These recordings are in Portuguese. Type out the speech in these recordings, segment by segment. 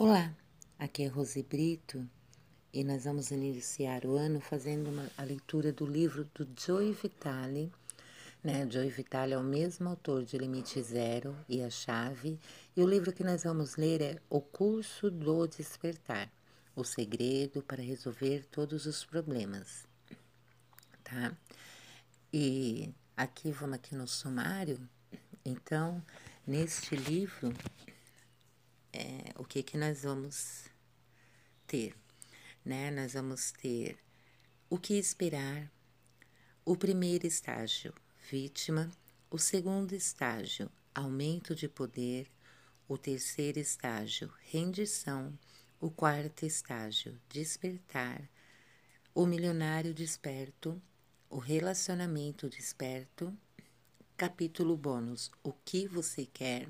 Olá, aqui é Rose Brito e nós vamos iniciar o ano fazendo uma, a leitura do livro do Joey Vitale. Né? Joey Vitale é o mesmo autor de Limite Zero e A Chave, e o livro que nós vamos ler é O Curso do Despertar O Segredo para Resolver Todos os Problemas. Tá? E aqui vamos aqui no sumário. Então, neste livro, é, o que que nós vamos ter, né? Nós vamos ter o que esperar, o primeiro estágio, vítima, o segundo estágio, aumento de poder, o terceiro estágio, rendição, o quarto estágio, despertar, o milionário desperto, o relacionamento desperto, capítulo bônus, o que você quer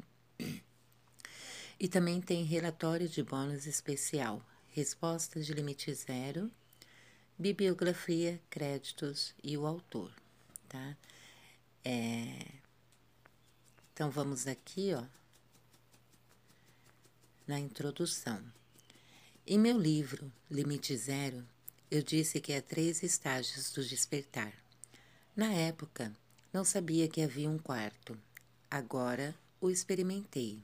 e também tem relatório de bônus especial, respostas de limite zero, bibliografia, créditos e o autor, tá? É... Então vamos aqui, ó, na introdução. Em meu livro Limite Zero, eu disse que há três estágios do despertar. Na época, não sabia que havia um quarto. Agora o experimentei.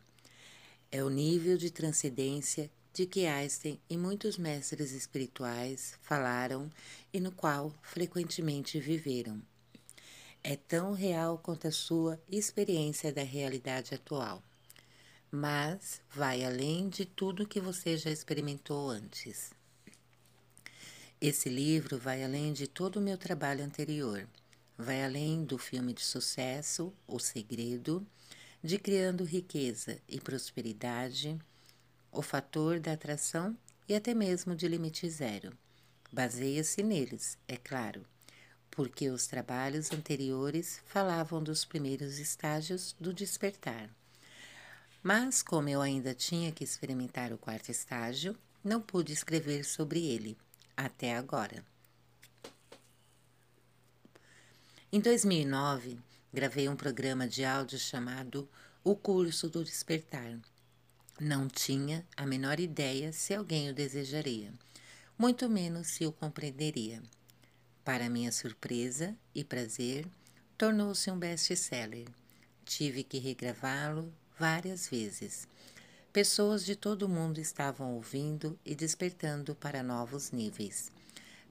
É o nível de transcendência de que Einstein e muitos mestres espirituais falaram e no qual frequentemente viveram. É tão real quanto a sua experiência da realidade atual, mas vai além de tudo que você já experimentou antes. Esse livro vai além de todo o meu trabalho anterior, vai além do filme de sucesso O Segredo de criando riqueza e prosperidade, o fator da atração e até mesmo de limite zero. Baseia-se neles, é claro, porque os trabalhos anteriores falavam dos primeiros estágios do despertar. Mas, como eu ainda tinha que experimentar o quarto estágio, não pude escrever sobre ele, até agora. Em 2009, Gravei um programa de áudio chamado O Curso do Despertar. Não tinha a menor ideia se alguém o desejaria, muito menos se o compreenderia. Para minha surpresa e prazer, tornou-se um best-seller. Tive que regravá-lo várias vezes. Pessoas de todo o mundo estavam ouvindo e despertando para novos níveis.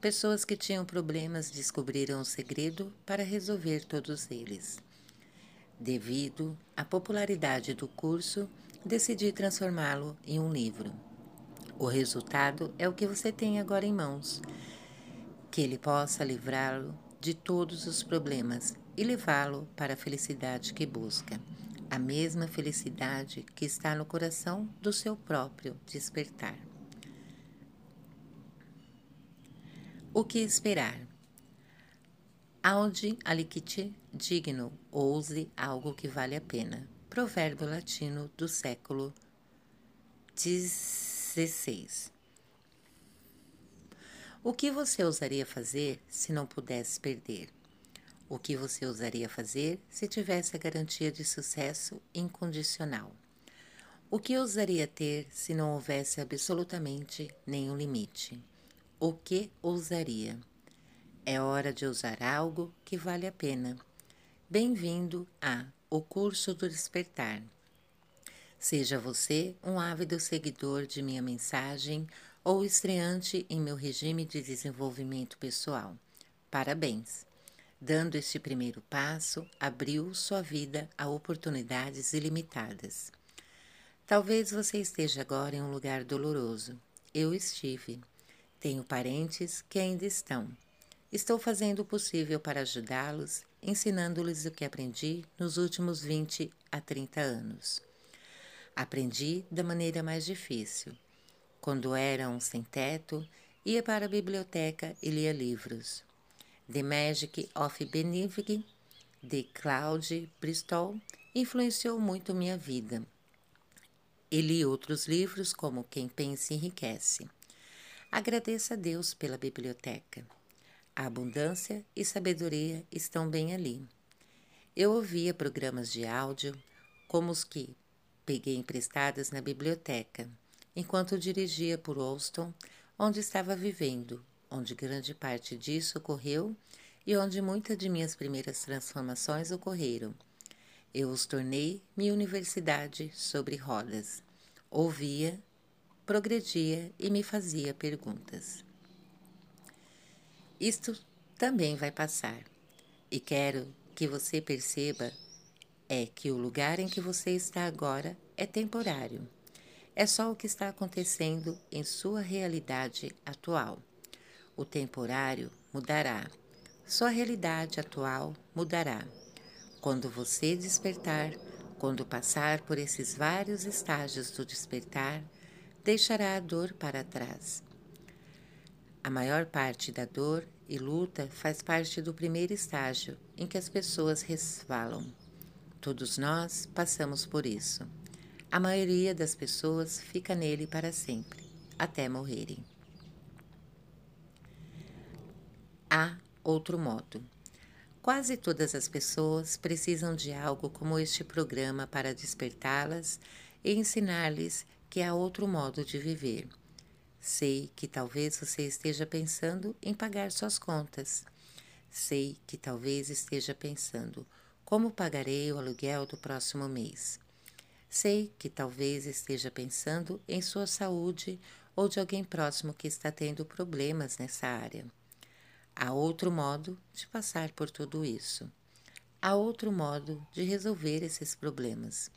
Pessoas que tinham problemas descobriram o segredo para resolver todos eles. Devido à popularidade do curso, decidi transformá-lo em um livro. O resultado é o que você tem agora em mãos. Que ele possa livrá-lo de todos os problemas e levá-lo para a felicidade que busca. A mesma felicidade que está no coração do seu próprio despertar. O que esperar? Aude alicite digno, ouse algo que vale a pena. Provérbio latino do século XVI. O que você ousaria fazer se não pudesse perder? O que você ousaria fazer se tivesse a garantia de sucesso incondicional? O que ousaria ter se não houvesse absolutamente nenhum limite? O que ousaria? É hora de usar algo que vale a pena. Bem-vindo a O Curso do Despertar. Seja você um ávido seguidor de minha mensagem ou estreante em meu regime de desenvolvimento pessoal. Parabéns! Dando este primeiro passo, abriu sua vida a oportunidades ilimitadas. Talvez você esteja agora em um lugar doloroso. Eu estive. Tenho parentes que ainda estão. Estou fazendo o possível para ajudá-los, ensinando-lhes o que aprendi nos últimos 20 a 30 anos. Aprendi da maneira mais difícil. Quando era um sem teto, ia para a biblioteca e lia livros. The Magic of Benefig, de Claude Bristol, influenciou muito minha vida. E li outros livros como Quem Pensa Enriquece. Agradeça a Deus pela biblioteca. A abundância e sabedoria estão bem ali. Eu ouvia programas de áudio, como os que peguei emprestados na biblioteca, enquanto dirigia por Holston, onde estava vivendo, onde grande parte disso ocorreu e onde muitas de minhas primeiras transformações ocorreram. Eu os tornei minha universidade sobre rodas. Ouvia, progredia e me fazia perguntas. Isto também vai passar. E quero que você perceba é que o lugar em que você está agora é temporário. É só o que está acontecendo em sua realidade atual. O temporário mudará. Sua realidade atual mudará. Quando você despertar, quando passar por esses vários estágios do despertar, deixará a dor para trás. A maior parte da dor e luta faz parte do primeiro estágio em que as pessoas resvalam. Todos nós passamos por isso. A maioria das pessoas fica nele para sempre, até morrerem. Há outro modo. Quase todas as pessoas precisam de algo como este programa para despertá-las e ensinar-lhes que há outro modo de viver. Sei que talvez você esteja pensando em pagar suas contas. Sei que talvez esteja pensando como pagarei o aluguel do próximo mês. Sei que talvez esteja pensando em sua saúde ou de alguém próximo que está tendo problemas nessa área. Há outro modo de passar por tudo isso. Há outro modo de resolver esses problemas.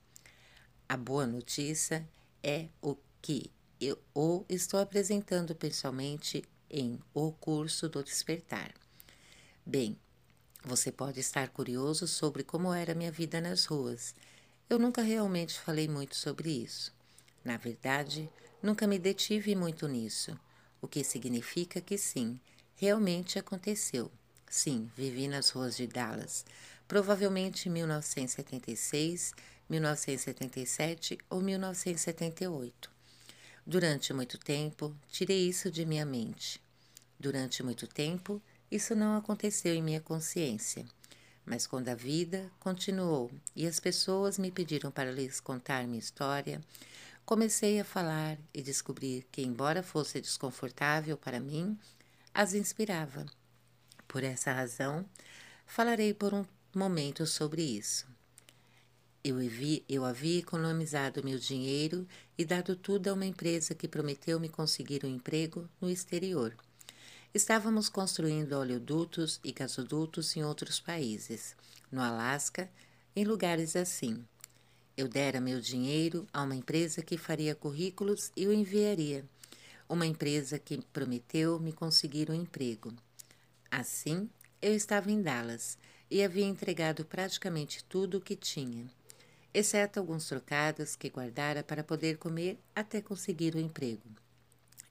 A boa notícia é o que eu o estou apresentando pessoalmente em O Curso do Despertar. Bem, você pode estar curioso sobre como era minha vida nas ruas. Eu nunca realmente falei muito sobre isso. Na verdade, nunca me detive muito nisso, o que significa que sim, realmente aconteceu. Sim, vivi nas ruas de Dallas, provavelmente em 1976 1977 ou 1978. Durante muito tempo, tirei isso de minha mente. Durante muito tempo, isso não aconteceu em minha consciência. Mas quando a vida continuou e as pessoas me pediram para lhes contar minha história, comecei a falar e descobrir que, embora fosse desconfortável para mim, as inspirava. Por essa razão, falarei por um momento sobre isso. Eu, vi, eu havia economizado meu dinheiro e dado tudo a uma empresa que prometeu me conseguir um emprego no exterior. Estávamos construindo oleodutos e gasodutos em outros países, no Alasca, em lugares assim. Eu dera meu dinheiro a uma empresa que faria currículos e o enviaria. Uma empresa que prometeu me conseguir um emprego. Assim, eu estava em Dallas e havia entregado praticamente tudo o que tinha exceto alguns trocados que guardara para poder comer até conseguir o emprego.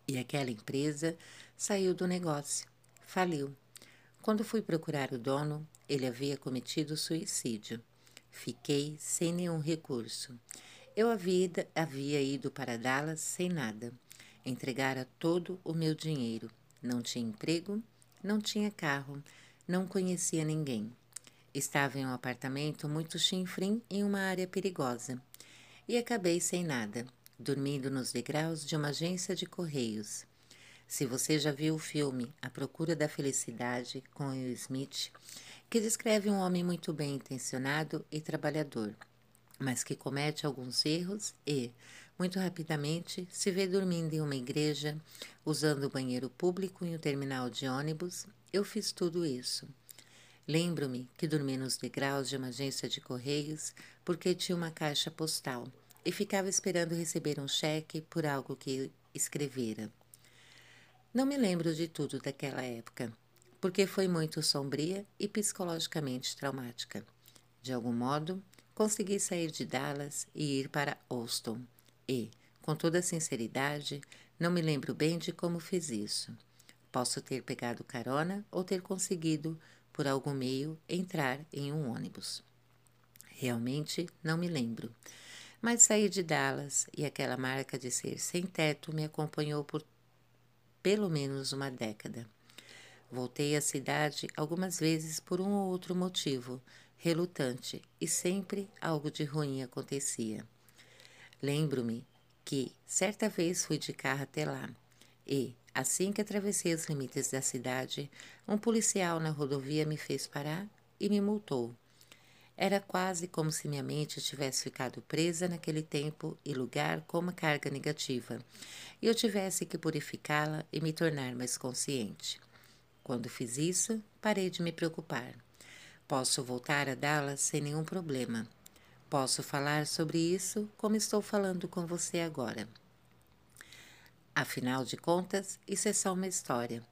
E aquela empresa saiu do negócio, faliu. Quando fui procurar o dono, ele havia cometido suicídio. Fiquei sem nenhum recurso. Eu havia, havia ido para Dallas sem nada. Entregara todo o meu dinheiro. Não tinha emprego, não tinha carro, não conhecia ninguém. Estava em um apartamento muito chinfrim em uma área perigosa. E acabei sem nada, dormindo nos degraus de uma agência de correios. Se você já viu o filme A Procura da Felicidade com Will Smith, que descreve um homem muito bem intencionado e trabalhador, mas que comete alguns erros e, muito rapidamente, se vê dormindo em uma igreja, usando o banheiro público em um terminal de ônibus, eu fiz tudo isso. Lembro-me que dormi nos degraus de uma agência de correios porque tinha uma caixa postal e ficava esperando receber um cheque por algo que escrevera. Não me lembro de tudo daquela época, porque foi muito sombria e psicologicamente traumática. De algum modo, consegui sair de Dallas e ir para Austin, e, com toda sinceridade, não me lembro bem de como fiz isso. Posso ter pegado carona ou ter conseguido por algum meio, entrar em um ônibus. Realmente não me lembro, mas saí de Dallas e aquela marca de ser sem teto me acompanhou por pelo menos uma década. Voltei à cidade algumas vezes por um ou outro motivo, relutante, e sempre algo de ruim acontecia. Lembro-me que certa vez fui de carro até lá e, assim que atravessei os limites da cidade, um policial na rodovia me fez parar e me multou. Era quase como se minha mente tivesse ficado presa naquele tempo e lugar com uma carga negativa, e eu tivesse que purificá-la e me tornar mais consciente. Quando fiz isso, parei de me preocupar. Posso voltar a dá-la sem nenhum problema. Posso falar sobre isso como estou falando com você agora. Afinal de contas, isso é só uma história.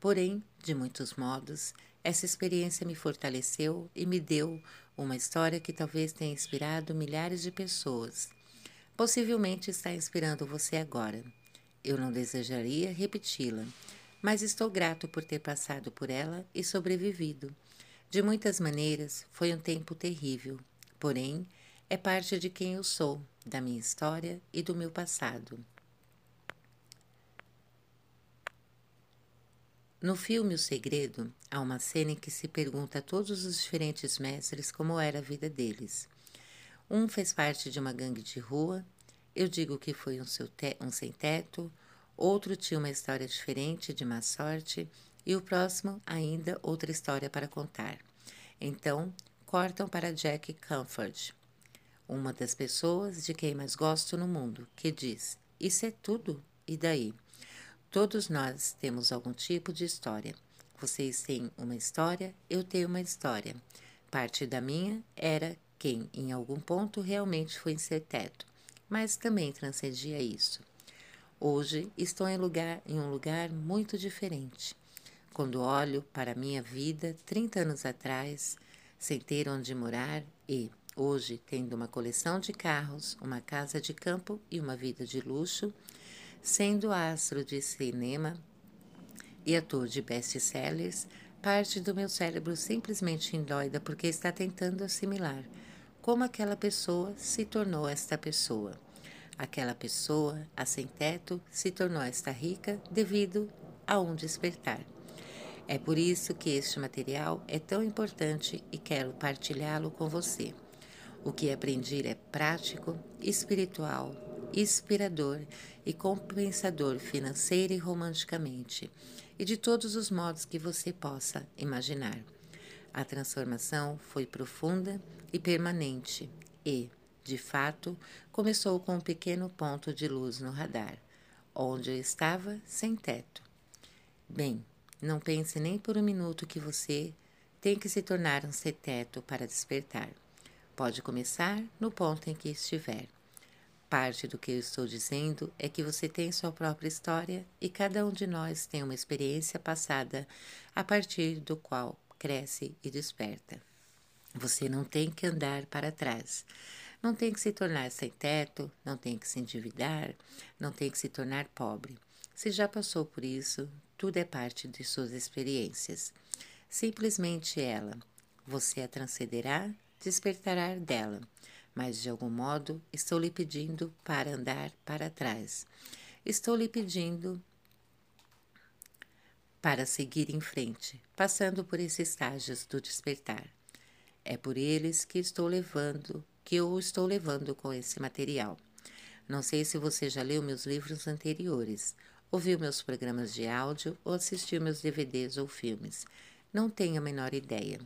Porém, de muitos modos, essa experiência me fortaleceu e me deu uma história que talvez tenha inspirado milhares de pessoas. Possivelmente está inspirando você agora. Eu não desejaria repeti-la, mas estou grato por ter passado por ela e sobrevivido. De muitas maneiras, foi um tempo terrível, porém, é parte de quem eu sou, da minha história e do meu passado. No filme O Segredo, há uma cena em que se pergunta a todos os diferentes mestres como era a vida deles. Um fez parte de uma gangue de rua, eu digo que foi um, um sem-teto, outro tinha uma história diferente de má sorte, e o próximo ainda outra história para contar. Então, cortam para Jack Comfort, uma das pessoas de quem mais gosto no mundo, que diz: Isso é tudo, e daí? Todos nós temos algum tipo de história. Vocês têm uma história, eu tenho uma história. Parte da minha era quem, em algum ponto, realmente foi ser teto, mas também transcendia isso. Hoje estou em, lugar, em um lugar muito diferente. Quando olho para minha vida 30 anos atrás, sem ter onde morar e, hoje, tendo uma coleção de carros, uma casa de campo e uma vida de luxo, Sendo astro de cinema e ator de best-sellers, parte do meu cérebro simplesmente endoida porque está tentando assimilar como aquela pessoa se tornou esta pessoa. Aquela pessoa, a sem teto, se tornou esta rica devido a um despertar. É por isso que este material é tão importante e quero partilhá-lo com você. O que aprendi é prático, espiritual, inspirador e compensador financeira e romanticamente, e de todos os modos que você possa imaginar. A transformação foi profunda e permanente e, de fato, começou com um pequeno ponto de luz no radar, onde eu estava sem teto. Bem, não pense nem por um minuto que você tem que se tornar um sem teto para despertar. Pode começar no ponto em que estiver. Parte do que eu estou dizendo é que você tem sua própria história e cada um de nós tem uma experiência passada a partir do qual cresce e desperta. Você não tem que andar para trás. Não tem que se tornar sem teto, não tem que se endividar, não tem que se tornar pobre. Se já passou por isso, tudo é parte de suas experiências. Simplesmente ela. Você a transcenderá, despertará dela mas de algum modo estou lhe pedindo para andar para trás. Estou lhe pedindo para seguir em frente, passando por esses estágios do despertar. É por eles que estou levando, que eu estou levando com esse material. Não sei se você já leu meus livros anteriores, ouviu meus programas de áudio ou assistiu meus DVDs ou filmes. Não tenho a menor ideia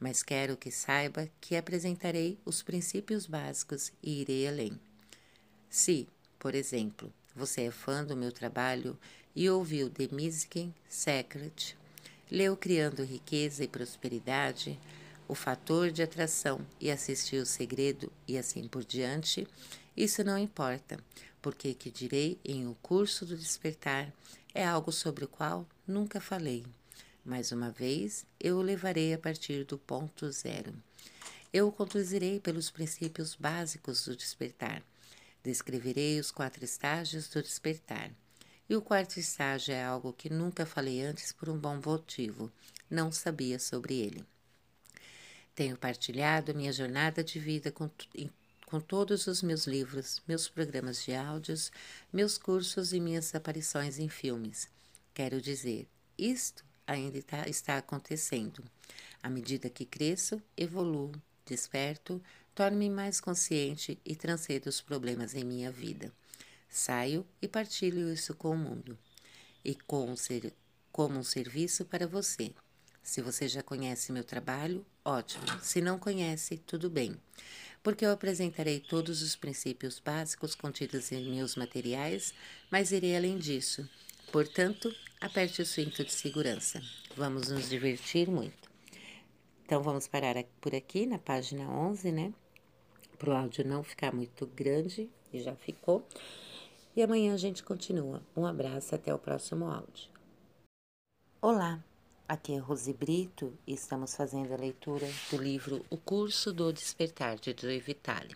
mas quero que saiba que apresentarei os princípios básicos e irei além. Se, por exemplo, você é fã do meu trabalho e ouviu The Music Secret, leu Criando Riqueza e Prosperidade, O Fator de Atração e assistiu O Segredo e assim por diante, isso não importa, porque que direi em O Curso do Despertar é algo sobre o qual nunca falei. Mais uma vez, eu o levarei a partir do ponto zero. Eu o conduzirei pelos princípios básicos do despertar. Descreverei os quatro estágios do despertar. E o quarto estágio é algo que nunca falei antes por um bom motivo. Não sabia sobre ele. Tenho partilhado minha jornada de vida com, com todos os meus livros, meus programas de áudios, meus cursos e minhas aparições em filmes. Quero dizer, isto ainda está, está acontecendo. À medida que cresço, evoluo, desperto, torno-me mais consciente e transcedo os problemas em minha vida. Saio e partilho isso com o mundo e com ser, como um serviço para você. Se você já conhece meu trabalho, ótimo. Se não conhece, tudo bem, porque eu apresentarei todos os princípios básicos contidos em meus materiais, mas irei além disso. Portanto, aperte o cinto de segurança. Vamos nos divertir muito. Então, vamos parar por aqui na página 11, né? Para o áudio não ficar muito grande, e já ficou. E amanhã a gente continua. Um abraço, até o próximo áudio. Olá, aqui é Rose Brito e estamos fazendo a leitura do livro O Curso do Despertar de Joe Vitale.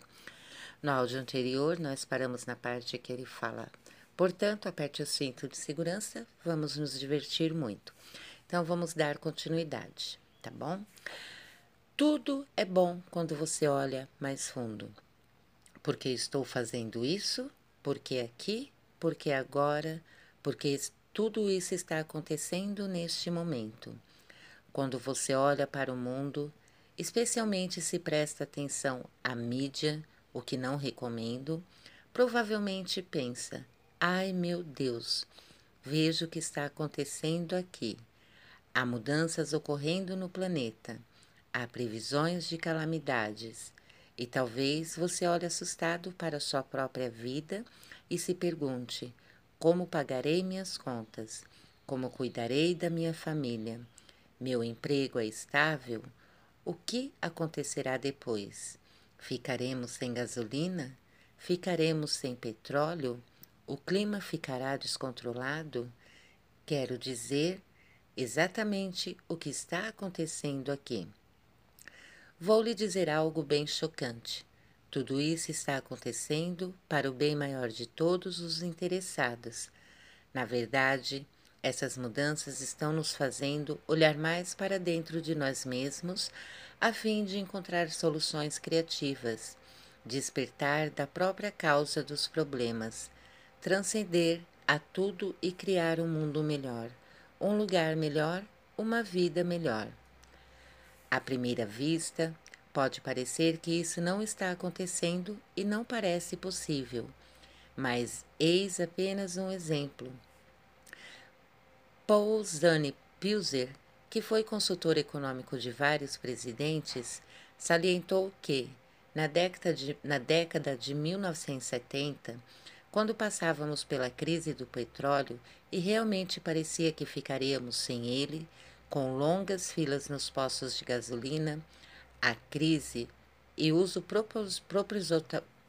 No áudio anterior, nós paramos na parte que ele fala Portanto, aperte o cinto de segurança, vamos nos divertir muito. Então, vamos dar continuidade, tá bom? Tudo é bom quando você olha mais fundo. Porque estou fazendo isso, porque aqui, porque agora, porque tudo isso está acontecendo neste momento. Quando você olha para o mundo, especialmente se presta atenção à mídia, o que não recomendo, provavelmente pensa: Ai meu Deus, vejo o que está acontecendo aqui. Há mudanças ocorrendo no planeta, há previsões de calamidades, e talvez você olhe assustado para sua própria vida e se pergunte: como pagarei minhas contas? Como cuidarei da minha família? Meu emprego é estável? O que acontecerá depois? Ficaremos sem gasolina? Ficaremos sem petróleo? O clima ficará descontrolado, quero dizer exatamente o que está acontecendo aqui. Vou lhe dizer algo bem chocante. Tudo isso está acontecendo para o bem maior de todos os interessados. Na verdade, essas mudanças estão nos fazendo olhar mais para dentro de nós mesmos, a fim de encontrar soluções criativas, despertar da própria causa dos problemas transcender a tudo e criar um mundo melhor, um lugar melhor, uma vida melhor. À primeira vista, pode parecer que isso não está acontecendo e não parece possível, mas eis apenas um exemplo. Paul Zane Pilzer, que foi consultor econômico de vários presidentes, salientou que, na década de, na década de 1970, quando passávamos pela crise do petróleo e realmente parecia que ficaríamos sem ele, com longas filas nos postos de gasolina, a crise, e uso propos,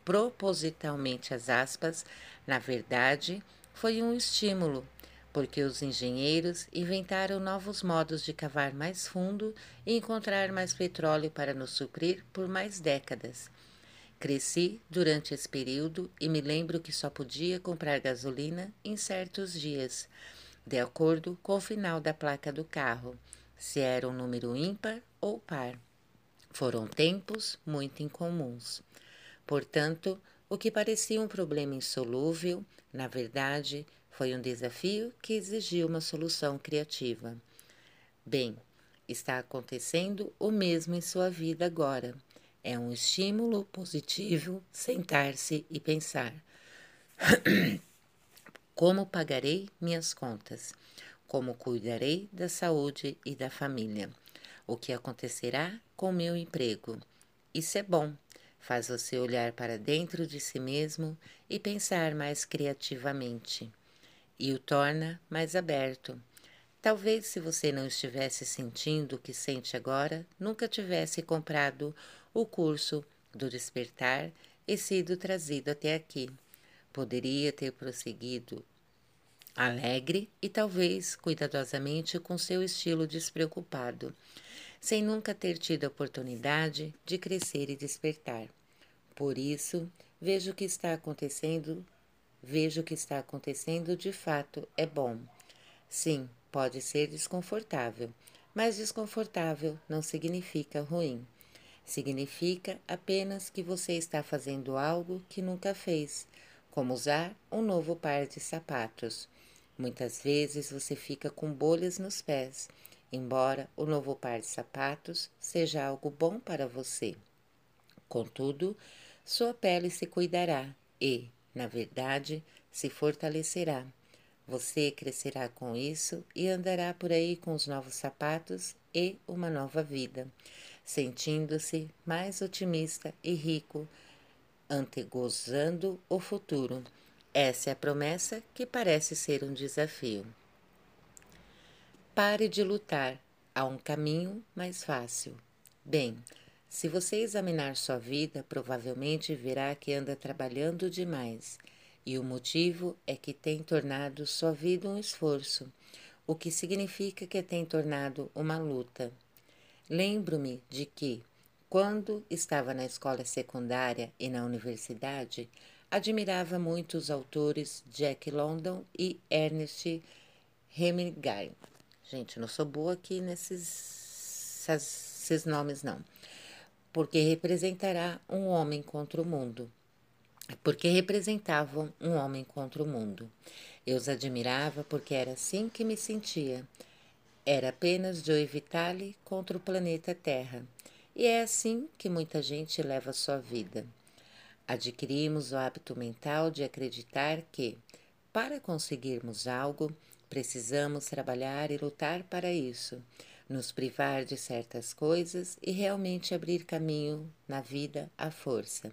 propositalmente as aspas, na verdade, foi um estímulo, porque os engenheiros inventaram novos modos de cavar mais fundo e encontrar mais petróleo para nos suprir por mais décadas Cresci durante esse período e me lembro que só podia comprar gasolina em certos dias, de acordo com o final da placa do carro, se era um número ímpar ou par. Foram tempos muito incomuns. Portanto, o que parecia um problema insolúvel, na verdade, foi um desafio que exigiu uma solução criativa. Bem, está acontecendo o mesmo em sua vida agora. É um estímulo positivo sentar-se e pensar: como pagarei minhas contas? Como cuidarei da saúde e da família? O que acontecerá com meu emprego? Isso é bom. Faz você olhar para dentro de si mesmo e pensar mais criativamente. E o torna mais aberto. Talvez, se você não estivesse sentindo o que sente agora, nunca tivesse comprado o curso do despertar e sido trazido até aqui. Poderia ter prosseguido alegre e talvez cuidadosamente com seu estilo despreocupado, sem nunca ter tido a oportunidade de crescer e despertar. Por isso, vejo o que está acontecendo, vejo o que está acontecendo de fato é bom. Sim, pode ser desconfortável, mas desconfortável não significa ruim. Significa apenas que você está fazendo algo que nunca fez, como usar um novo par de sapatos. Muitas vezes você fica com bolhas nos pés, embora o novo par de sapatos seja algo bom para você. Contudo, sua pele se cuidará e, na verdade, se fortalecerá. Você crescerá com isso e andará por aí com os novos sapatos e uma nova vida, sentindo-se mais otimista e rico, antegozando o futuro. Essa é a promessa que parece ser um desafio. Pare de lutar, há um caminho mais fácil. Bem, se você examinar sua vida, provavelmente verá que anda trabalhando demais, e o motivo é que tem tornado sua vida um esforço, o que significa que tem tornado uma luta. Lembro-me de que, quando estava na escola secundária e na universidade, admirava muito os autores Jack London e Ernest Hemingway. Gente, não sou boa aqui nesses esses nomes, não. Porque representará um homem contra o mundo. Porque representavam um homem contra o mundo. Eu os admirava porque era assim que me sentia. Era apenas Joe Vitale contra o planeta Terra. E é assim que muita gente leva sua vida. Adquirimos o hábito mental de acreditar que, para conseguirmos algo, Precisamos trabalhar e lutar para isso, nos privar de certas coisas e realmente abrir caminho na vida à força.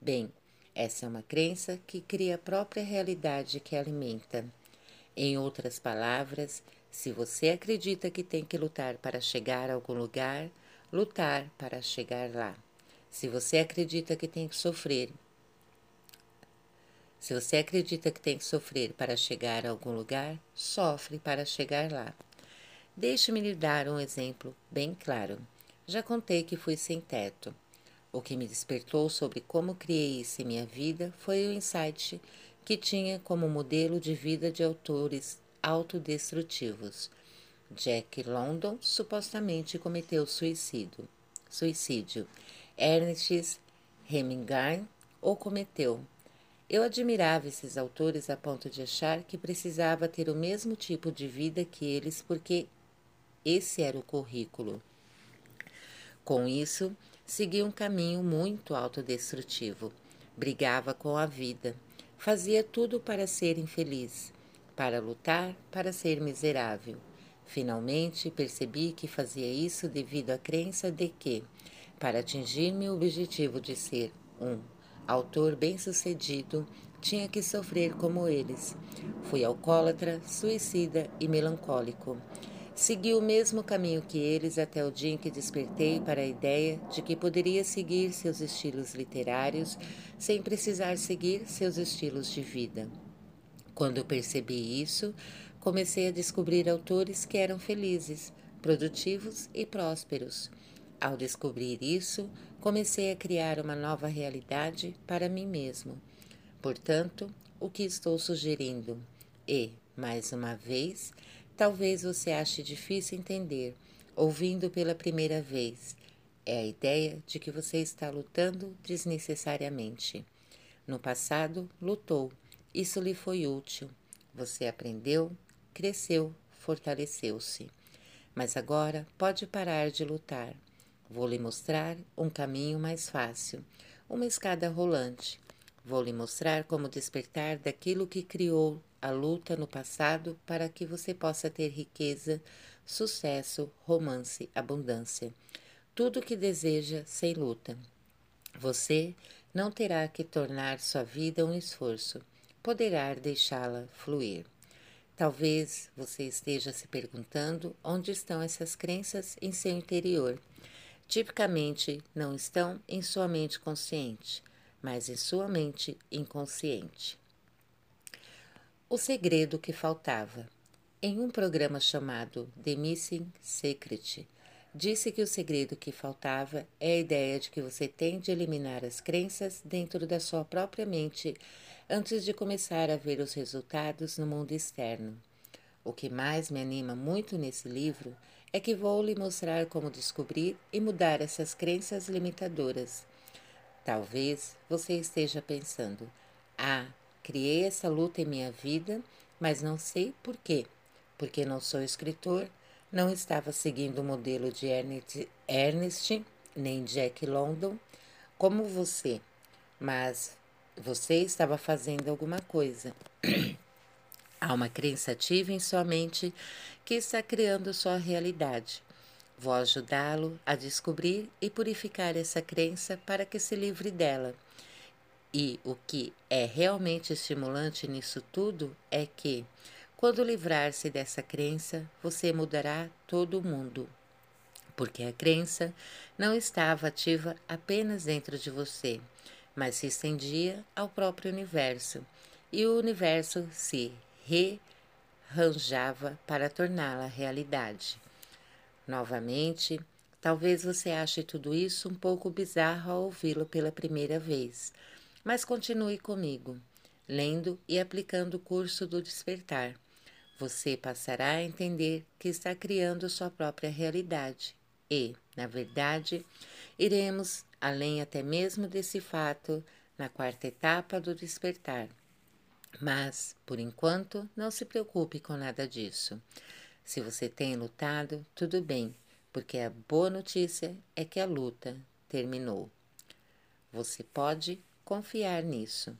Bem, essa é uma crença que cria a própria realidade que alimenta. Em outras palavras, se você acredita que tem que lutar para chegar a algum lugar, lutar para chegar lá. Se você acredita que tem que sofrer se você acredita que tem que sofrer para chegar a algum lugar, sofre para chegar lá. Deixe-me lhe dar um exemplo bem claro. Já contei que fui sem teto. O que me despertou sobre como criei isso em minha vida foi o insight que tinha como modelo de vida de autores autodestrutivos. Jack London supostamente cometeu suicídio. Suicídio. Ernest Hemingway o cometeu eu admirava esses autores a ponto de achar que precisava ter o mesmo tipo de vida que eles, porque esse era o currículo. Com isso, segui um caminho muito autodestrutivo. Brigava com a vida. Fazia tudo para ser infeliz, para lutar, para ser miserável. Finalmente percebi que fazia isso devido à crença de que, para atingir meu objetivo de ser um autor bem-sucedido, tinha que sofrer como eles. Fui alcoólatra, suicida e melancólico. Segui o mesmo caminho que eles até o dia em que despertei para a ideia de que poderia seguir seus estilos literários sem precisar seguir seus estilos de vida. Quando percebi isso, comecei a descobrir autores que eram felizes, produtivos e prósperos. Ao descobrir isso, comecei a criar uma nova realidade para mim mesmo. Portanto, o que estou sugerindo? E, mais uma vez, talvez você ache difícil entender, ouvindo pela primeira vez, é a ideia de que você está lutando desnecessariamente. No passado, lutou. Isso lhe foi útil. Você aprendeu, cresceu, fortaleceu-se. Mas agora pode parar de lutar. Vou lhe mostrar um caminho mais fácil, uma escada rolante. Vou lhe mostrar como despertar daquilo que criou a luta no passado para que você possa ter riqueza, sucesso, romance, abundância. Tudo o que deseja sem luta. Você não terá que tornar sua vida um esforço, poderá deixá-la fluir. Talvez você esteja se perguntando onde estão essas crenças em seu interior tipicamente não estão em sua mente consciente, mas em sua mente inconsciente. O segredo que faltava. Em um programa chamado The Missing Secret, disse que o segredo que faltava é a ideia de que você tem de eliminar as crenças dentro da sua própria mente antes de começar a ver os resultados no mundo externo. O que mais me anima muito nesse livro é que vou lhe mostrar como descobrir e mudar essas crenças limitadoras. Talvez você esteja pensando: ah, criei essa luta em minha vida, mas não sei por quê. Porque não sou escritor, não estava seguindo o modelo de Ernest, Ernest nem Jack London como você, mas você estava fazendo alguma coisa. Há uma crença ativa em sua mente que está criando sua realidade. Vou ajudá-lo a descobrir e purificar essa crença para que se livre dela. E o que é realmente estimulante nisso tudo é que, quando livrar-se dessa crença, você mudará todo o mundo. Porque a crença não estava ativa apenas dentro de você, mas se estendia ao próprio universo, e o universo se rearranjava para torná-la realidade. Novamente, talvez você ache tudo isso um pouco bizarro ao ouvi-lo pela primeira vez, mas continue comigo, lendo e aplicando o curso do despertar. Você passará a entender que está criando sua própria realidade e, na verdade, iremos além até mesmo desse fato na quarta etapa do despertar. Mas, por enquanto, não se preocupe com nada disso. Se você tem lutado, tudo bem, porque a boa notícia é que a luta terminou. Você pode confiar nisso.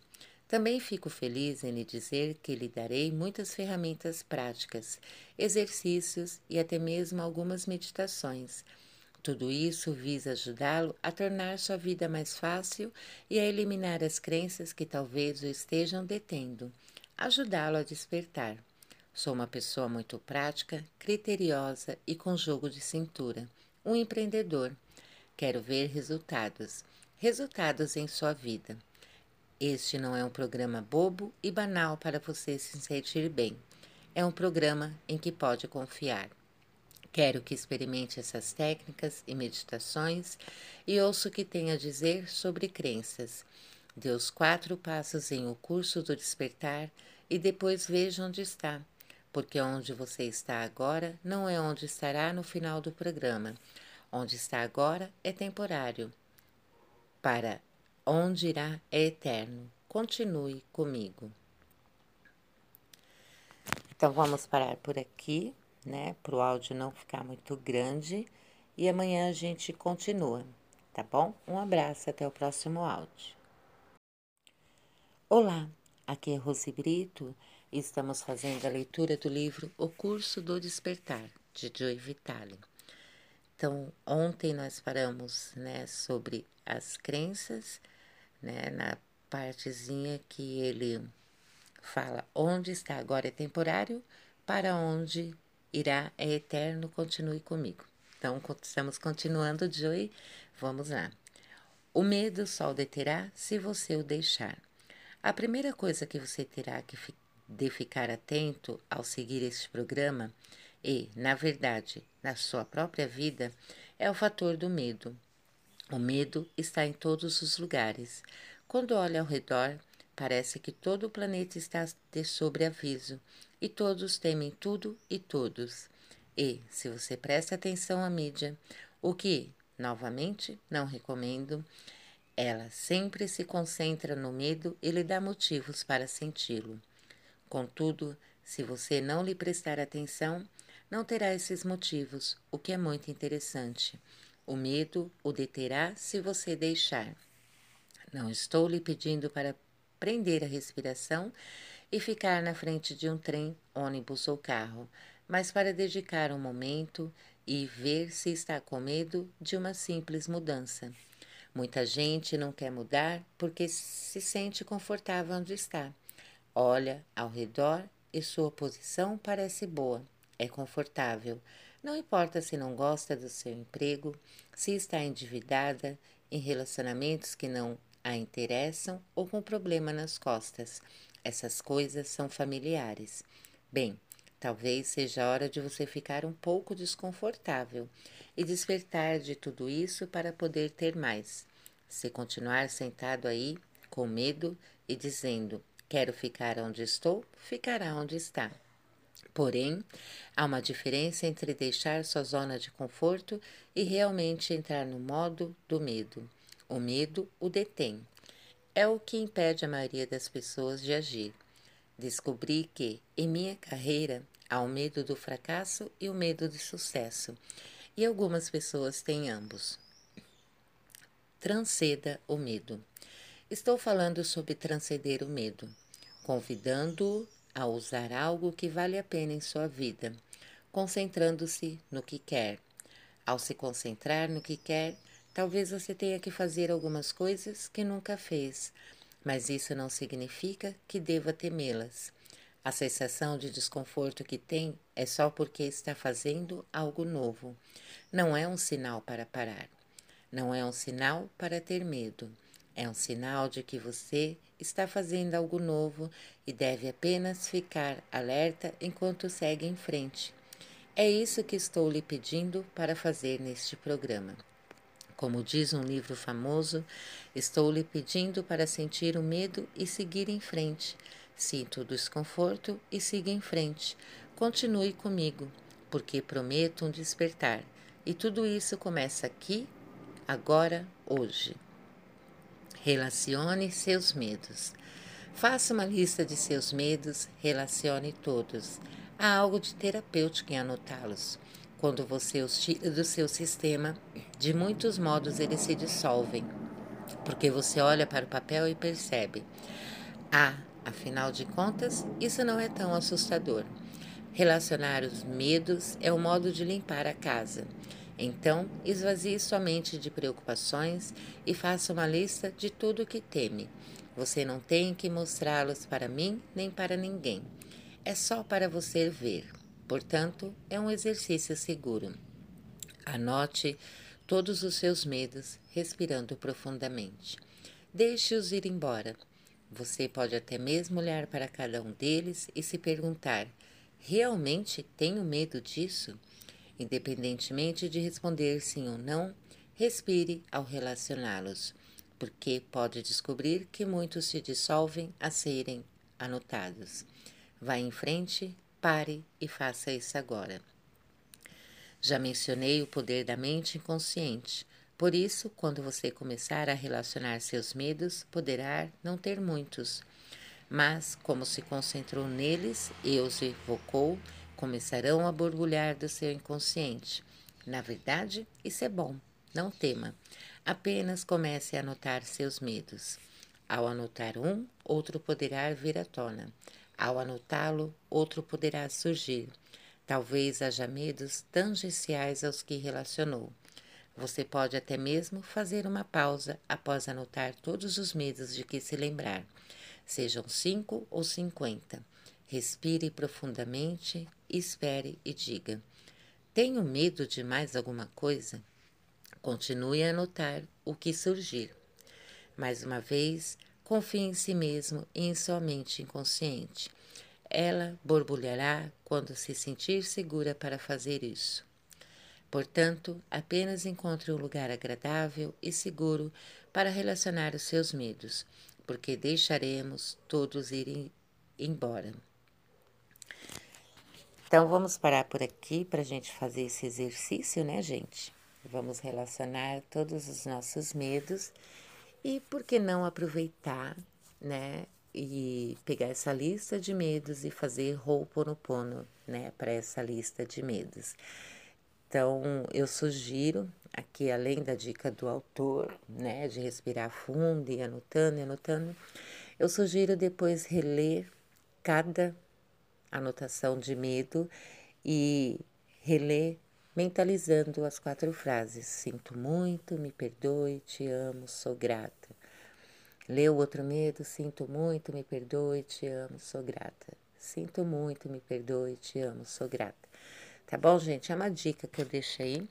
Também fico feliz em lhe dizer que lhe darei muitas ferramentas práticas, exercícios e até mesmo algumas meditações. Tudo isso visa ajudá-lo a tornar sua vida mais fácil e a eliminar as crenças que talvez o estejam detendo, ajudá-lo a despertar. Sou uma pessoa muito prática, criteriosa e com jogo de cintura. Um empreendedor. Quero ver resultados. Resultados em sua vida. Este não é um programa bobo e banal para você se sentir bem. É um programa em que pode confiar. Quero que experimente essas técnicas e meditações e ouça o que tem a dizer sobre crenças. Dê os quatro passos em O Curso do Despertar e depois veja onde está porque onde você está agora não é onde estará no final do programa. Onde está agora é temporário. Para onde irá é eterno. Continue comigo. Então vamos parar por aqui, né? Para o áudio não ficar muito grande. E amanhã a gente continua, tá bom? Um abraço, até o próximo áudio. Olá, aqui é Rose Brito Estamos fazendo a leitura do livro O Curso do Despertar, de Joy Vitale. Então, ontem nós paramos né, sobre as crenças, né, na partezinha que ele fala onde está agora é temporário, para onde irá é eterno, continue comigo. Então, estamos continuando, Joy, vamos lá. O medo só o deterá se você o deixar. A primeira coisa que você terá que ficar de ficar atento ao seguir este programa e, na verdade, na sua própria vida, é o fator do medo. O medo está em todos os lugares. Quando olha ao redor, parece que todo o planeta está de sobreaviso e todos temem tudo e todos. E, se você presta atenção à mídia, o que, novamente, não recomendo, ela sempre se concentra no medo e lhe dá motivos para senti-lo. Contudo, se você não lhe prestar atenção, não terá esses motivos, o que é muito interessante. O medo o deterá se você deixar. Não estou lhe pedindo para prender a respiração e ficar na frente de um trem, ônibus ou carro, mas para dedicar um momento e ver se está com medo de uma simples mudança. Muita gente não quer mudar porque se sente confortável onde está. Olha ao redor e sua posição parece boa, é confortável. Não importa se não gosta do seu emprego, se está endividada, em relacionamentos que não a interessam ou com problema nas costas. Essas coisas são familiares. Bem, talvez seja a hora de você ficar um pouco desconfortável e despertar de tudo isso para poder ter mais. Se continuar sentado aí, com medo e dizendo: Quero ficar onde estou, ficará onde está. Porém, há uma diferença entre deixar sua zona de conforto e realmente entrar no modo do medo. O medo o detém. É o que impede a maioria das pessoas de agir. Descobri que, em minha carreira, há o medo do fracasso e o medo do sucesso, e algumas pessoas têm ambos. Transceda o medo. Estou falando sobre transcender o medo, convidando-o a usar algo que vale a pena em sua vida, concentrando-se no que quer. Ao se concentrar no que quer, talvez você tenha que fazer algumas coisas que nunca fez, mas isso não significa que deva temê-las. A sensação de desconforto que tem é só porque está fazendo algo novo. Não é um sinal para parar. Não é um sinal para ter medo. É um sinal de que você está fazendo algo novo e deve apenas ficar alerta enquanto segue em frente. É isso que estou lhe pedindo para fazer neste programa. Como diz um livro famoso, estou lhe pedindo para sentir o medo e seguir em frente Sinta o desconforto e siga em frente. Continue comigo, porque prometo um despertar. E tudo isso começa aqui, agora, hoje. Relacione seus medos. Faça uma lista de seus medos, relacione todos. Há algo de terapêutico em anotá-los. Quando você os tira do seu sistema, de muitos modos eles se dissolvem, porque você olha para o papel e percebe: ah, Afinal de contas, isso não é tão assustador. Relacionar os medos é o modo de limpar a casa. Então, esvazie sua mente de preocupações e faça uma lista de tudo o que teme. Você não tem que mostrá-los para mim nem para ninguém. É só para você ver. Portanto, é um exercício seguro. Anote todos os seus medos, respirando profundamente. Deixe-os ir embora. Você pode até mesmo olhar para cada um deles e se perguntar: realmente tenho medo disso? Independentemente de responder sim ou não, respire ao relacioná-los, porque pode descobrir que muitos se dissolvem a serem anotados. Vá em frente, pare e faça isso agora. Já mencionei o poder da mente inconsciente. Por isso, quando você começar a relacionar seus medos, poderá não ter muitos, mas como se concentrou neles e os evocou, começarão a borbulhar do seu inconsciente. Na verdade, isso é bom. Não tema. Apenas comece a anotar seus medos. Ao anotar um, outro poderá vir à tona. Ao anotá-lo, outro poderá surgir. Talvez haja medos tangenciais aos que relacionou. Você pode até mesmo fazer uma pausa após anotar todos os medos de que se lembrar, sejam cinco ou cinquenta. Respire profundamente, espere e diga: Tenho medo de mais alguma coisa? Continue a anotar o que surgir. Mais uma vez, confie em si mesmo e em sua mente inconsciente. Ela borbulhará quando se sentir segura para fazer isso. Portanto, apenas encontre um lugar agradável e seguro para relacionar os seus medos, porque deixaremos todos irem embora. Então, vamos parar por aqui para a gente fazer esse exercício, né, gente? Vamos relacionar todos os nossos medos e, por que não aproveitar, né? E pegar essa lista de medos e fazer Ho'oponopono, né, para essa lista de medos. Então, eu sugiro aqui, além da dica do autor, né, de respirar fundo e anotando e anotando, eu sugiro depois reler cada anotação de medo e reler mentalizando as quatro frases: Sinto muito, me perdoe, te amo, sou grata. Leu outro medo, sinto muito, me perdoe, te amo, sou grata. Sinto muito, me perdoe, te amo, sou grata. Tá bom, gente? É uma dica que eu deixo aí.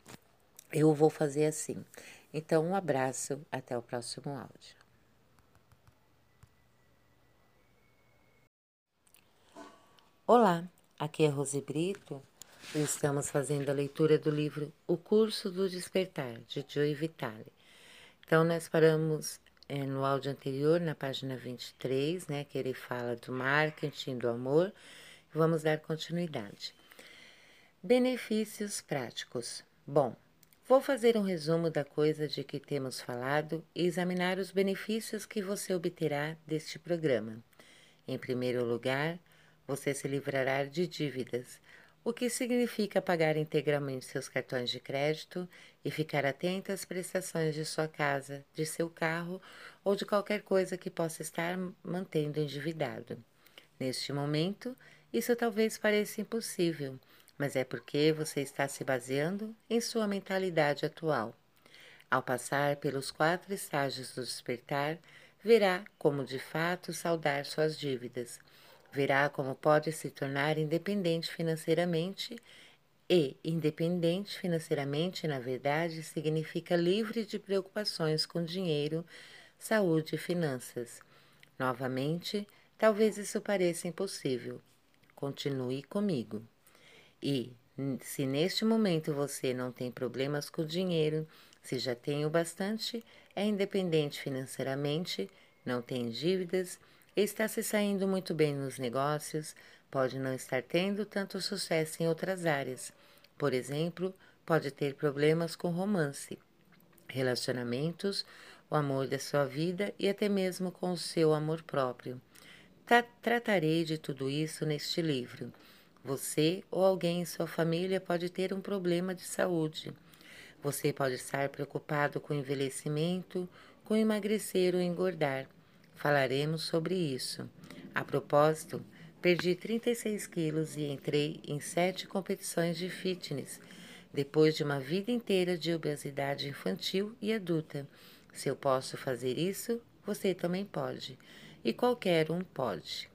Eu vou fazer assim. Então, um abraço, até o próximo áudio. Olá, aqui é Rose Brito e estamos fazendo a leitura do livro O Curso do Despertar, de Joy Vitale. Então, nós paramos é, no áudio anterior, na página 23, né, que ele fala do marketing, do amor. Vamos dar continuidade. Benefícios práticos. Bom, vou fazer um resumo da coisa de que temos falado e examinar os benefícios que você obterá deste programa. Em primeiro lugar, você se livrará de dívidas, o que significa pagar integralmente seus cartões de crédito e ficar atento às prestações de sua casa, de seu carro ou de qualquer coisa que possa estar mantendo endividado. Neste momento, isso talvez pareça impossível, mas é porque você está se baseando em sua mentalidade atual. Ao passar pelos quatro estágios do despertar, verá como de fato saldar suas dívidas verá como pode se tornar independente financeiramente e independente financeiramente, na verdade, significa livre de preocupações com dinheiro, saúde e finanças. Novamente, talvez isso pareça impossível. Continue comigo. E, se neste momento você não tem problemas com dinheiro, se já tem o bastante, é independente financeiramente, não tem dívidas, Está se saindo muito bem nos negócios, pode não estar tendo tanto sucesso em outras áreas. Por exemplo, pode ter problemas com romance, relacionamentos, o amor da sua vida e até mesmo com o seu amor próprio. Tra tratarei de tudo isso neste livro. Você ou alguém em sua família pode ter um problema de saúde. Você pode estar preocupado com envelhecimento, com emagrecer ou engordar. Falaremos sobre isso. A propósito, perdi 36 quilos e entrei em sete competições de fitness, depois de uma vida inteira de obesidade infantil e adulta. Se eu posso fazer isso, você também pode. E qualquer um pode.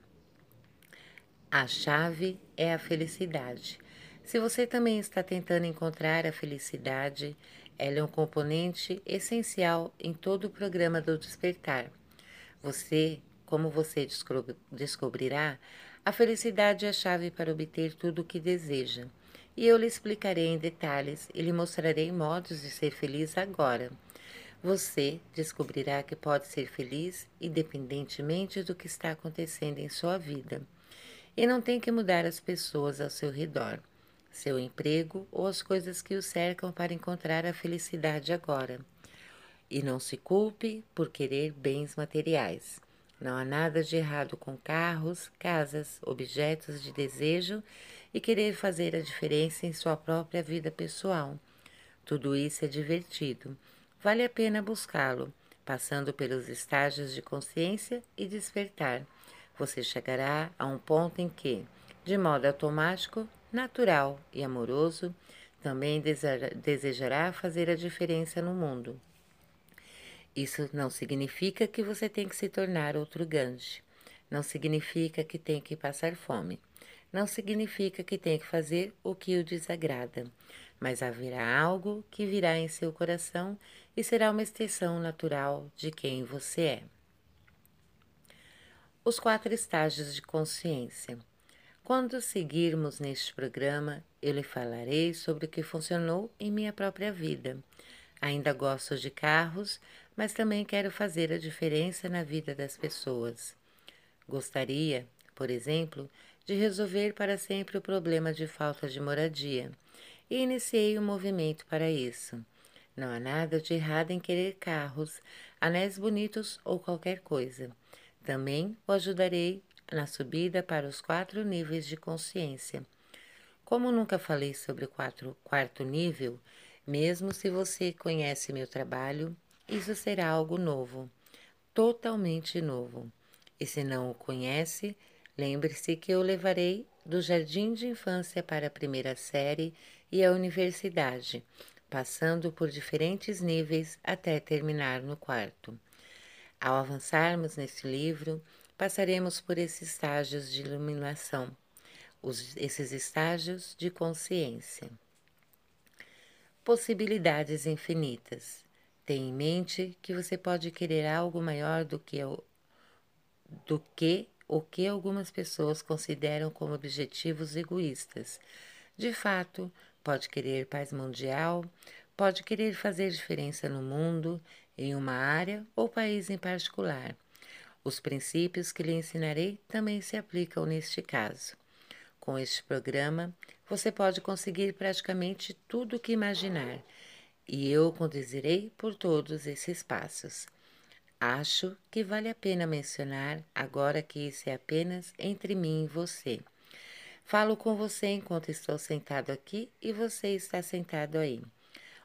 A chave é a felicidade. Se você também está tentando encontrar a felicidade, ela é um componente essencial em todo o programa do despertar. Você, como você descobrirá, a felicidade é a chave para obter tudo o que deseja. E eu lhe explicarei em detalhes e lhe mostrarei modos de ser feliz agora. Você descobrirá que pode ser feliz independentemente do que está acontecendo em sua vida. E não tem que mudar as pessoas ao seu redor, seu emprego ou as coisas que o cercam para encontrar a felicidade agora. E não se culpe por querer bens materiais. Não há nada de errado com carros, casas, objetos de desejo e querer fazer a diferença em sua própria vida pessoal. Tudo isso é divertido. Vale a pena buscá-lo, passando pelos estágios de consciência e despertar. Você chegará a um ponto em que, de modo automático, natural e amoroso, também desejará fazer a diferença no mundo. Isso não significa que você tem que se tornar outro Gandhi. Não significa que tem que passar fome. Não significa que tem que fazer o que o desagrada. Mas haverá algo que virá em seu coração e será uma extensão natural de quem você é. Os quatro estágios de consciência. Quando seguirmos neste programa, eu lhe falarei sobre o que funcionou em minha própria vida. Ainda gosto de carros, mas também quero fazer a diferença na vida das pessoas. Gostaria, por exemplo, de resolver para sempre o problema de falta de moradia e iniciei um movimento para isso. Não há nada de errado em querer carros, anéis bonitos ou qualquer coisa. Também o ajudarei na subida para os quatro níveis de consciência. Como nunca falei sobre o quarto nível, mesmo se você conhece meu trabalho, isso será algo novo, totalmente novo. E se não o conhece, lembre-se que eu levarei do jardim de infância para a primeira série e a universidade, passando por diferentes níveis até terminar no quarto. Ao avançarmos neste livro, passaremos por esses estágios de iluminação, os, esses estágios de consciência. Possibilidades infinitas. Tenha em mente que você pode querer algo maior do que o, do que o que algumas pessoas consideram como objetivos egoístas. De fato, pode querer paz mundial, pode querer fazer diferença no mundo, em uma área ou país em particular. Os princípios que lhe ensinarei também se aplicam neste caso. Com este programa, você pode conseguir praticamente tudo o que imaginar e eu conduzirei por todos esses passos. Acho que vale a pena mencionar, agora que isso é apenas entre mim e você. Falo com você enquanto estou sentado aqui e você está sentado aí.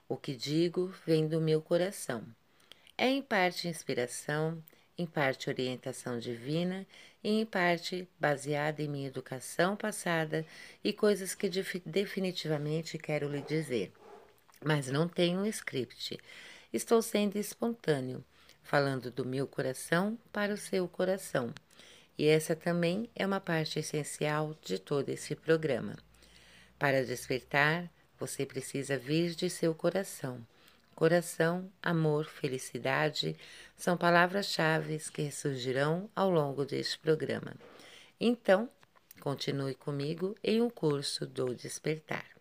O que digo vem do meu coração. É em parte inspiração, em parte orientação divina e em parte baseada em minha educação passada e coisas que definitivamente quero lhe dizer. Mas não tenho um script. Estou sendo espontâneo, falando do meu coração para o seu coração. E essa também é uma parte essencial de todo esse programa. Para despertar, você precisa vir de seu coração Coração, amor, felicidade são palavras-chave que ressurgirão ao longo deste programa. Então, continue comigo em um curso do despertar.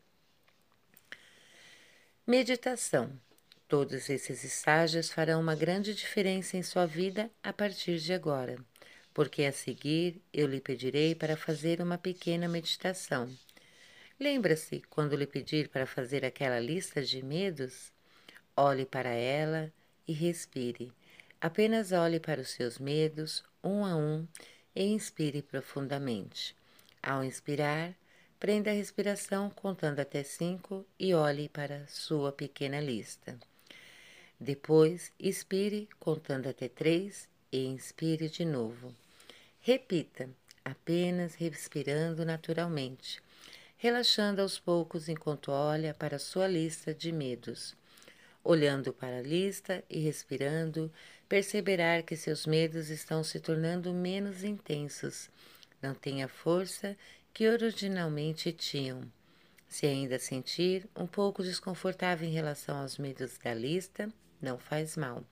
Meditação. Todos esses estágios farão uma grande diferença em sua vida a partir de agora, porque a seguir eu lhe pedirei para fazer uma pequena meditação. Lembra-se quando lhe pedir para fazer aquela lista de medos? Olhe para ela e respire. Apenas olhe para os seus medos, um a um, e inspire profundamente. Ao inspirar, prenda a respiração contando até cinco e olhe para sua pequena lista. Depois, expire contando até três e inspire de novo. Repita, apenas respirando naturalmente, relaxando aos poucos enquanto olha para sua lista de medos. Olhando para a lista e respirando, perceberá que seus medos estão se tornando menos intensos. Não têm a força que originalmente tinham. Se ainda sentir um pouco desconfortável em relação aos medos da lista, não faz mal.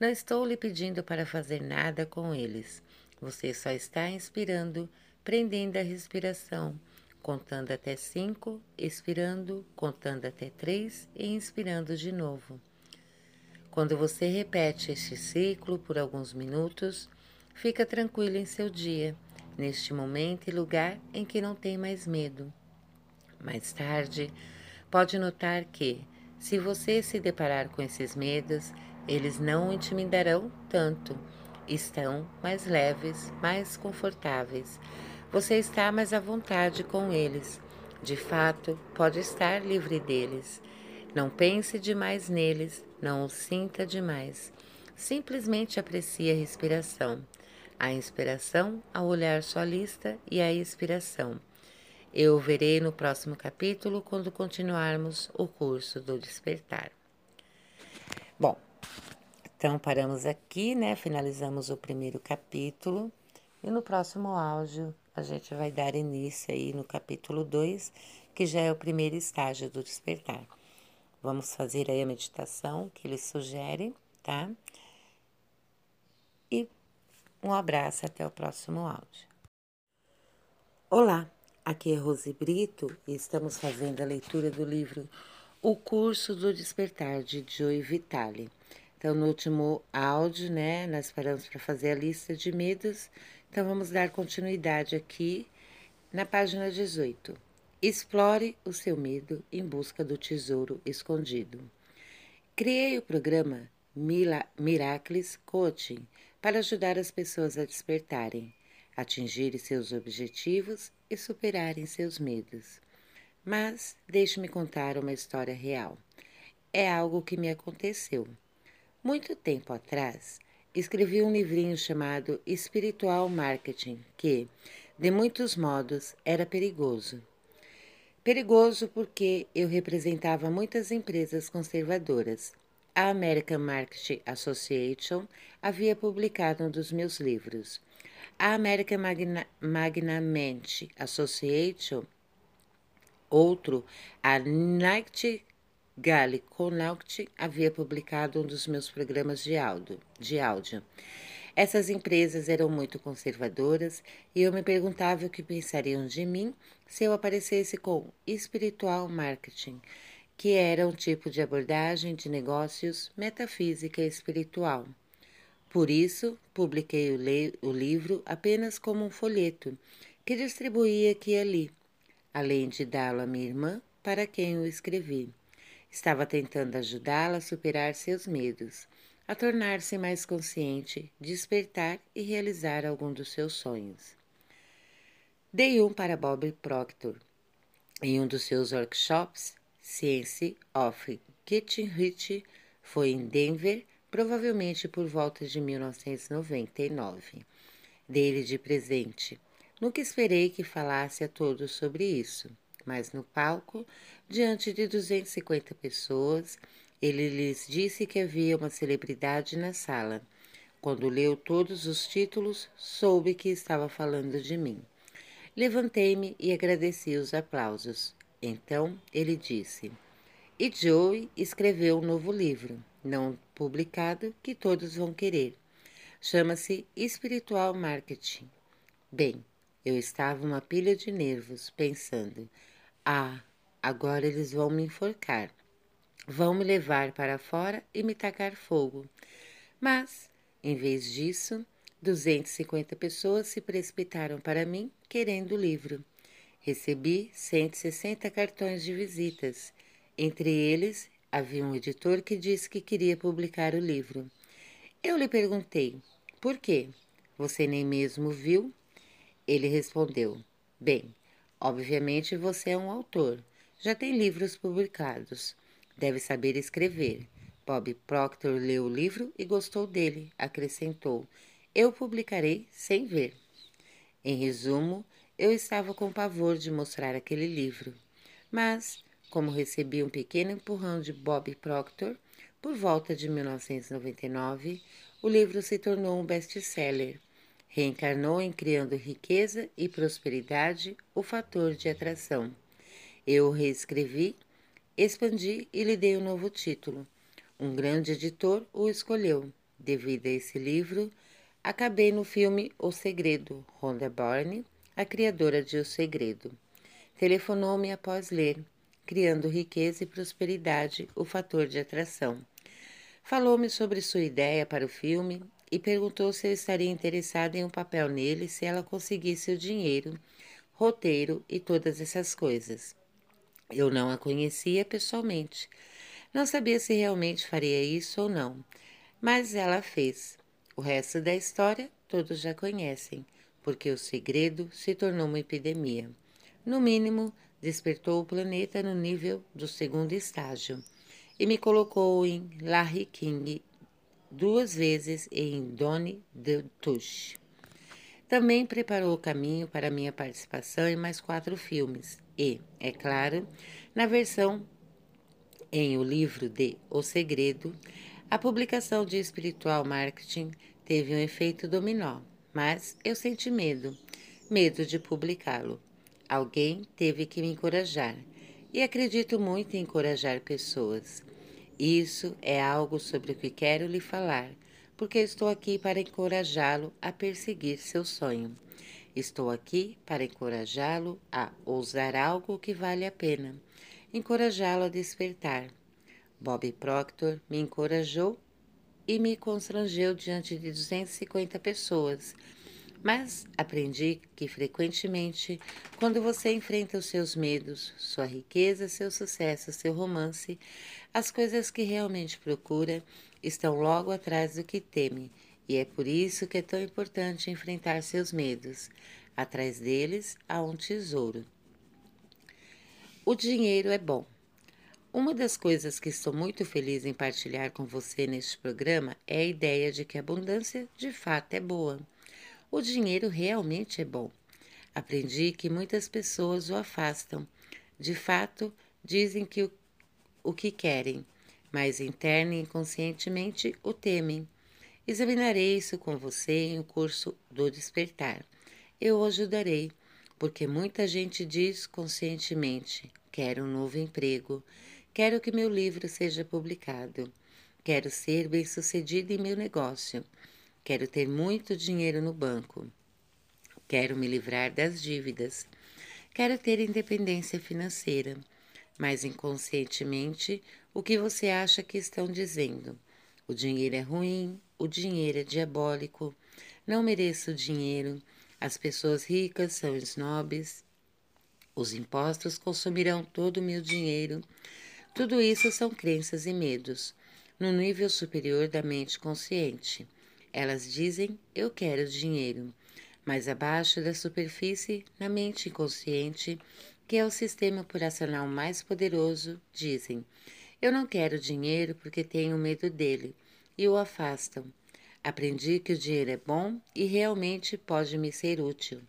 Não estou lhe pedindo para fazer nada com eles. Você só está inspirando, prendendo a respiração contando até cinco, expirando, contando até três e inspirando de novo. Quando você repete este ciclo por alguns minutos, fica tranquilo em seu dia, neste momento e lugar em que não tem mais medo. Mais tarde, pode notar que, se você se deparar com esses medos, eles não o intimidarão tanto, estão mais leves, mais confortáveis você está mais à vontade com eles. De fato, pode estar livre deles. Não pense demais neles, não os sinta demais. Simplesmente aprecie a respiração. A inspiração ao olhar sua lista e a expiração. Eu verei no próximo capítulo quando continuarmos o curso do despertar. Bom, então paramos aqui, né? Finalizamos o primeiro capítulo e no próximo áudio a gente vai dar início aí no capítulo 2, que já é o primeiro estágio do despertar. Vamos fazer aí a meditação que ele sugere, tá? Um abraço até o próximo áudio. Olá, aqui é Rose Brito e estamos fazendo a leitura do livro O Curso do Despertar de Joy Vitale. Então, no último áudio, né, nós paramos para fazer a lista de medos então, vamos dar continuidade aqui na página 18. Explore o seu medo em busca do tesouro escondido. Criei o programa Mila Miracles Coaching para ajudar as pessoas a despertarem, atingirem seus objetivos e superarem seus medos. Mas deixe-me contar uma história real. É algo que me aconteceu. Muito tempo atrás, escrevi um livrinho chamado Espiritual Marketing, que, de muitos modos, era perigoso. Perigoso porque eu representava muitas empresas conservadoras. A American Marketing Association havia publicado um dos meus livros. A American Magna, Magnamente Association, outro, a Night Gale Connaught havia publicado um dos meus programas de áudio, de áudio. Essas empresas eram muito conservadoras e eu me perguntava o que pensariam de mim se eu aparecesse com espiritual marketing, que era um tipo de abordagem de negócios metafísica espiritual. Por isso, publiquei o, o livro apenas como um folheto que distribuía aqui e ali, além de dá-lo à minha irmã, para quem o escrevi. Estava tentando ajudá-la a superar seus medos, a tornar-se mais consciente, despertar e realizar algum dos seus sonhos. Dei um para Bob Proctor. Em um dos seus workshops, Science of Rich foi em Denver, provavelmente por volta de 1999. Dei-lhe de presente. Nunca esperei que falasse a todos sobre isso, mas no palco, diante de 250 pessoas, ele lhes disse que havia uma celebridade na sala. Quando leu todos os títulos, soube que estava falando de mim. Levantei-me e agradeci os aplausos. Então ele disse: E Joey escreveu um novo livro, não publicado, que todos vão querer. Chama-se Espiritual Marketing. Bem, eu estava uma pilha de nervos, pensando: ah, agora eles vão me enforcar. Vão me levar para fora e me tacar fogo. Mas, em vez disso, 250 pessoas se precipitaram para mim querendo o livro. Recebi 160 cartões de visitas. Entre eles, havia um editor que disse que queria publicar o livro. Eu lhe perguntei: por quê? Você nem mesmo viu? Ele respondeu: Bem, obviamente você é um autor. Já tem livros publicados. Deve saber escrever. Bob Proctor leu o livro e gostou dele, acrescentou. Eu publicarei sem ver. Em resumo, eu estava com pavor de mostrar aquele livro. Mas, como recebi um pequeno empurrão de Bob Proctor, por volta de 1999, o livro se tornou um best-seller. Reencarnou em criando riqueza e prosperidade, o fator de atração. Eu o reescrevi Expandi e lhe dei um novo título. Um grande editor o escolheu. Devido a esse livro, acabei no filme O Segredo, Rhonda Byrne, a criadora de O Segredo. Telefonou-me após ler, criando riqueza e prosperidade, o fator de atração. Falou-me sobre sua ideia para o filme e perguntou se eu estaria interessada em um papel nele se ela conseguisse o dinheiro, roteiro e todas essas coisas. Eu não a conhecia pessoalmente. Não sabia se realmente faria isso ou não, mas ela fez. O resto da história todos já conhecem, porque o segredo se tornou uma epidemia. No mínimo, despertou o planeta no nível do segundo estágio e me colocou em Larry King duas vezes e em Donnie de Touche. Também preparou o caminho para minha participação em mais quatro filmes, e, é claro, na versão em o livro de O Segredo, a publicação de Espiritual Marketing teve um efeito dominó, mas eu senti medo, medo de publicá-lo. Alguém teve que me encorajar, e acredito muito em encorajar pessoas. Isso é algo sobre o que quero lhe falar, porque estou aqui para encorajá-lo a perseguir seu sonho. Estou aqui para encorajá-lo a ousar algo que vale a pena, encorajá-lo a despertar. Bob Proctor me encorajou e me constrangeu diante de 250 pessoas. Mas aprendi que frequentemente, quando você enfrenta os seus medos, sua riqueza, seu sucesso, seu romance, as coisas que realmente procura estão logo atrás do que teme e é por isso que é tão importante enfrentar seus medos. Atrás deles há um tesouro. O dinheiro é bom. Uma das coisas que estou muito feliz em partilhar com você neste programa é a ideia de que a abundância de fato é boa. O dinheiro realmente é bom. Aprendi que muitas pessoas o afastam. De fato, dizem que o, o que querem, mas interna e inconscientemente o temem. Examinarei isso com você em o curso do despertar. Eu o ajudarei, porque muita gente diz conscientemente: quero um novo emprego, quero que meu livro seja publicado, quero ser bem-sucedido em meu negócio, quero ter muito dinheiro no banco, quero me livrar das dívidas, quero ter independência financeira. Mas inconscientemente, o que você acha que estão dizendo? O dinheiro é ruim, o dinheiro é diabólico, não mereço dinheiro, as pessoas ricas são snobs, os impostos consumirão todo o meu dinheiro. Tudo isso são crenças e medos, no nível superior da mente consciente. Elas dizem: Eu quero dinheiro. Mais abaixo da superfície, na mente inconsciente, que é o sistema operacional mais poderoso, dizem: Eu não quero dinheiro porque tenho medo dele, e o afastam. Aprendi que o dinheiro é bom e realmente pode me ser útil.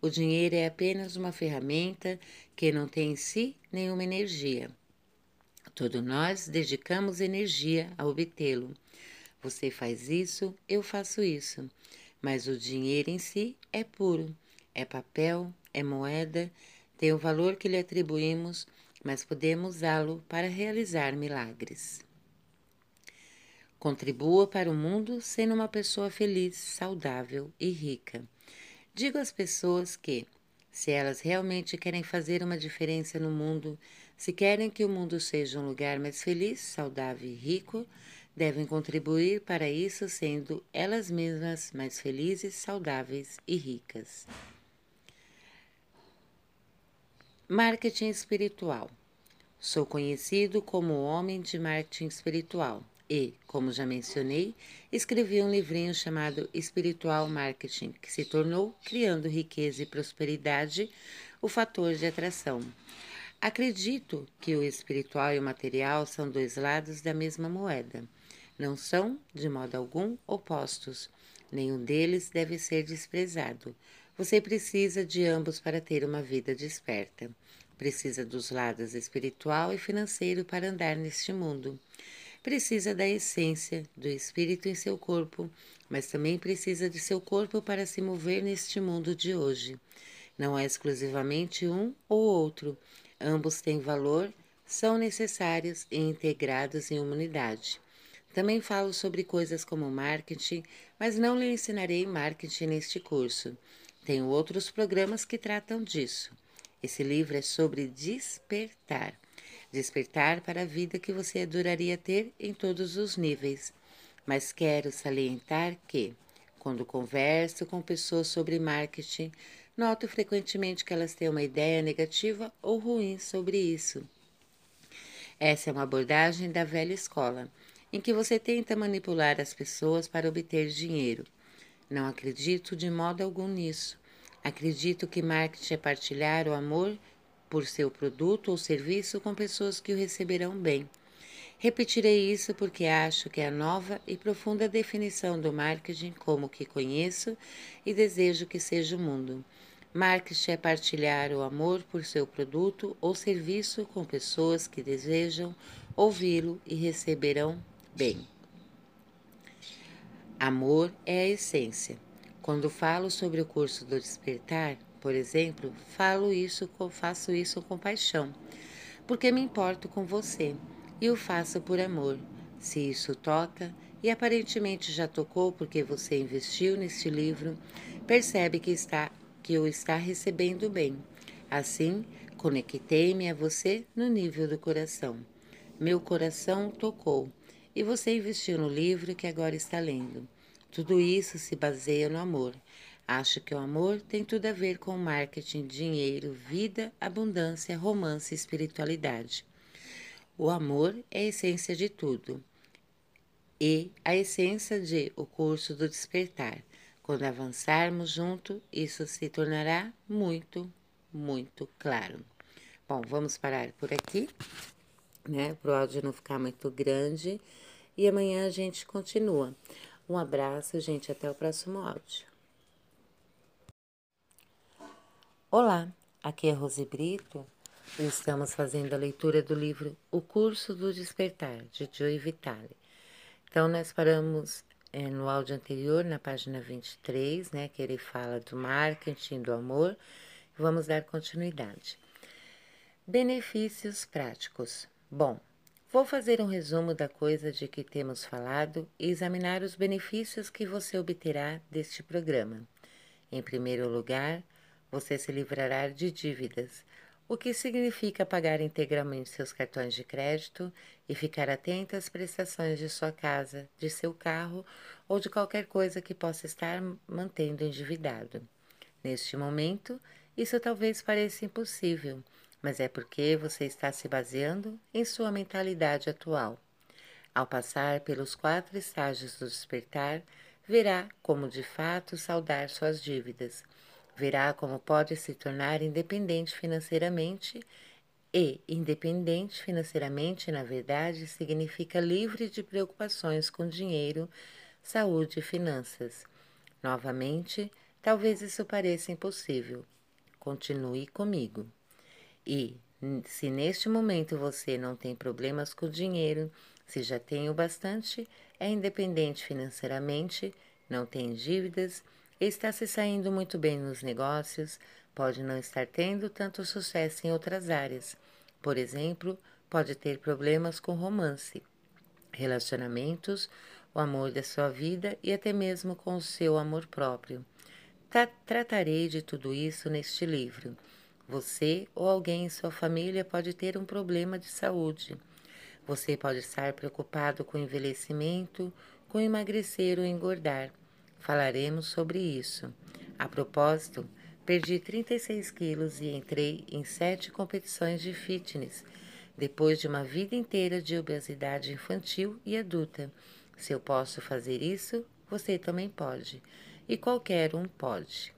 O dinheiro é apenas uma ferramenta que não tem em si nenhuma energia. Todos nós dedicamos energia a obtê-lo. Você faz isso, eu faço isso. Mas o dinheiro em si é puro, é papel, é moeda, tem o valor que lhe atribuímos, mas podemos usá-lo para realizar milagres. Contribua para o mundo sendo uma pessoa feliz, saudável e rica. Digo às pessoas que, se elas realmente querem fazer uma diferença no mundo, se querem que o mundo seja um lugar mais feliz, saudável e rico, devem contribuir para isso sendo elas mesmas mais felizes, saudáveis e ricas. Marketing espiritual. Sou conhecido como homem de marketing espiritual e, como já mencionei, escrevi um livrinho chamado Espiritual Marketing, que se tornou Criando Riqueza e Prosperidade, o fator de atração. Acredito que o espiritual e o material são dois lados da mesma moeda. Não são, de modo algum, opostos. Nenhum deles deve ser desprezado. Você precisa de ambos para ter uma vida desperta. Precisa dos lados espiritual e financeiro para andar neste mundo. Precisa da essência do espírito em seu corpo, mas também precisa de seu corpo para se mover neste mundo de hoje. Não é exclusivamente um ou outro, Ambos têm valor, são necessários e integrados em uma unidade. Também falo sobre coisas como marketing, mas não lhe ensinarei marketing neste curso. Tenho outros programas que tratam disso. Esse livro é sobre despertar. Despertar para a vida que você adoraria ter em todos os níveis. Mas quero salientar que, quando converso com pessoas sobre marketing, noto frequentemente que elas têm uma ideia negativa ou ruim sobre isso. Essa é uma abordagem da velha escola, em que você tenta manipular as pessoas para obter dinheiro. Não acredito de modo algum nisso. Acredito que marketing é partilhar o amor por seu produto ou serviço com pessoas que o receberão bem. Repetirei isso porque acho que é a nova e profunda definição do marketing como que conheço e desejo que seja o mundo. Marketing é partilhar o amor por seu produto ou serviço com pessoas que desejam ouvi-lo e receberão bem. Amor é a essência. Quando falo sobre o curso do despertar, por exemplo, falo isso, faço isso com paixão, porque me importo com você e o faço por amor. Se isso toca, e aparentemente já tocou porque você investiu neste livro, percebe que está que o está recebendo bem. Assim, conectei-me a você no nível do coração. Meu coração tocou e você investiu no livro que agora está lendo. Tudo isso se baseia no amor. Acho que o amor tem tudo a ver com marketing, dinheiro, vida, abundância, romance e espiritualidade. O amor é a essência de tudo e a essência de O Curso do Despertar. Quando avançarmos junto, isso se tornará muito, muito claro. Bom, vamos parar por aqui, né? Para o áudio não ficar muito grande. E amanhã a gente continua. Um abraço, gente. Até o próximo áudio. Olá, aqui é Rose Brito Estamos fazendo a leitura do livro O Curso do Despertar, de Joy Vitale. Então, nós paramos é, no áudio anterior, na página 23, né, que ele fala do marketing, do amor. Vamos dar continuidade. Benefícios práticos. Bom, vou fazer um resumo da coisa de que temos falado e examinar os benefícios que você obterá deste programa. Em primeiro lugar, você se livrará de dívidas o que significa pagar integralmente seus cartões de crédito e ficar atento às prestações de sua casa, de seu carro ou de qualquer coisa que possa estar mantendo endividado. Neste momento, isso talvez pareça impossível, mas é porque você está se baseando em sua mentalidade atual. Ao passar pelos quatro estágios do despertar, verá como de fato saldar suas dívidas. Verá como pode se tornar independente financeiramente e independente financeiramente, na verdade, significa livre de preocupações com dinheiro, saúde e finanças. Novamente, talvez isso pareça impossível. Continue comigo. E, se neste momento você não tem problemas com dinheiro, se já tem o bastante, é independente financeiramente, não tem dívidas, está se saindo muito bem nos negócios, pode não estar tendo tanto sucesso em outras áreas. Por exemplo, pode ter problemas com romance, relacionamentos, o amor da sua vida e até mesmo com o seu amor próprio. Tra tratarei de tudo isso neste livro. Você ou alguém em sua família pode ter um problema de saúde. Você pode estar preocupado com envelhecimento, com emagrecer ou engordar. Falaremos sobre isso. A propósito, Perdi 36 quilos e entrei em sete competições de fitness, depois de uma vida inteira de obesidade infantil e adulta. Se eu posso fazer isso, você também pode. E qualquer um pode.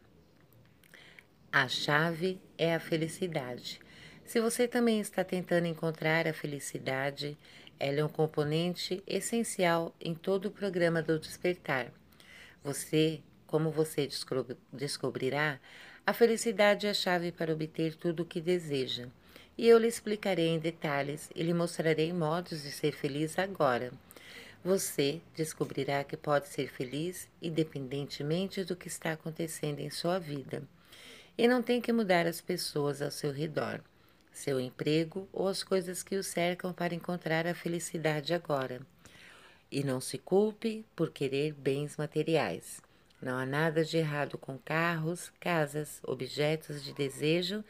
A chave é a felicidade. Se você também está tentando encontrar a felicidade, ela é um componente essencial em todo o programa do despertar. Você, como você descobrirá, a felicidade é a chave para obter tudo o que deseja. E eu lhe explicarei em detalhes e lhe mostrarei modos de ser feliz agora. Você descobrirá que pode ser feliz independentemente do que está acontecendo em sua vida. E não tem que mudar as pessoas ao seu redor, seu emprego ou as coisas que o cercam para encontrar a felicidade agora. E não se culpe por querer bens materiais. Não há nada de errado com carros, casas, objetos de desejo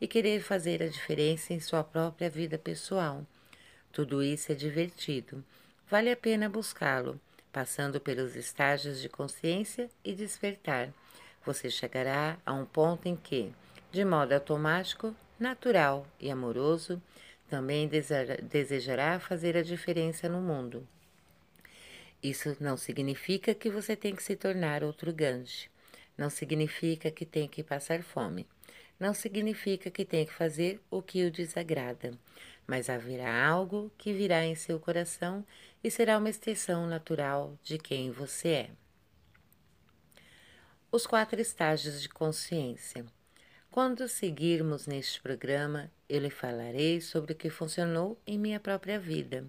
e querer fazer a diferença em sua própria vida pessoal. Tudo isso é divertido. Vale a pena buscá-lo, passando pelos estágios de consciência e despertar. Você chegará a um ponto em que, de modo automático, natural e amoroso, também desejará fazer a diferença no mundo. Isso não significa que você tem que se tornar outro Gandhi. Não significa que tem que passar fome. Não significa que tem que fazer o que o desagrada. Mas haverá algo que virá em seu coração e será uma extensão natural de quem você é. Os quatro estágios de consciência. Quando seguirmos neste programa, eu lhe falarei sobre o que funcionou em minha própria vida.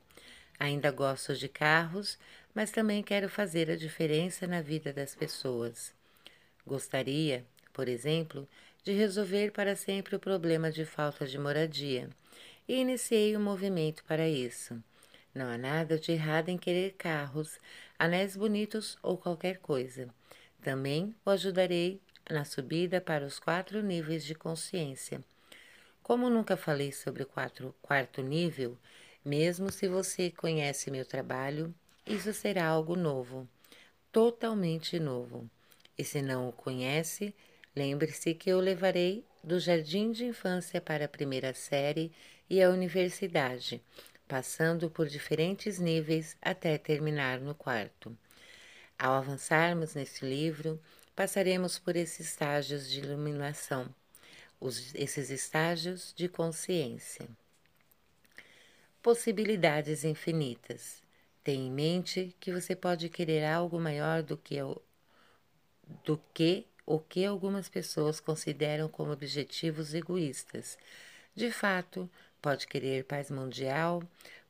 Ainda gosto de carros, mas também quero fazer a diferença na vida das pessoas. Gostaria, por exemplo, de resolver para sempre o problema de falta de moradia e iniciei um movimento para isso. Não há nada de errado em querer carros, anéis bonitos ou qualquer coisa. Também o ajudarei na subida para os quatro níveis de consciência. Como nunca falei sobre o quarto nível, mesmo se você conhece meu trabalho, isso será algo novo, totalmente novo. E se não o conhece, lembre-se que eu levarei do jardim de infância para a primeira série e a universidade, passando por diferentes níveis até terminar no quarto. Ao avançarmos neste livro, passaremos por esses estágios de iluminação, os, esses estágios de consciência. Possibilidades infinitas. Tenha em mente que você pode querer algo maior do que o, do que o que algumas pessoas consideram como objetivos egoístas. De fato, pode querer paz mundial,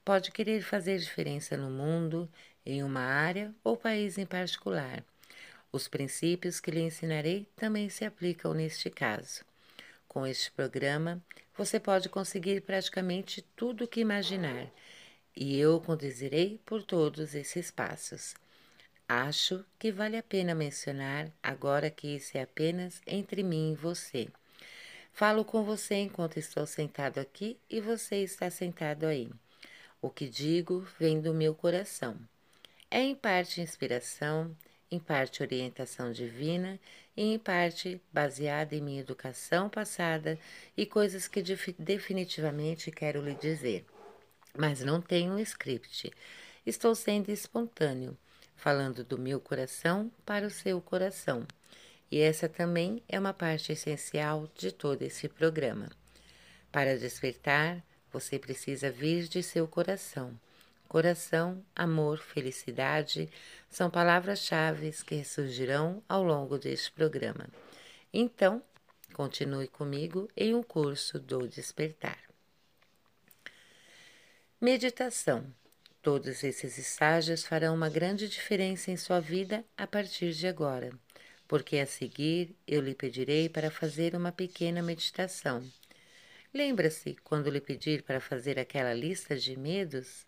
pode querer fazer diferença no mundo, em uma área ou país em particular. Os princípios que lhe ensinarei também se aplicam neste caso. Com este programa, você pode conseguir praticamente tudo o que imaginar e eu conduzirei por todos esses passos. Acho que vale a pena mencionar, agora que isso é apenas entre mim e você. Falo com você enquanto estou sentado aqui e você está sentado aí. O que digo vem do meu coração. É em parte inspiração, em parte orientação divina e em parte baseada em minha educação passada e coisas que definitivamente quero lhe dizer mas não tenho um script. Estou sendo espontâneo. falando do meu coração para o seu coração. E essa também é uma parte essencial de todo esse programa. Para despertar, você precisa vir de seu coração. Coração, amor, felicidade são palavras-chave que ressurgirão ao longo deste programa. Então, continue comigo em um curso do despertar. Meditação. Todos esses estágios farão uma grande diferença em sua vida a partir de agora, porque a seguir eu lhe pedirei para fazer uma pequena meditação. Lembra-se quando lhe pedir para fazer aquela lista de medos?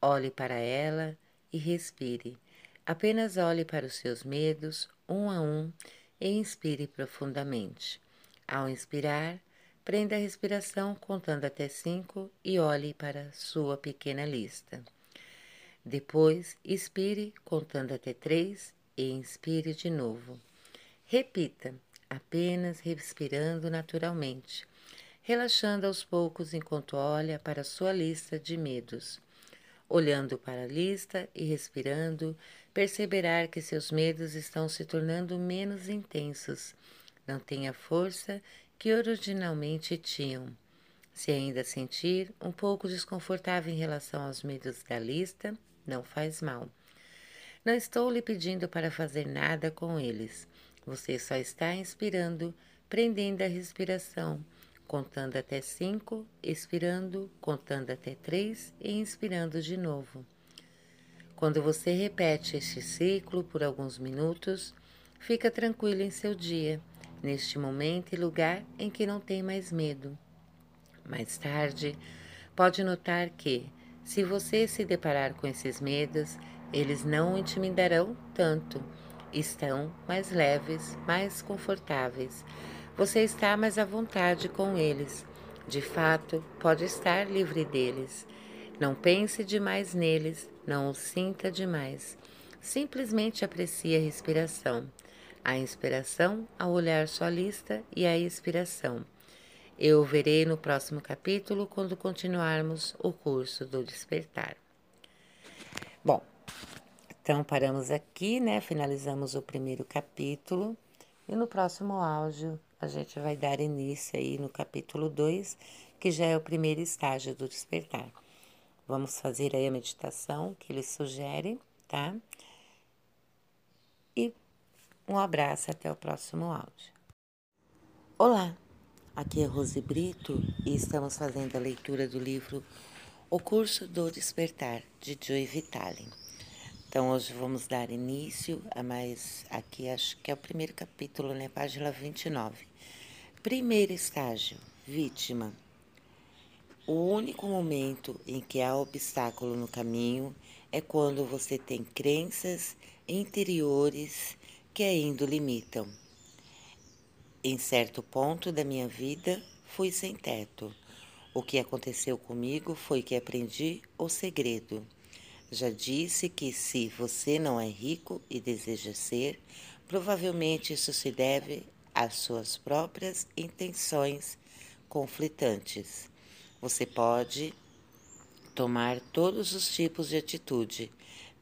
Olhe para ela e respire. Apenas olhe para os seus medos, um a um, e inspire profundamente. Ao inspirar, Prenda a respiração contando até cinco e olhe para sua pequena lista. Depois, expire contando até três e inspire de novo. Repita, apenas respirando naturalmente, relaxando aos poucos enquanto olha para sua lista de medos. Olhando para a lista e respirando, perceberá que seus medos estão se tornando menos intensos. Não tenha força que originalmente tinham. Se ainda sentir um pouco desconfortável em relação aos medos da lista, não faz mal. Não estou lhe pedindo para fazer nada com eles. Você só está inspirando, prendendo a respiração, contando até cinco, expirando, contando até três e inspirando de novo. Quando você repete este ciclo por alguns minutos, fica tranquilo em seu dia neste momento e lugar em que não tem mais medo. Mais tarde, pode notar que, se você se deparar com esses medos, eles não o intimidarão tanto. Estão mais leves, mais confortáveis. Você está mais à vontade com eles. De fato, pode estar livre deles. Não pense demais neles, não os sinta demais. Simplesmente aprecie a respiração a inspiração ao olhar sua lista e a expiração. Eu verei no próximo capítulo quando continuarmos o curso do despertar. Bom, então paramos aqui, né? Finalizamos o primeiro capítulo e no próximo áudio a gente vai dar início aí no capítulo 2, que já é o primeiro estágio do despertar. Vamos fazer aí a meditação que ele sugere, tá? E um abraço até o próximo áudio. Olá, aqui é Rose Brito e estamos fazendo a leitura do livro O Curso do Despertar, de Joy Vitale. Então, hoje vamos dar início a mais. Aqui acho que é o primeiro capítulo, né? Página 29. Primeiro estágio: vítima. O único momento em que há obstáculo no caminho é quando você tem crenças interiores que ainda o limitam. Em certo ponto da minha vida, fui sem teto. O que aconteceu comigo foi que aprendi o segredo. Já disse que se você não é rico e deseja ser, provavelmente isso se deve às suas próprias intenções conflitantes. Você pode tomar todos os tipos de atitude,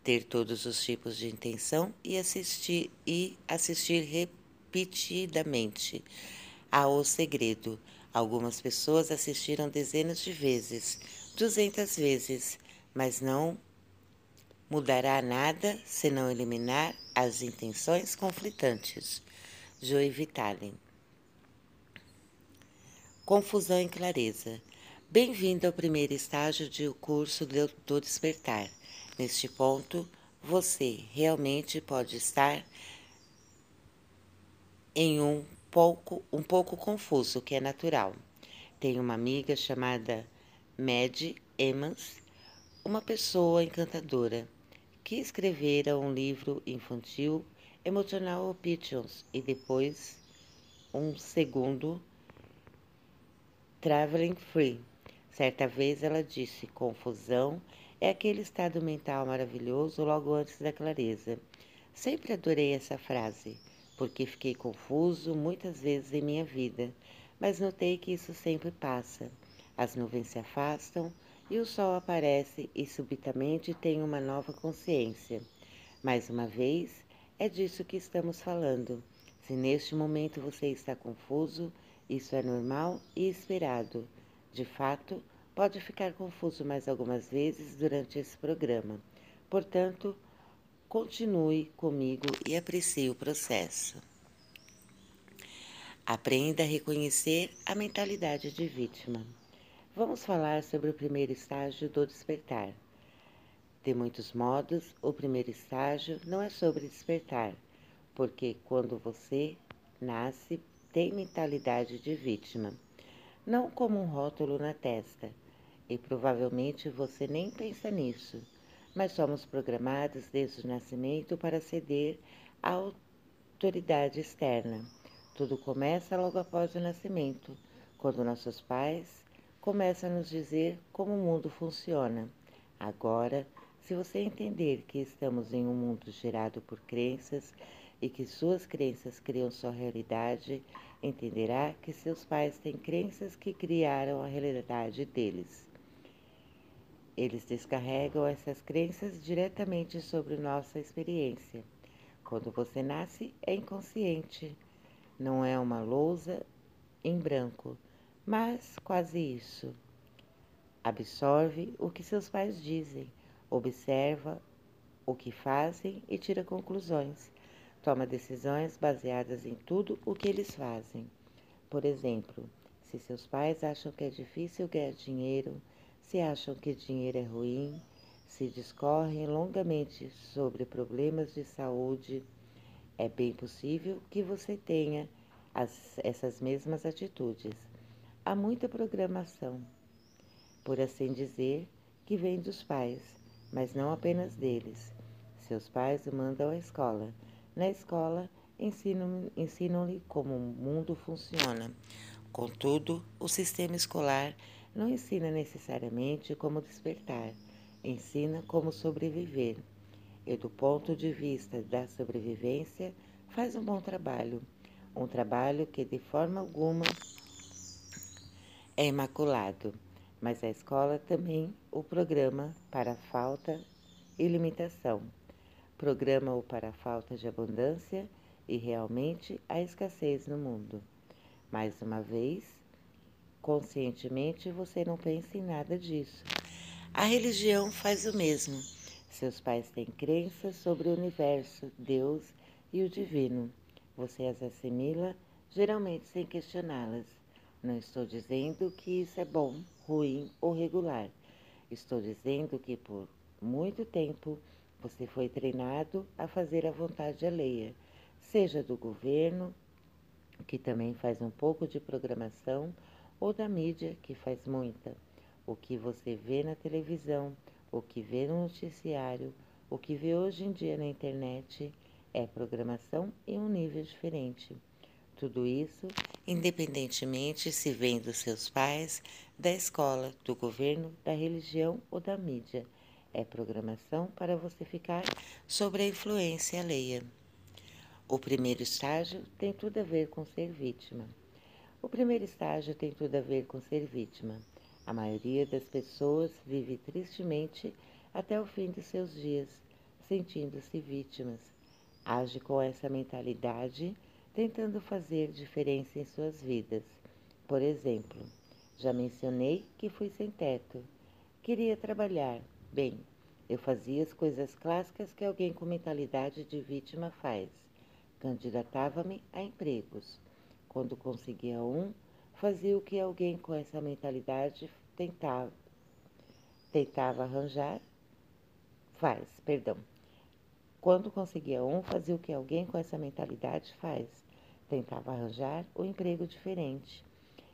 ter todos os tipos de intenção e assistir e assistir repetidamente ao segredo. Algumas pessoas assistiram dezenas de vezes, duzentas vezes, mas não mudará nada se não eliminar as intenções conflitantes. Joey Vitale. Confusão e clareza. Bem-vindo ao primeiro estágio do curso do despertar. Neste ponto, você realmente pode estar em um pouco, um pouco confuso, que é natural. Tenho uma amiga chamada Mad Emmons, uma pessoa encantadora, que escrevera um livro infantil, Emotional Options, e depois um segundo, Traveling Free. Certa vez ela disse: confusão é aquele estado mental maravilhoso logo antes da clareza. Sempre adorei essa frase, porque fiquei confuso muitas vezes em minha vida, mas notei que isso sempre passa. As nuvens se afastam e o sol aparece e subitamente tenho uma nova consciência. Mais uma vez, é disso que estamos falando. Se neste momento você está confuso, isso é normal e esperado. De fato, pode ficar confuso mais algumas vezes durante esse programa. Portanto, continue comigo e aprecie o processo. Aprenda a reconhecer a mentalidade de vítima. Vamos falar sobre o primeiro estágio do despertar. De muitos modos, o primeiro estágio não é sobre despertar, porque quando você nasce, tem mentalidade de vítima, não como um rótulo na testa, e provavelmente você nem pensa nisso, mas somos programados desde o nascimento para ceder à autoridade externa. Tudo começa logo após o nascimento, quando nossos pais começam a nos dizer como o mundo funciona. Agora, se você entender que estamos em um mundo gerado por crenças e que suas crenças criam sua realidade, entenderá que seus pais têm crenças que criaram a realidade deles. Eles descarregam essas crenças diretamente sobre nossa experiência. Quando você nasce, é inconsciente. Não é uma lousa em branco, mas quase isso. Absorve o que seus pais dizem observa o que fazem e tira conclusões. Toma decisões baseadas em tudo o que eles fazem. Por exemplo, se seus pais acham que é difícil ganhar dinheiro, se acham que dinheiro é ruim, se discorrem longamente sobre problemas de saúde, é bem possível que você tenha as, essas mesmas atitudes. Há muita programação, por assim dizer, que vem dos pais mas não apenas deles. Seus pais o mandam à escola. Na escola, ensinam-lhe como o mundo funciona. Contudo, o sistema escolar não ensina necessariamente como despertar, ensina como sobreviver. E do ponto de vista da sobrevivência, faz um bom trabalho. Um trabalho que de forma alguma é imaculado mas a escola também o programa para falta e limitação. Programa-o para a falta de abundância e realmente a escassez no mundo. Mais uma vez, conscientemente você não pensa em nada disso. A religião faz o mesmo. Seus pais têm crenças sobre o universo, Deus e o divino. Você as assimila, geralmente sem questioná-las. Não estou dizendo que isso é bom, ruim ou regular. Estou dizendo que por muito tempo você foi treinado a fazer a vontade alheia, seja do governo, que também faz um pouco de programação, ou da mídia, que faz muita. O que você vê na televisão, o que vê no noticiário, o que vê hoje em dia na internet é programação em um nível diferente. Tudo isso, independentemente se vem dos seus pais, da escola, do governo, da religião ou da mídia. É programação para você ficar sob a influência alheia. O primeiro estágio tem tudo a ver com ser vítima. O primeiro estágio tem tudo a ver com ser vítima. A maioria das pessoas vive tristemente até o fim de seus dias, sentindo-se vítimas. Age com essa mentalidade tentando fazer diferença em suas vidas. Por exemplo, já mencionei que fui sem teto. Queria trabalhar. Bem, eu fazia as coisas clássicas que alguém com mentalidade de vítima faz. Candidatava-me a empregos. Quando conseguia um, fazia o que alguém com essa mentalidade tentava, tentava arranjar. Faz, perdão. Quando conseguia um, fazia o que alguém com essa mentalidade faz tentava arranjar um emprego diferente.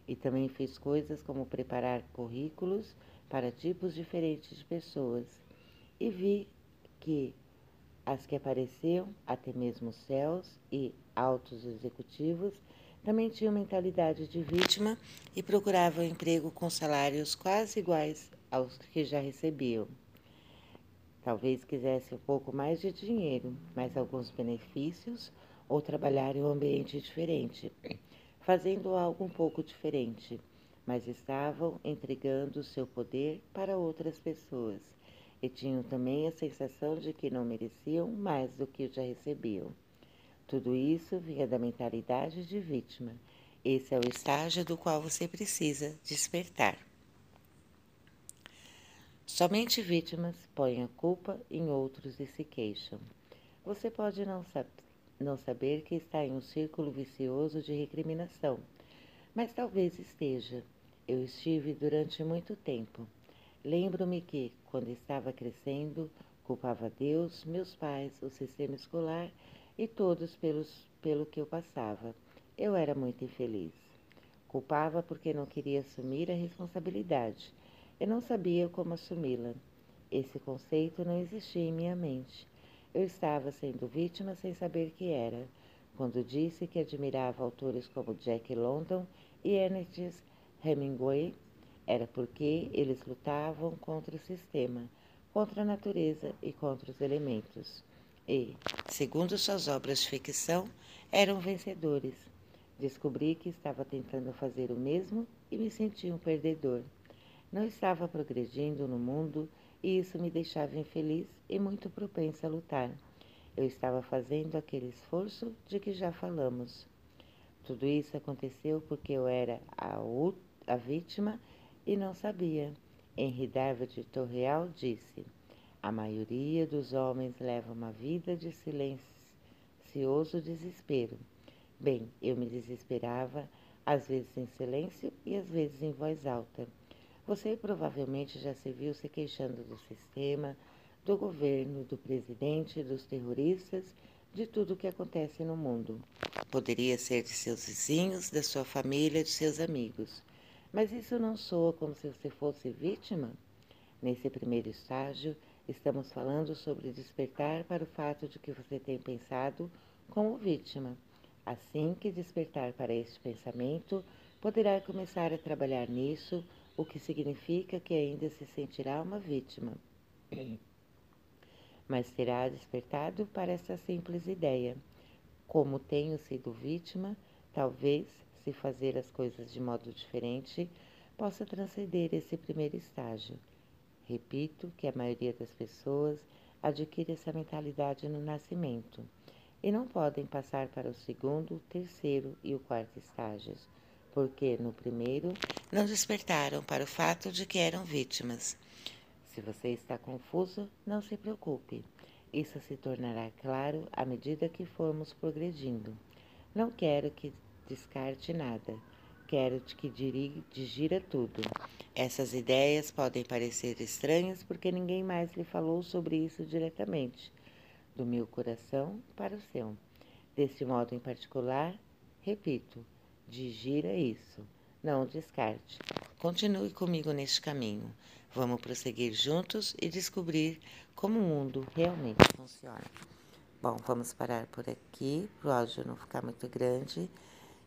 E também fiz coisas como preparar currículos para tipos diferentes de pessoas. E vi que as que apareciam, até mesmo céus e altos executivos, também tinham mentalidade de vítima e procuravam emprego com salários quase iguais aos que já recebiam. Talvez quisesse um pouco mais de dinheiro, mas alguns benefícios ou trabalhar em um ambiente diferente, fazendo algo um pouco diferente, mas estavam entregando seu poder para outras pessoas. e tinham também a sensação de que não mereciam mais do que já recebiam. Tudo isso vinha da mentalidade de vítima. Esse é o estágio do qual você precisa despertar. Somente vítimas põem a culpa em outros e se queixam. Você pode não, não saber que está em um círculo vicioso de recriminação, mas talvez esteja. Eu estive durante muito tempo. Lembro-me que, quando estava crescendo, culpava Deus, meus pais, o sistema escolar e todos pelos, pelo que eu passava. Eu era muito infeliz. Culpava porque não queria assumir a responsabilidade. Eu não sabia como assumi-la. Esse conceito não existia em minha mente. Eu estava sendo vítima sem saber que era, quando disse que admirava autores como Jack London e Ernest Hemingway, era porque eles lutavam contra o sistema, contra a natureza e contra os elementos. E, segundo suas obras de ficção, eram vencedores. Descobri que estava tentando fazer o mesmo e me senti um perdedor. Não estava progredindo no mundo e isso me deixava infeliz e muito propensa a lutar. Eu estava fazendo aquele esforço de que já falamos. Tudo isso aconteceu porque eu era a, a vítima e não sabia. Henri David de Torreal disse: A maioria dos homens leva uma vida de silencioso desespero. Bem, eu me desesperava, às vezes em silêncio e às vezes em voz alta. Você provavelmente já se viu se queixando do sistema, do governo, do presidente, dos terroristas, de tudo o que acontece no mundo. Poderia ser de seus vizinhos, da sua família, de seus amigos. Mas isso não soa como se você fosse vítima? Nesse primeiro estágio, estamos falando sobre despertar para o fato de que você tem pensado como vítima. Assim que despertar para este pensamento, poderá começar a trabalhar nisso o que significa que ainda se sentirá uma vítima. Mas terá despertado para essa simples ideia. Como tenho sido vítima, talvez, se fazer as coisas de modo diferente, possa transcender esse primeiro estágio. Repito que a maioria das pessoas adquire essa mentalidade no nascimento e não podem passar para o segundo, terceiro e o quarto estágios porque no primeiro não despertaram para o fato de que eram vítimas. Se você está confuso, não se preocupe. Isso se tornará claro à medida que formos progredindo. Não quero que descarte nada. Quero que digira tudo. Essas ideias podem parecer estranhas porque ninguém mais lhe falou sobre isso diretamente, do meu coração para o seu. Deste modo em particular, repito, Digira isso. Não descarte. Continue comigo neste caminho. Vamos prosseguir juntos e descobrir como o mundo realmente funciona. Bom, vamos parar por aqui, para o áudio não ficar muito grande.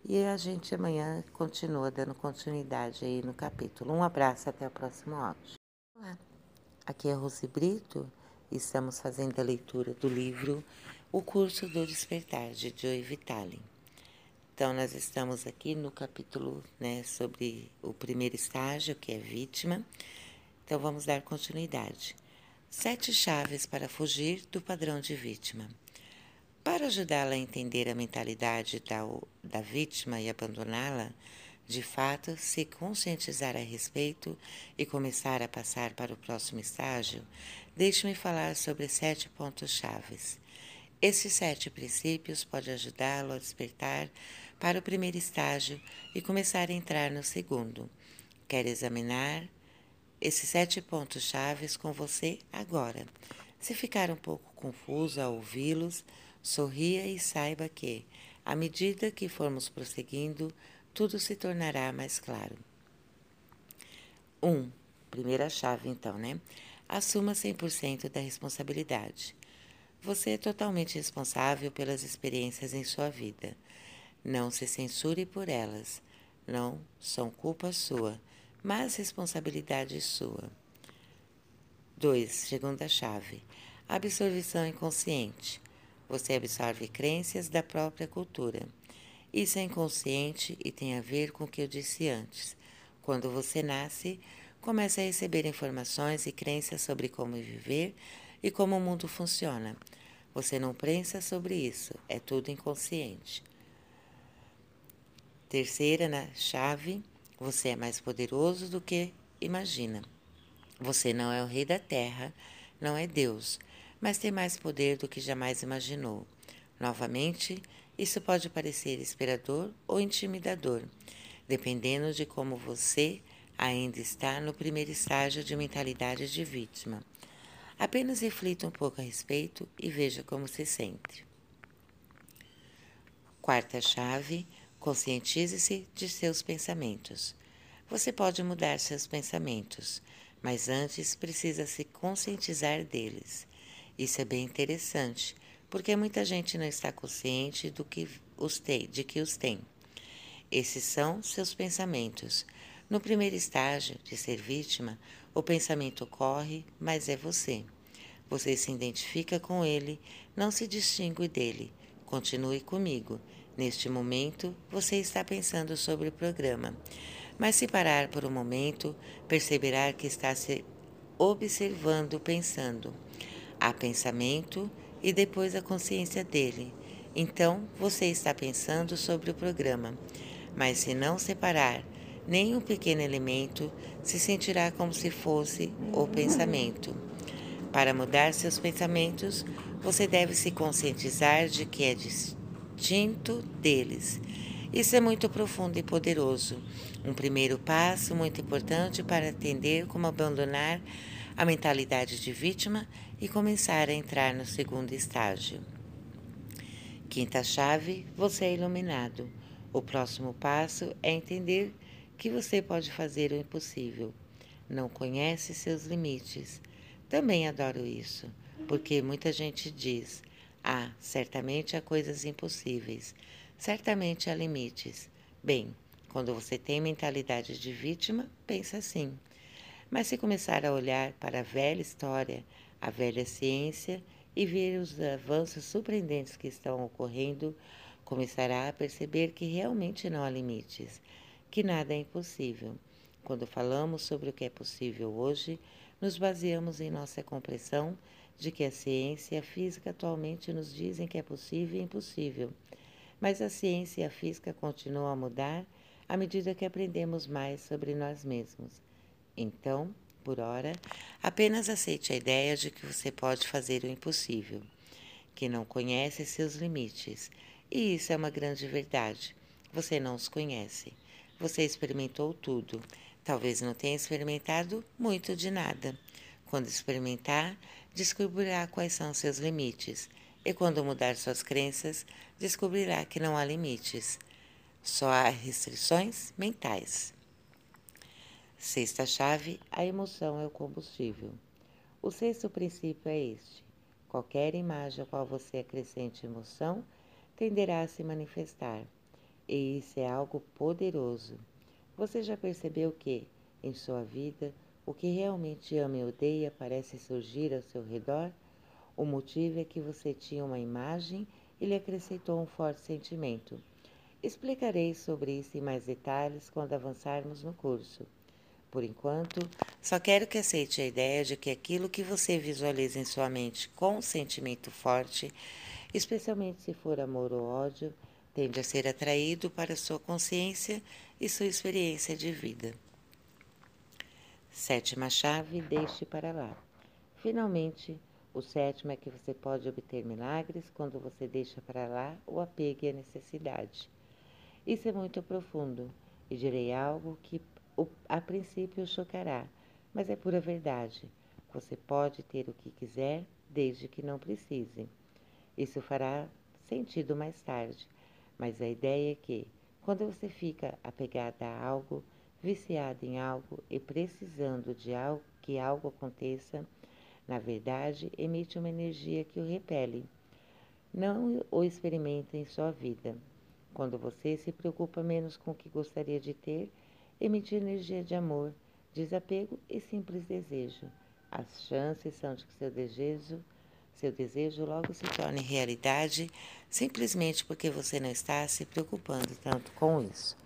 E a gente amanhã continua dando continuidade aí no capítulo. Um abraço, até o próximo áudio. Olá, aqui é Rose Brito e estamos fazendo a leitura do livro O Curso do Despertar, de Joy Vitale. Então, nós estamos aqui no capítulo né, sobre o primeiro estágio, que é vítima. Então, vamos dar continuidade. Sete chaves para fugir do padrão de vítima. Para ajudá-la a entender a mentalidade da, da vítima e abandoná-la, de fato, se conscientizar a respeito e começar a passar para o próximo estágio, deixe-me falar sobre sete pontos chaves. Esses sete princípios podem ajudá-lo a despertar para o primeiro estágio e começar a entrar no segundo. Quero examinar esses sete pontos chaves com você agora. Se ficar um pouco confuso ao ouvi-los, sorria e saiba que, à medida que formos prosseguindo, tudo se tornará mais claro. 1. Um, primeira chave, então, né? Assuma 100% da responsabilidade. Você é totalmente responsável pelas experiências em sua vida. Não se censure por elas. Não são culpa sua, mas responsabilidade sua. 2. Segunda chave. Absorção inconsciente. Você absorve crenças da própria cultura. Isso é inconsciente e tem a ver com o que eu disse antes. Quando você nasce, comece a receber informações e crenças sobre como viver e como o mundo funciona. Você não pensa sobre isso, é tudo inconsciente. Terceira na chave, você é mais poderoso do que imagina. Você não é o rei da terra, não é Deus, mas tem mais poder do que jamais imaginou. Novamente, isso pode parecer inspirador ou intimidador, dependendo de como você ainda está no primeiro estágio de mentalidade de vítima. Apenas reflita um pouco a respeito e veja como se sente. Quarta chave: conscientize-se de seus pensamentos. Você pode mudar seus pensamentos, mas antes precisa se conscientizar deles. Isso é bem interessante, porque muita gente não está consciente do que os tem, de que os tem. Esses são seus pensamentos. No primeiro estágio de ser vítima, o pensamento ocorre, mas é você. Você se identifica com ele, não se distingue dele. Continue comigo. Neste momento, você está pensando sobre o programa. Mas se parar por um momento, perceberá que está se observando pensando. Há pensamento e depois a consciência dele. Então você está pensando sobre o programa, mas se não separar nem um pequeno elemento, se sentirá como se fosse o pensamento. Para mudar seus pensamentos, você deve se conscientizar de que é distinto deles. Isso é muito profundo e poderoso. Um primeiro passo muito importante para entender como abandonar a mentalidade de vítima e começar a entrar no segundo estágio. Quinta chave: você é iluminado. O próximo passo é entender que você pode fazer o impossível. Não conhece seus limites. Também adoro isso, porque muita gente diz: ah, certamente há coisas impossíveis, certamente há limites. Bem, quando você tem mentalidade de vítima, pensa assim. Mas se começar a olhar para a velha história, a velha ciência e ver os avanços surpreendentes que estão ocorrendo, começará a perceber que realmente não há limites, que nada é impossível. Quando falamos sobre o que é possível hoje, nos baseamos em nossa compreensão de que a ciência e a física atualmente nos dizem que é possível e impossível. Mas a ciência e a física continuam a mudar à medida que aprendemos mais sobre nós mesmos. Então, por hora, apenas aceite a ideia de que você pode fazer o impossível, que não conhece seus limites. E isso é uma grande verdade. Você não os conhece. Você experimentou tudo. Talvez não tenha experimentado muito de nada. Quando experimentar, descobrirá quais são seus limites. E quando mudar suas crenças, descobrirá que não há limites. Só há restrições mentais. Sexta chave: a emoção é o combustível. O sexto princípio é este: qualquer imagem a qual você acrescente emoção tenderá a se manifestar, e isso é algo poderoso. Você já percebeu que, em sua vida, o que realmente ama e odeia parece surgir ao seu redor? O motivo é que você tinha uma imagem e lhe acrescentou um forte sentimento. Explicarei sobre isso em mais detalhes quando avançarmos no curso. Por enquanto, só quero que aceite a ideia de que aquilo que você visualiza em sua mente com um sentimento forte, especialmente se for amor ou ódio, tende a ser atraído para sua consciência e sua experiência de vida. Sétima chave, deixe para lá. Finalmente, o sétimo é que você pode obter milagres quando você deixa para lá o apego e a necessidade. Isso é muito profundo e direi algo que a princípio chocará, mas é pura verdade. Você pode ter o que quiser, desde que não precise. Isso fará sentido mais tarde, mas a ideia é que, quando você fica apegada a algo, viciado em algo e precisando de algo, que algo aconteça, na verdade, emite uma energia que o repele. Não o experimenta em sua vida. Quando você se preocupa menos com o que gostaria de ter, emitir energia de amor, desapego e simples desejo. As chances são de que seu desejo, seu desejo logo se torne realidade, simplesmente porque você não está se preocupando tanto com isso.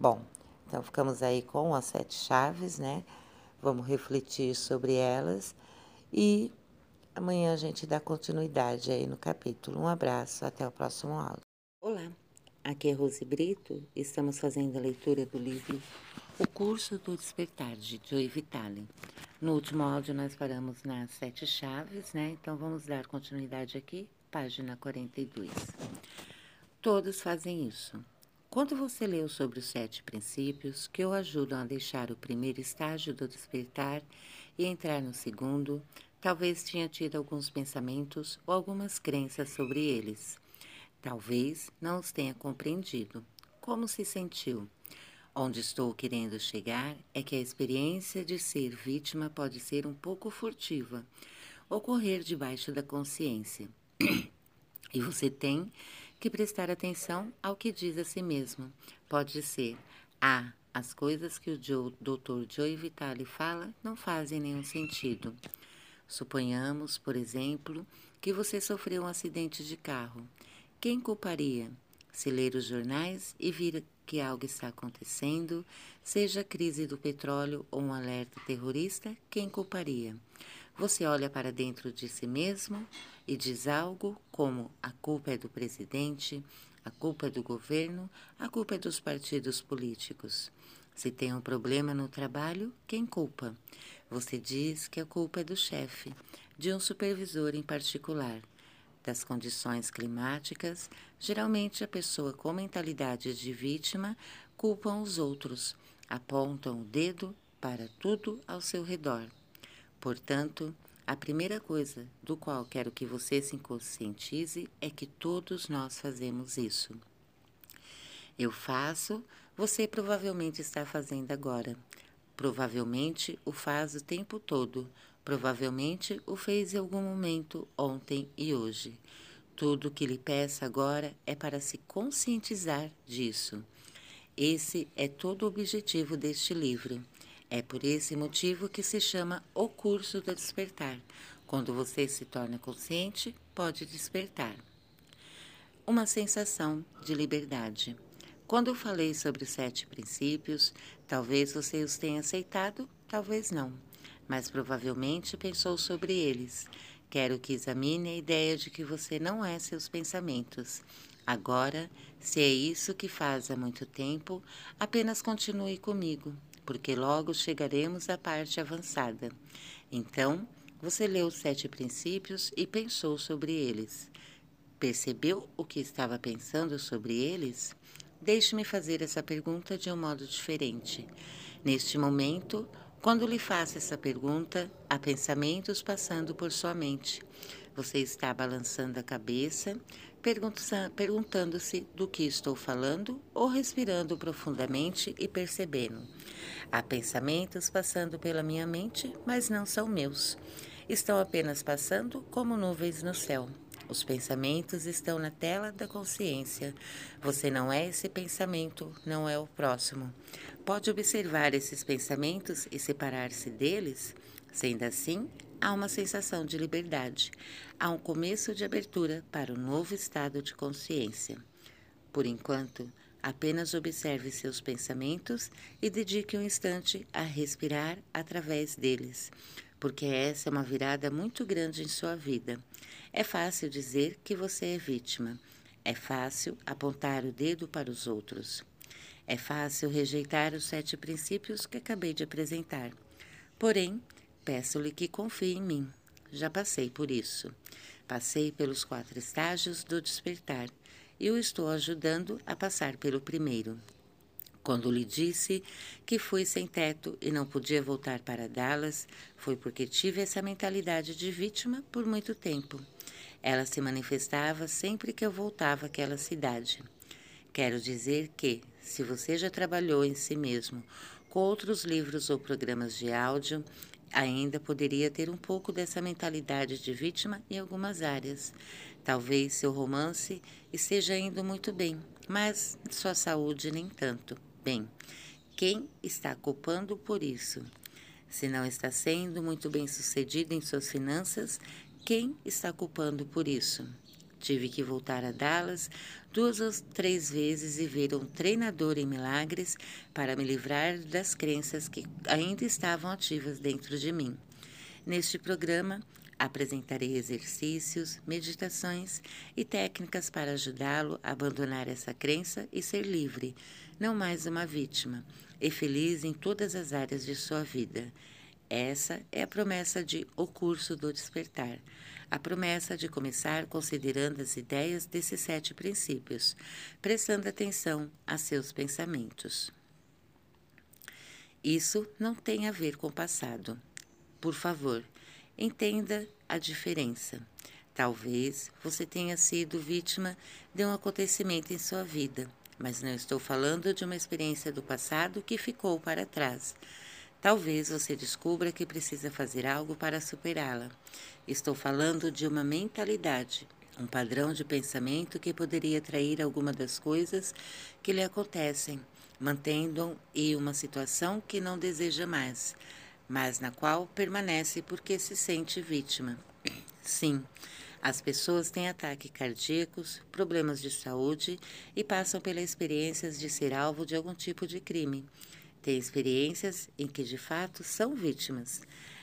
Bom, então ficamos aí com as sete chaves, né? vamos refletir sobre elas e amanhã a gente dá continuidade aí no capítulo. Um abraço, até o próximo áudio. Olá, aqui é Rose Brito, estamos fazendo a leitura do livro O Curso do Despertar, de Joy Vitale. No último áudio nós paramos nas sete chaves, né? Então vamos dar continuidade aqui, página 42. Todos fazem isso. Quando você leu sobre os sete princípios que o ajudam a deixar o primeiro estágio do despertar e entrar no segundo, talvez tinha tido alguns pensamentos ou algumas crenças sobre eles. Talvez não os tenha compreendido. Como se sentiu? Onde estou querendo chegar é que a experiência de ser vítima pode ser um pouco furtiva, ocorrer debaixo da consciência. e você tem que prestar atenção ao que diz a si mesmo. Pode ser: Ah, as coisas que o Dr. Joe Vitale fala não fazem nenhum sentido. Suponhamos, por exemplo, que você sofreu um acidente de carro. Quem culparia? Se ler os jornais e vir que algo está acontecendo, seja a crise do petróleo ou um alerta terrorista, quem culparia? Você olha para dentro de si mesmo e diz algo como a culpa é do presidente, a culpa é do governo, a culpa é dos partidos políticos. Se tem um problema no trabalho, quem culpa? Você diz que a culpa é do chefe, de um supervisor em particular das condições climáticas, geralmente a pessoa com mentalidade de vítima culpam os outros, apontam o dedo para tudo ao seu redor. Portanto, a primeira coisa do qual quero que você se conscientize é que todos nós fazemos isso. Eu faço, você provavelmente está fazendo agora. Provavelmente o faz o tempo todo, Provavelmente o fez em algum momento ontem e hoje. Tudo o que lhe peço agora é para se conscientizar disso. Esse é todo o objetivo deste livro. É por esse motivo que se chama O Curso do Despertar. Quando você se torna consciente, pode despertar. Uma sensação de liberdade. Quando eu falei sobre os sete princípios, talvez você os tenha aceitado, talvez não mas provavelmente pensou sobre eles. Quero que examine a ideia de que você não é seus pensamentos. Agora, se é isso que faz há muito tempo, apenas continue comigo, porque logo chegaremos à parte avançada. Então, você leu os sete princípios e pensou sobre eles. Percebeu o que estava pensando sobre eles? Deixe-me fazer essa pergunta de um modo diferente. Neste momento, quando lhe faço essa pergunta, há pensamentos passando por sua mente. Você está balançando a cabeça, perguntando-se do que estou falando ou respirando profundamente e percebendo. Há pensamentos passando pela minha mente, mas não são meus. Estão apenas passando como nuvens no céu. Os pensamentos estão na tela da consciência. Você não é esse pensamento, não é o próximo. Pode observar esses pensamentos e separar-se deles? Sendo assim, há uma sensação de liberdade, há um começo de abertura para um novo estado de consciência. Por enquanto, apenas observe seus pensamentos e dedique um instante a respirar através deles, porque essa é uma virada muito grande em sua vida. É fácil dizer que você é vítima. É fácil apontar o dedo para os outros. É fácil rejeitar os sete princípios que acabei de apresentar. Porém, peço-lhe que confie em mim. Já passei por isso. Passei pelos quatro estágios do despertar e o estou ajudando a passar pelo primeiro. Quando lhe disse que fui sem teto e não podia voltar para Dallas, foi porque tive essa mentalidade de vítima por muito tempo. Ela se manifestava sempre que eu voltava àquela cidade. Quero dizer que, se você já trabalhou em si mesmo com outros livros ou programas de áudio, ainda poderia ter um pouco dessa mentalidade de vítima em algumas áreas. Talvez seu romance esteja indo muito bem, mas sua saúde nem tanto. Bem, quem está culpando por isso? Se não está sendo muito bem sucedido em suas finanças, quem está culpando por isso? Tive que voltar a Dallas duas ou três vezes e ver um treinador em milagres para me livrar das crenças que ainda estavam ativas dentro de mim. Neste programa, apresentarei exercícios, meditações e técnicas para ajudá-lo a abandonar essa crença e ser livre, não mais uma vítima, e feliz em todas as áreas de sua vida. Essa é a promessa de O Curso do Despertar a promessa de começar considerando as ideias desses sete princípios, prestando atenção a seus pensamentos. Isso não tem a ver com o passado. Por favor, entenda a diferença. Talvez você tenha sido vítima de um acontecimento em sua vida, mas não estou falando de uma experiência do passado que ficou para trás. Talvez você descubra que precisa fazer algo para superá-la. Estou falando de uma mentalidade, um padrão de pensamento que poderia atrair alguma das coisas que lhe acontecem, mantendo em uma situação que não deseja mais, mas na qual permanece porque se sente vítima. Sim, as pessoas têm ataques cardíacos, problemas de saúde e passam pelas experiências de ser alvo de algum tipo de crime. Têm experiências em que de fato são vítimas.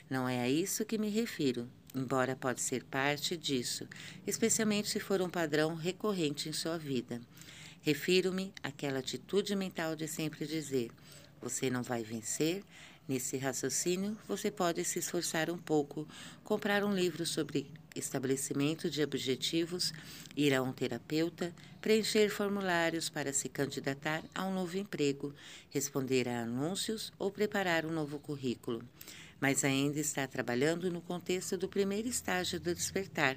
Não é a isso que me refiro, embora pode ser parte disso, especialmente se for um padrão recorrente em sua vida. Refiro-me àquela atitude mental de sempre dizer: você não vai vencer. Nesse raciocínio, você pode se esforçar um pouco, comprar um livro sobre estabelecimento de objetivos, ir a um terapeuta, preencher formulários para se candidatar a um novo emprego, responder a anúncios ou preparar um novo currículo. Mas ainda está trabalhando no contexto do primeiro estágio do despertar.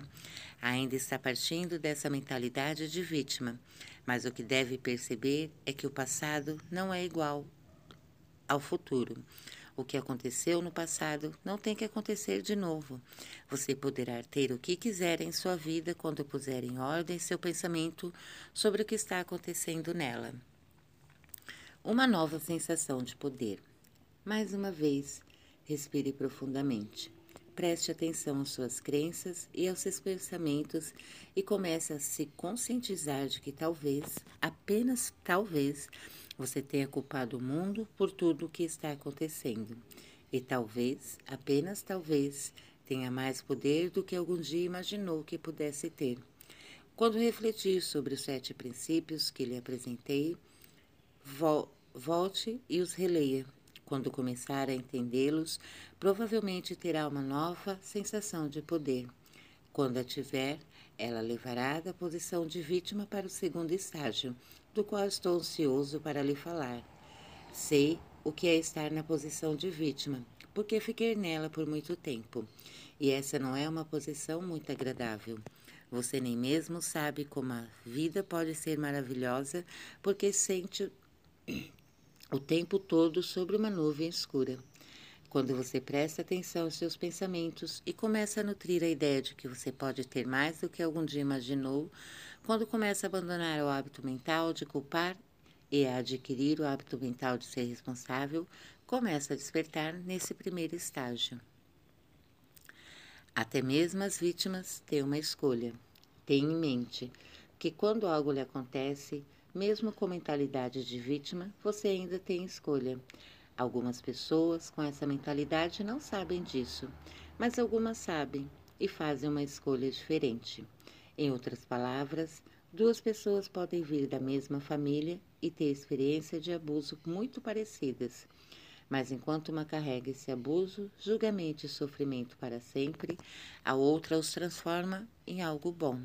Ainda está partindo dessa mentalidade de vítima. Mas o que deve perceber é que o passado não é igual ao futuro. O que aconteceu no passado não tem que acontecer de novo. Você poderá ter o que quiser em sua vida quando puser em ordem seu pensamento sobre o que está acontecendo nela. Uma nova sensação de poder. Mais uma vez, respire profundamente. Preste atenção às suas crenças e aos seus pensamentos e comece a se conscientizar de que talvez, apenas talvez, você tenha culpado o mundo por tudo o que está acontecendo. E talvez, apenas talvez, tenha mais poder do que algum dia imaginou que pudesse ter. Quando refletir sobre os sete princípios que lhe apresentei, volte e os releia. Quando começar a entendê-los, provavelmente terá uma nova sensação de poder. Quando a tiver, ela levará da posição de vítima para o segundo estágio, do qual estou ansioso para lhe falar. Sei o que é estar na posição de vítima, porque fiquei nela por muito tempo, e essa não é uma posição muito agradável. Você nem mesmo sabe como a vida pode ser maravilhosa, porque sente o tempo todo sobre uma nuvem escura. Quando você presta atenção aos seus pensamentos e começa a nutrir a ideia de que você pode ter mais do que algum dia imaginou, quando começa a abandonar o hábito mental de culpar e a adquirir o hábito mental de ser responsável, começa a despertar nesse primeiro estágio. Até mesmo as vítimas têm uma escolha. Tenha em mente que quando algo lhe acontece, mesmo com mentalidade de vítima, você ainda tem escolha. Algumas pessoas com essa mentalidade não sabem disso, mas algumas sabem e fazem uma escolha diferente. Em outras palavras, duas pessoas podem vir da mesma família e ter experiência de abuso muito parecidas. Mas enquanto uma carrega esse abuso, julgamento e sofrimento para sempre, a outra os transforma em algo bom.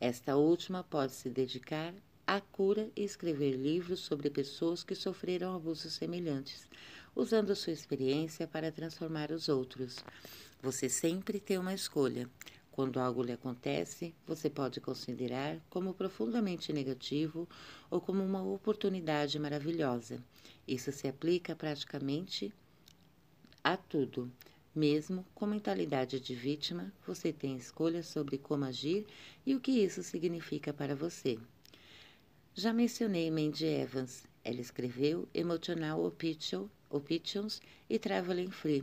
Esta última pode se dedicar à cura e escrever livros sobre pessoas que sofreram abusos semelhantes, usando sua experiência para transformar os outros. Você sempre tem uma escolha. Quando algo lhe acontece, você pode considerar como profundamente negativo ou como uma oportunidade maravilhosa. Isso se aplica praticamente a tudo. Mesmo com mentalidade de vítima, você tem escolha sobre como agir e o que isso significa para você. Já mencionei Mandy Evans. Ela escreveu Emotional Options e Traveling Free.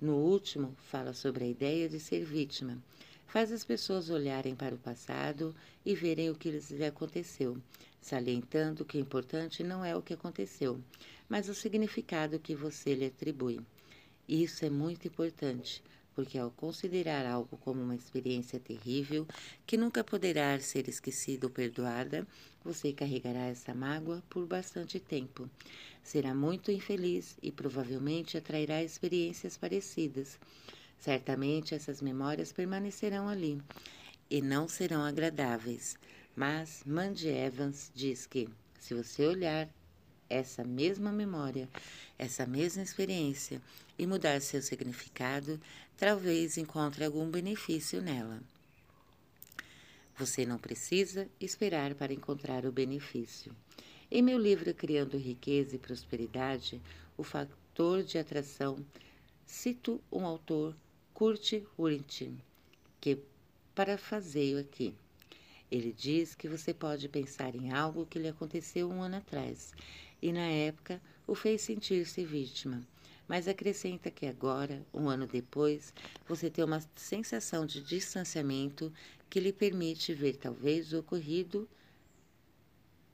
No último, fala sobre a ideia de ser vítima faz as pessoas olharem para o passado e verem o que lhes aconteceu, salientando que o importante não é o que aconteceu, mas o significado que você lhe atribui. Isso é muito importante, porque ao considerar algo como uma experiência terrível, que nunca poderá ser esquecida ou perdoada, você carregará essa mágoa por bastante tempo. Será muito infeliz e provavelmente atrairá experiências parecidas. Certamente essas memórias permanecerão ali e não serão agradáveis. Mas Mandy Evans diz que, se você olhar essa mesma memória, essa mesma experiência e mudar seu significado, talvez encontre algum benefício nela. Você não precisa esperar para encontrar o benefício. Em meu livro Criando Riqueza e Prosperidade, o fator de atração, cito um autor, Kurt Wundt, que parafaseio aqui. Ele diz que você pode pensar em algo que lhe aconteceu um ano atrás e, na época, o fez sentir-se vítima mas acrescenta que agora, um ano depois, você tem uma sensação de distanciamento que lhe permite ver talvez o ocorrido,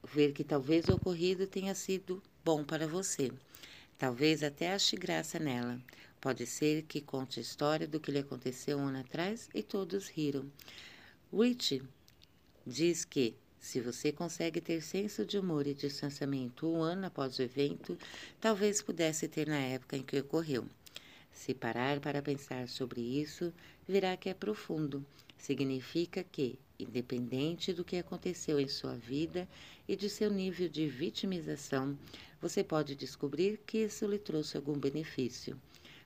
ver que talvez o ocorrido tenha sido bom para você. Talvez até ache graça nela. Pode ser que conte a história do que lhe aconteceu um ano atrás e todos riram. Witch diz que se você consegue ter senso de humor e distanciamento um ano após o evento, talvez pudesse ter na época em que ocorreu. Se parar para pensar sobre isso, verá que é profundo. Significa que, independente do que aconteceu em sua vida e de seu nível de vitimização, você pode descobrir que isso lhe trouxe algum benefício.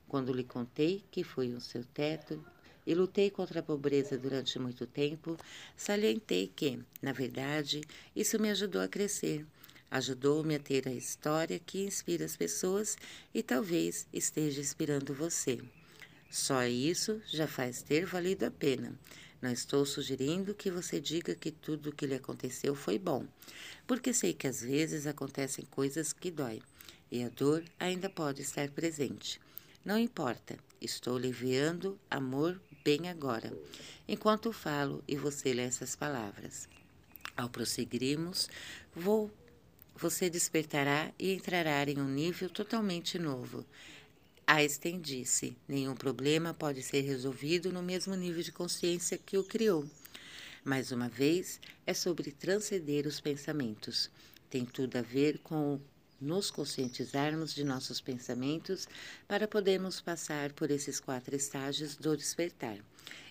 Quando lhe contei que foi o seu teto e lutei contra a pobreza durante muito tempo, salientei que, na verdade, isso me ajudou a crescer. Ajudou-me a ter a história que inspira as pessoas e talvez esteja inspirando você. Só isso já faz ter valido a pena. Não estou sugerindo que você diga que tudo o que lhe aconteceu foi bom, porque sei que às vezes acontecem coisas que doem e a dor ainda pode estar presente. Não importa, estou lhe enviando amor bem agora, enquanto falo e você lê essas palavras. Ao prosseguirmos, vou, você despertará e entrará em um nível totalmente novo. Einstein disse: nenhum problema pode ser resolvido no mesmo nível de consciência que o criou. Mais uma vez, é sobre transcender os pensamentos. Tem tudo a ver com nos conscientizarmos de nossos pensamentos para podermos passar por esses quatro estágios do despertar.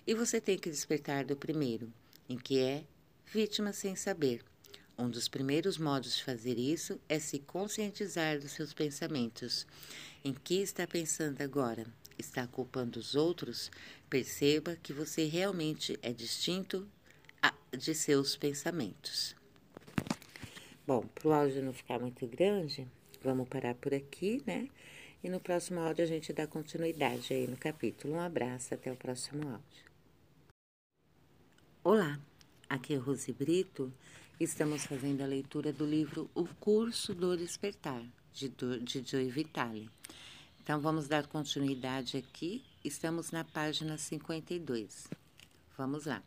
E você tem que despertar do primeiro, em que é vítima sem saber. Um dos primeiros modos de fazer isso é se conscientizar dos seus pensamentos. Em que está pensando agora? Está culpando os outros? Perceba que você realmente é distinto de seus pensamentos. Bom, para o áudio não ficar muito grande, vamos parar por aqui, né? E no próximo áudio a gente dá continuidade aí no capítulo. Um abraço, até o próximo áudio. Olá, aqui é Rose Brito. Estamos fazendo a leitura do livro O Curso do Despertar, de, de Joy Vitale. Então vamos dar continuidade aqui. Estamos na página 52. Vamos lá.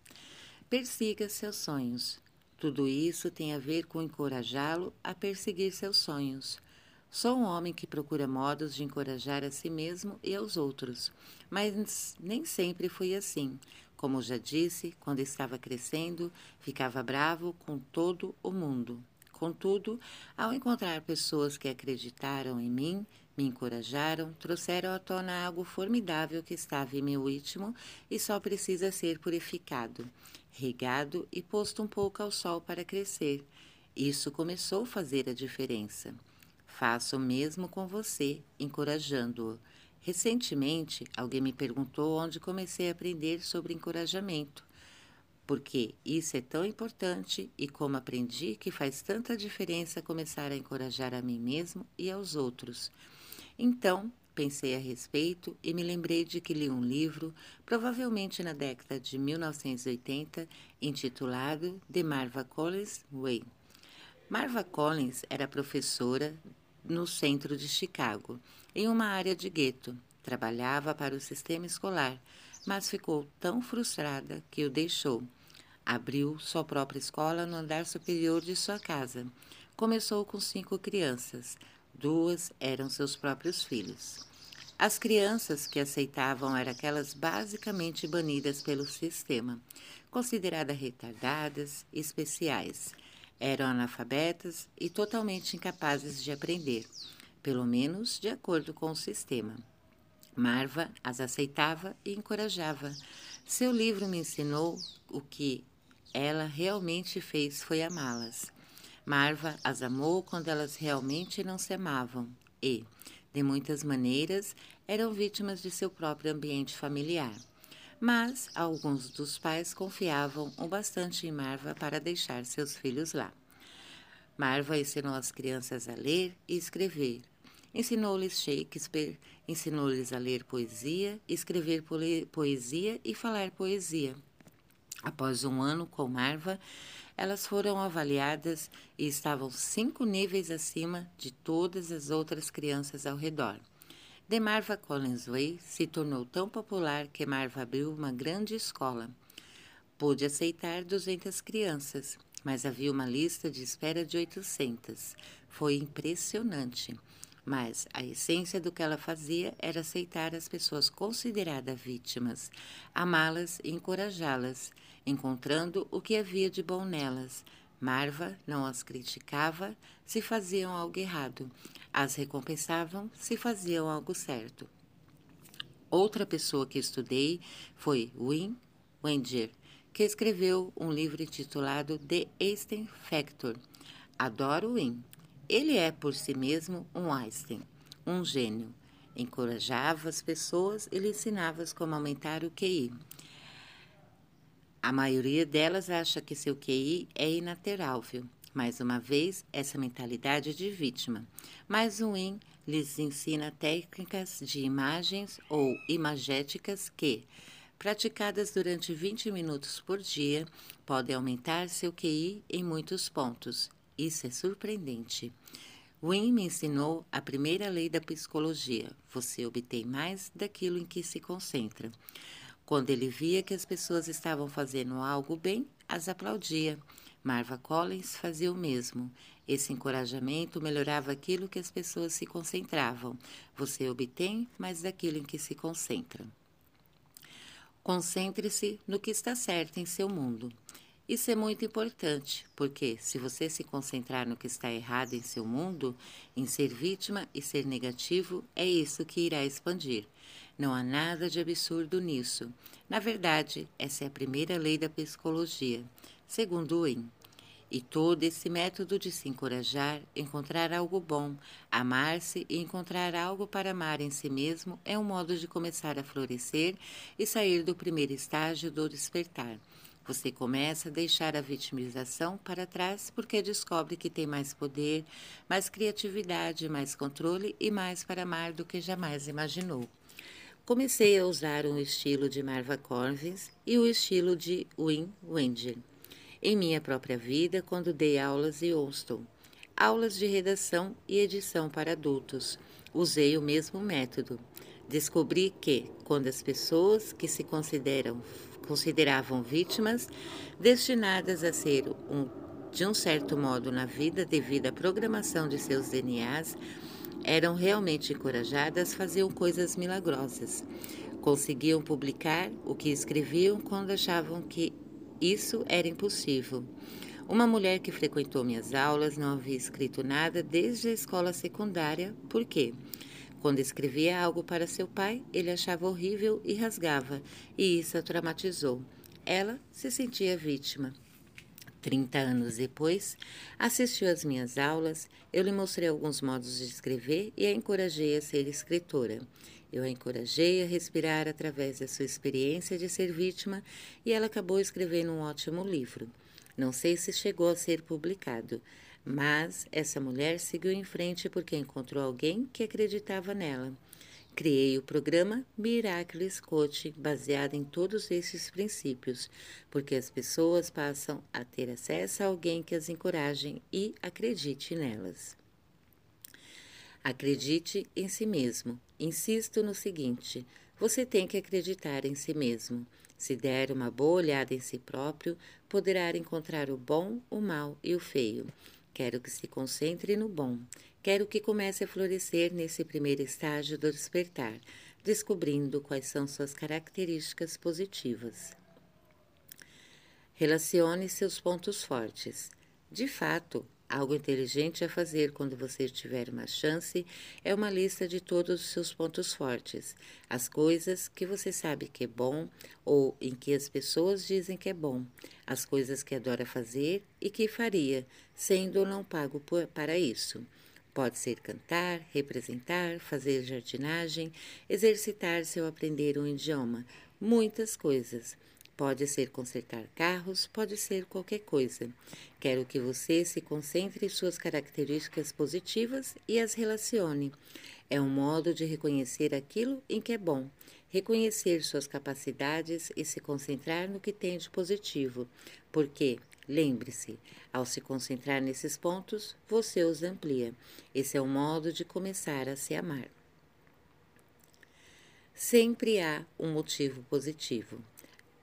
Persiga seus sonhos. Tudo isso tem a ver com encorajá-lo a perseguir seus sonhos. Sou um homem que procura modos de encorajar a si mesmo e aos outros, mas nem sempre foi assim. Como já disse, quando estava crescendo, ficava bravo com todo o mundo. Contudo, ao encontrar pessoas que acreditaram em mim, me encorajaram, trouxeram à tona algo formidável que estava em meu íntimo e só precisa ser purificado regado e posto um pouco ao sol para crescer. Isso começou a fazer a diferença. Faça o mesmo com você, encorajando-o. Recentemente, alguém me perguntou onde comecei a aprender sobre encorajamento. Porque isso é tão importante e como aprendi que faz tanta diferença começar a encorajar a mim mesmo e aos outros. Então, Pensei a respeito e me lembrei de que li um livro, provavelmente na década de 1980, intitulado The Marva Collins Way. Marva Collins era professora no centro de Chicago, em uma área de gueto. Trabalhava para o sistema escolar, mas ficou tão frustrada que o deixou. Abriu sua própria escola no andar superior de sua casa. Começou com cinco crianças, duas eram seus próprios filhos. As crianças que aceitavam eram aquelas basicamente banidas pelo sistema, consideradas retardadas, especiais. Eram analfabetas e totalmente incapazes de aprender, pelo menos de acordo com o sistema. Marva as aceitava e encorajava. Seu livro me ensinou o que ela realmente fez foi amá-las. Marva as amou quando elas realmente não se amavam e, de muitas maneiras, eram vítimas de seu próprio ambiente familiar. Mas alguns dos pais confiavam o bastante em Marva para deixar seus filhos lá. Marva ensinou as crianças a ler e escrever. Ensinou-lhes Shakespeare, ensinou-lhes a ler poesia, escrever poesia e falar poesia. Após um ano com Marva, elas foram avaliadas e estavam cinco níveis acima de todas as outras crianças ao redor. De Marva Collinsway se tornou tão popular que Marva abriu uma grande escola. Pôde aceitar 200 crianças, mas havia uma lista de espera de 800. Foi impressionante. Mas a essência do que ela fazia era aceitar as pessoas consideradas vítimas, amá-las e encorajá-las encontrando o que havia de bom nelas. Marva não as criticava se faziam algo errado, as recompensavam se faziam algo certo. Outra pessoa que estudei foi Win Wenger, que escreveu um livro intitulado The Einstein Factor. Adoro Win. Ele é por si mesmo um Einstein, um gênio. Encorajava as pessoas e lhe ensinava como aumentar o QI. A maioria delas acha que seu QI é inaterável. Mais uma vez, essa mentalidade de vítima. Mas o IN lhes ensina técnicas de imagens ou imagéticas que, praticadas durante 20 minutos por dia, podem aumentar seu QI em muitos pontos. Isso é surpreendente. Wynne me ensinou a primeira lei da psicologia: você obtém mais daquilo em que se concentra. Quando ele via que as pessoas estavam fazendo algo bem, as aplaudia. Marva Collins fazia o mesmo. Esse encorajamento melhorava aquilo que as pessoas se concentravam. Você obtém mais daquilo em que se concentra. Concentre-se no que está certo em seu mundo. Isso é muito importante, porque se você se concentrar no que está errado em seu mundo, em ser vítima e ser negativo, é isso que irá expandir. Não há nada de absurdo nisso. Na verdade, essa é a primeira lei da psicologia, segundo Wynne. E todo esse método de se encorajar, encontrar algo bom, amar-se e encontrar algo para amar em si mesmo é um modo de começar a florescer e sair do primeiro estágio do despertar. Você começa a deixar a vitimização para trás porque descobre que tem mais poder, mais criatividade, mais controle e mais para amar do que jamais imaginou. Comecei a usar um estilo de Marva Corvins e o estilo de Win Wenger. Em minha própria vida, quando dei aulas em Austin, aulas de redação e edição para adultos, usei o mesmo método. Descobri que, quando as pessoas que se consideram, consideravam vítimas, destinadas a ser um, de um certo modo na vida devido à programação de seus DNAs, eram realmente encorajadas, faziam coisas milagrosas. Conseguiam publicar o que escreviam quando achavam que isso era impossível. Uma mulher que frequentou minhas aulas não havia escrito nada desde a escola secundária, por quê? Quando escrevia algo para seu pai, ele achava horrível e rasgava, e isso a traumatizou. Ela se sentia vítima. Trinta anos depois, assistiu às minhas aulas, eu lhe mostrei alguns modos de escrever e a encorajei a ser escritora. Eu a encorajei a respirar através da sua experiência de ser vítima e ela acabou escrevendo um ótimo livro. Não sei se chegou a ser publicado, mas essa mulher seguiu em frente porque encontrou alguém que acreditava nela. Criei o programa Miraculous Coach baseado em todos esses princípios, porque as pessoas passam a ter acesso a alguém que as encoraje e acredite nelas. Acredite em si mesmo. Insisto no seguinte: você tem que acreditar em si mesmo. Se der uma boa olhada em si próprio, poderá encontrar o bom, o mal e o feio. Quero que se concentre no bom. Quero que comece a florescer nesse primeiro estágio do despertar, descobrindo quais são suas características positivas. Relacione seus pontos fortes. De fato, Algo inteligente a fazer quando você tiver uma chance é uma lista de todos os seus pontos fortes, as coisas que você sabe que é bom ou em que as pessoas dizem que é bom, as coisas que adora fazer e que faria, sendo ou não pago por, para isso. Pode ser cantar, representar, fazer jardinagem, exercitar-se ou aprender um idioma, muitas coisas. Pode ser consertar carros, pode ser qualquer coisa. Quero que você se concentre em suas características positivas e as relacione. É um modo de reconhecer aquilo em que é bom, reconhecer suas capacidades e se concentrar no que tem de positivo. Porque, lembre-se, ao se concentrar nesses pontos, você os amplia. Esse é um modo de começar a se amar. Sempre há um motivo positivo.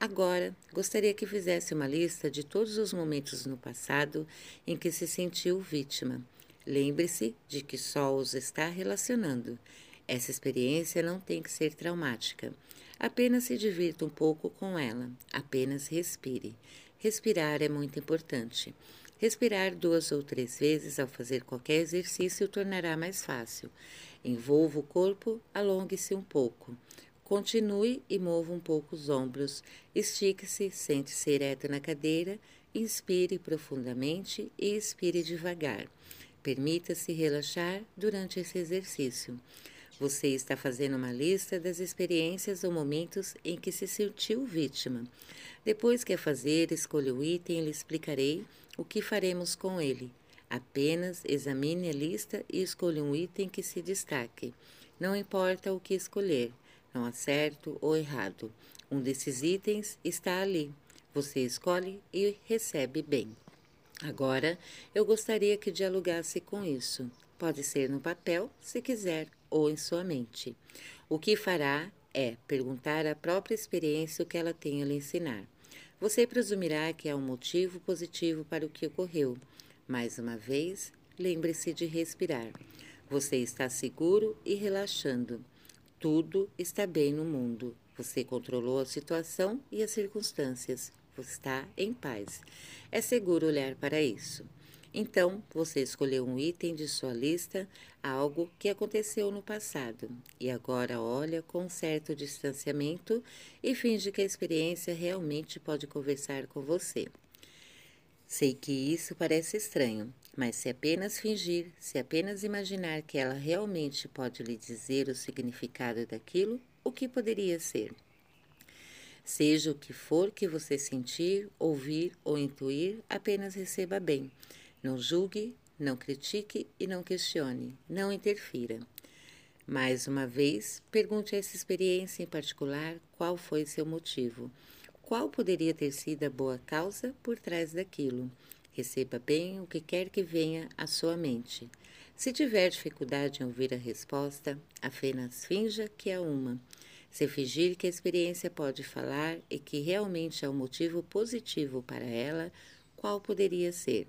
Agora, gostaria que fizesse uma lista de todos os momentos no passado em que se sentiu vítima. Lembre-se de que só os está relacionando. Essa experiência não tem que ser traumática. Apenas se divirta um pouco com ela. Apenas respire. Respirar é muito importante. Respirar duas ou três vezes ao fazer qualquer exercício tornará mais fácil. Envolva o corpo, alongue-se um pouco. Continue e mova um pouco os ombros. Estique-se, sente-se ereto na cadeira. Inspire profundamente e expire devagar. Permita-se relaxar durante esse exercício. Você está fazendo uma lista das experiências ou momentos em que se sentiu vítima. Depois que a fazer, escolha o item e lhe explicarei o que faremos com ele. Apenas examine a lista e escolha um item que se destaque. Não importa o que escolher não há certo ou errado. Um desses itens está ali. Você escolhe e recebe bem. Agora, eu gostaria que dialogasse com isso. Pode ser no papel, se quiser, ou em sua mente. O que fará é perguntar à própria experiência o que ela tem a lhe ensinar. Você presumirá que há um motivo positivo para o que ocorreu. Mais uma vez, lembre-se de respirar. Você está seguro e relaxando. Tudo está bem no mundo. Você controlou a situação e as circunstâncias. Você está em paz. É seguro olhar para isso. Então, você escolheu um item de sua lista, algo que aconteceu no passado, e agora olha com certo distanciamento e finge que a experiência realmente pode conversar com você. Sei que isso parece estranho, mas se apenas fingir, se apenas imaginar que ela realmente pode lhe dizer o significado daquilo, o que poderia ser? Seja o que for que você sentir, ouvir ou intuir, apenas receba bem. Não julgue, não critique e não questione, não interfira. Mais uma vez, pergunte a essa experiência em particular qual foi seu motivo. Qual poderia ter sido a boa causa por trás daquilo? Receba bem o que quer que venha à sua mente. Se tiver dificuldade em ouvir a resposta, apenas finja que é uma. Se fingir que a experiência pode falar e que realmente há um motivo positivo para ela, qual poderia ser?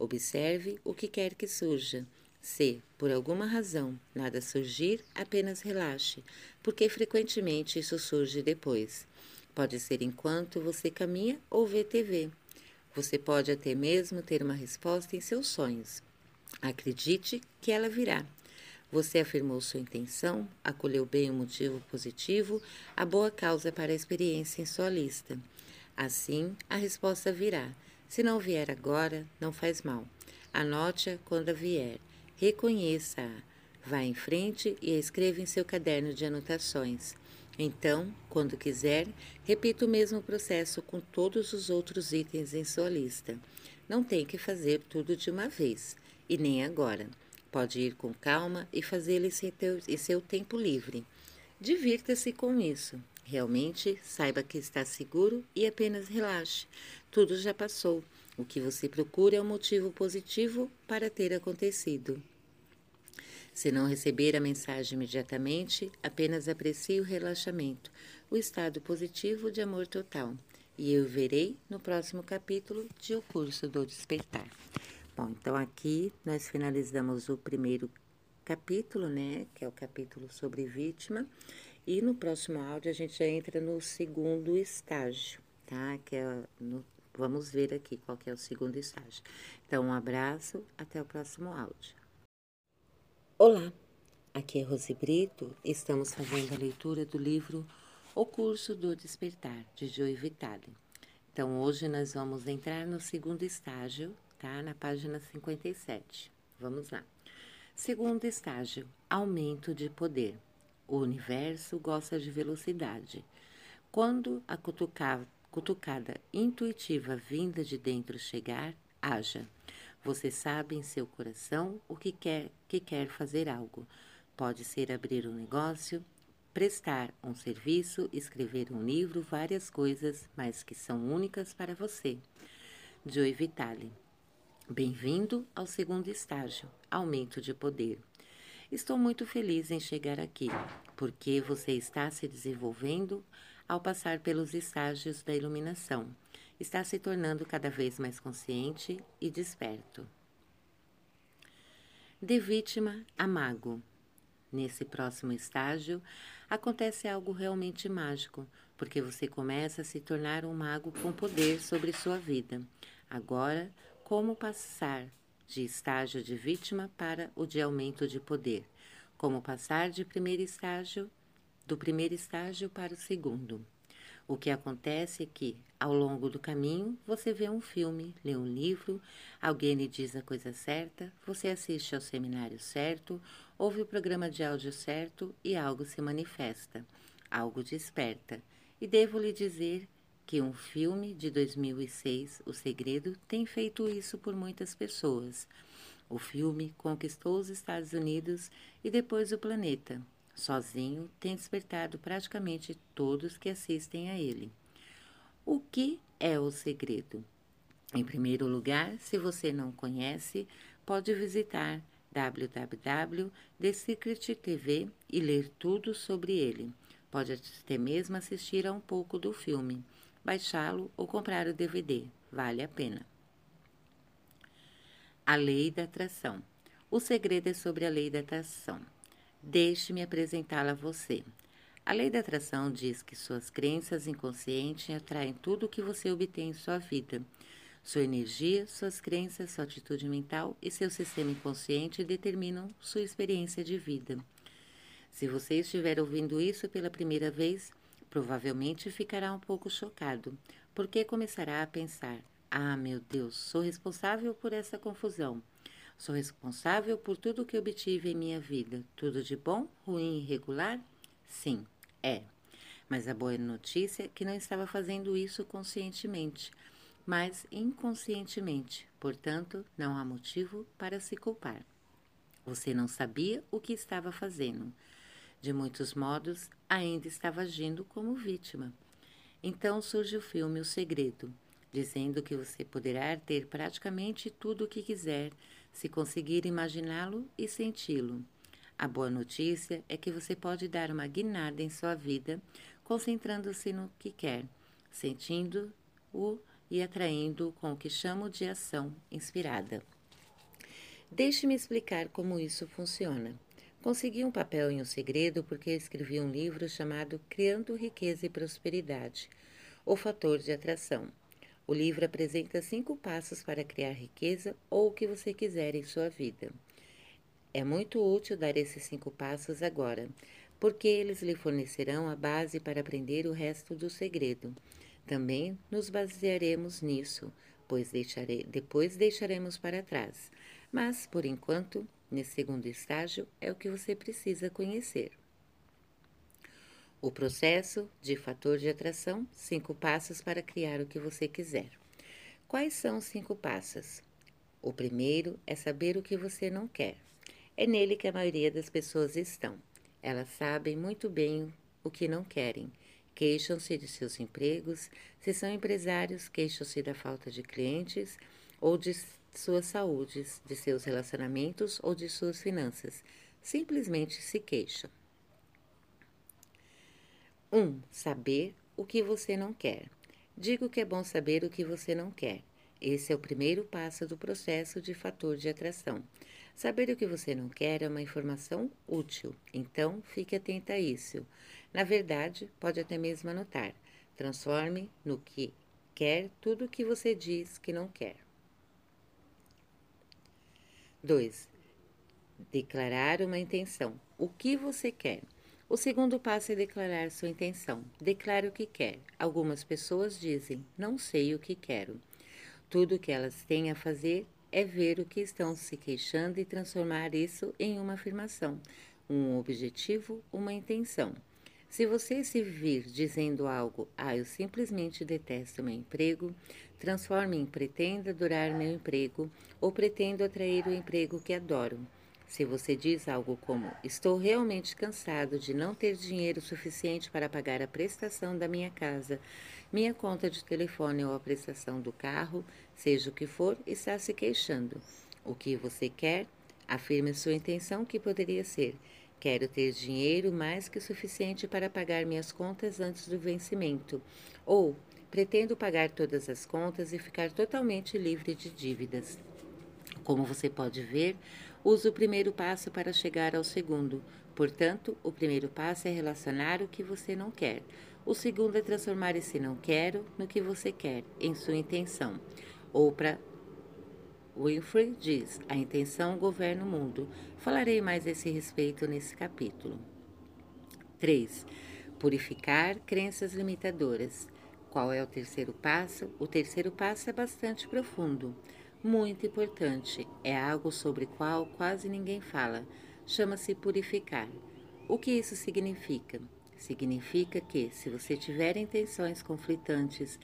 Observe o que quer que surja. Se, por alguma razão, nada surgir, apenas relaxe, porque frequentemente isso surge depois. Pode ser enquanto você caminha ou vê TV. Você pode até mesmo ter uma resposta em seus sonhos. Acredite que ela virá. Você afirmou sua intenção, acolheu bem o motivo positivo, a boa causa para a experiência em sua lista. Assim, a resposta virá. Se não vier agora, não faz mal. Anote-a quando vier. Reconheça-a. Vá em frente e a escreva em seu caderno de anotações. Então, quando quiser, repita o mesmo processo com todos os outros itens em sua lista. Não tem que fazer tudo de uma vez, e nem agora. Pode ir com calma e fazê-lo em seu tempo livre. Divirta-se com isso. Realmente, saiba que está seguro e apenas relaxe. Tudo já passou. O que você procura é um motivo positivo para ter acontecido. Se não receber a mensagem imediatamente, apenas aprecie o relaxamento, o estado positivo de amor total. E eu verei no próximo capítulo de O Curso do Despertar. Bom, então aqui nós finalizamos o primeiro capítulo, né? Que é o capítulo sobre vítima. E no próximo áudio a gente já entra no segundo estágio, tá? Que é no, vamos ver aqui qual que é o segundo estágio. Então, um abraço, até o próximo áudio. Olá, aqui é Rose Brito. Estamos fazendo a leitura do livro O Curso do Despertar, de Joy Vitale. Então, hoje nós vamos entrar no segundo estágio, tá? Na página 57. Vamos lá. Segundo estágio, aumento de poder. O universo gosta de velocidade. Quando a cutucada, cutucada intuitiva vinda de dentro chegar, haja. Você sabe em seu coração o que quer, que quer fazer algo. Pode ser abrir um negócio, prestar um serviço, escrever um livro, várias coisas, mas que são únicas para você. Joy Vitale. Bem-vindo ao segundo estágio, aumento de poder. Estou muito feliz em chegar aqui, porque você está se desenvolvendo ao passar pelos estágios da iluminação. Está se tornando cada vez mais consciente e desperto. De vítima a mago. Nesse próximo estágio, acontece algo realmente mágico, porque você começa a se tornar um mago com poder sobre sua vida. Agora, como passar de estágio de vítima para o de aumento de poder, como passar de primeiro estágio do primeiro estágio para o segundo. O que acontece é que, ao longo do caminho, você vê um filme, lê um livro, alguém lhe diz a coisa certa, você assiste ao seminário certo, ouve o programa de áudio certo e algo se manifesta, algo desperta. E devo lhe dizer que um filme de 2006, O Segredo, tem feito isso por muitas pessoas. O filme conquistou os Estados Unidos e depois o planeta. Sozinho, tem despertado praticamente todos que assistem a ele. O que é o segredo? Em primeiro lugar, se você não conhece, pode visitar www.thesecret.tv e ler tudo sobre ele. Pode até mesmo assistir a um pouco do filme baixá-lo ou comprar o DVD. Vale a pena. A lei da atração. O segredo é sobre a lei da atração. Deixe-me apresentá-la a você. A lei da atração diz que suas crenças inconscientes atraem tudo o que você obtém em sua vida. Sua energia, suas crenças, sua atitude mental e seu sistema inconsciente determinam sua experiência de vida. Se você estiver ouvindo isso pela primeira vez, Provavelmente ficará um pouco chocado, porque começará a pensar: Ah, meu Deus, sou responsável por essa confusão. Sou responsável por tudo que obtive em minha vida. Tudo de bom, ruim e irregular? Sim, é. Mas a boa notícia é que não estava fazendo isso conscientemente, mas inconscientemente. Portanto, não há motivo para se culpar. Você não sabia o que estava fazendo. De muitos modos, ainda estava agindo como vítima. Então surge o filme O Segredo, dizendo que você poderá ter praticamente tudo o que quiser se conseguir imaginá-lo e senti-lo. A boa notícia é que você pode dar uma guinada em sua vida, concentrando-se no que quer, sentindo-o e atraindo com o que chamo de ação inspirada. Deixe-me explicar como isso funciona. Consegui um papel em O Segredo porque escrevi um livro chamado Criando Riqueza e Prosperidade O Fator de Atração. O livro apresenta cinco passos para criar riqueza ou o que você quiser em sua vida. É muito útil dar esses cinco passos agora, porque eles lhe fornecerão a base para aprender o resto do segredo. Também nos basearemos nisso, pois deixarei, depois deixaremos para trás. Mas, por enquanto, Nesse segundo estágio é o que você precisa conhecer. O processo de fator de atração, cinco passos para criar o que você quiser. Quais são os cinco passos? O primeiro é saber o que você não quer. É nele que a maioria das pessoas estão. Elas sabem muito bem o que não querem. Queixam-se de seus empregos, se são empresários, queixam-se da falta de clientes ou de suas saúdes, de seus relacionamentos ou de suas finanças. simplesmente se queixa. 1. Um, saber o que você não quer. Digo que é bom saber o que você não quer. Esse é o primeiro passo do processo de fator de atração. Saber o que você não quer é uma informação útil, então fique atenta a isso. Na verdade, pode até mesmo anotar. Transforme no que quer tudo o que você diz que não quer. 2. Declarar uma intenção. O que você quer? O segundo passo é declarar sua intenção. Declare o que quer. Algumas pessoas dizem: Não sei o que quero. Tudo o que elas têm a fazer é ver o que estão se queixando e transformar isso em uma afirmação, um objetivo, uma intenção. Se você se vir dizendo algo, ah, eu simplesmente detesto meu emprego, transforme em pretenda durar meu emprego ou pretendo atrair o emprego que adoro. Se você diz algo como: Estou realmente cansado de não ter dinheiro suficiente para pagar a prestação da minha casa, minha conta de telefone ou a prestação do carro, seja o que for, está se queixando. O que você quer? Afirme sua intenção que poderia ser: Quero ter dinheiro mais que suficiente para pagar minhas contas antes do vencimento. Ou pretendo pagar todas as contas e ficar totalmente livre de dívidas. Como você pode ver, uso o primeiro passo para chegar ao segundo. Portanto, o primeiro passo é relacionar o que você não quer. O segundo é transformar esse não quero no que você quer, em sua intenção. Oprah Winfrey diz: A intenção governa o mundo. Falarei mais a esse respeito nesse capítulo. 3. Purificar crenças limitadoras. Qual é o terceiro passo? O terceiro passo é bastante profundo muito importante, é algo sobre qual quase ninguém fala. Chama-se purificar. O que isso significa? Significa que, se você tiver intenções conflitantes,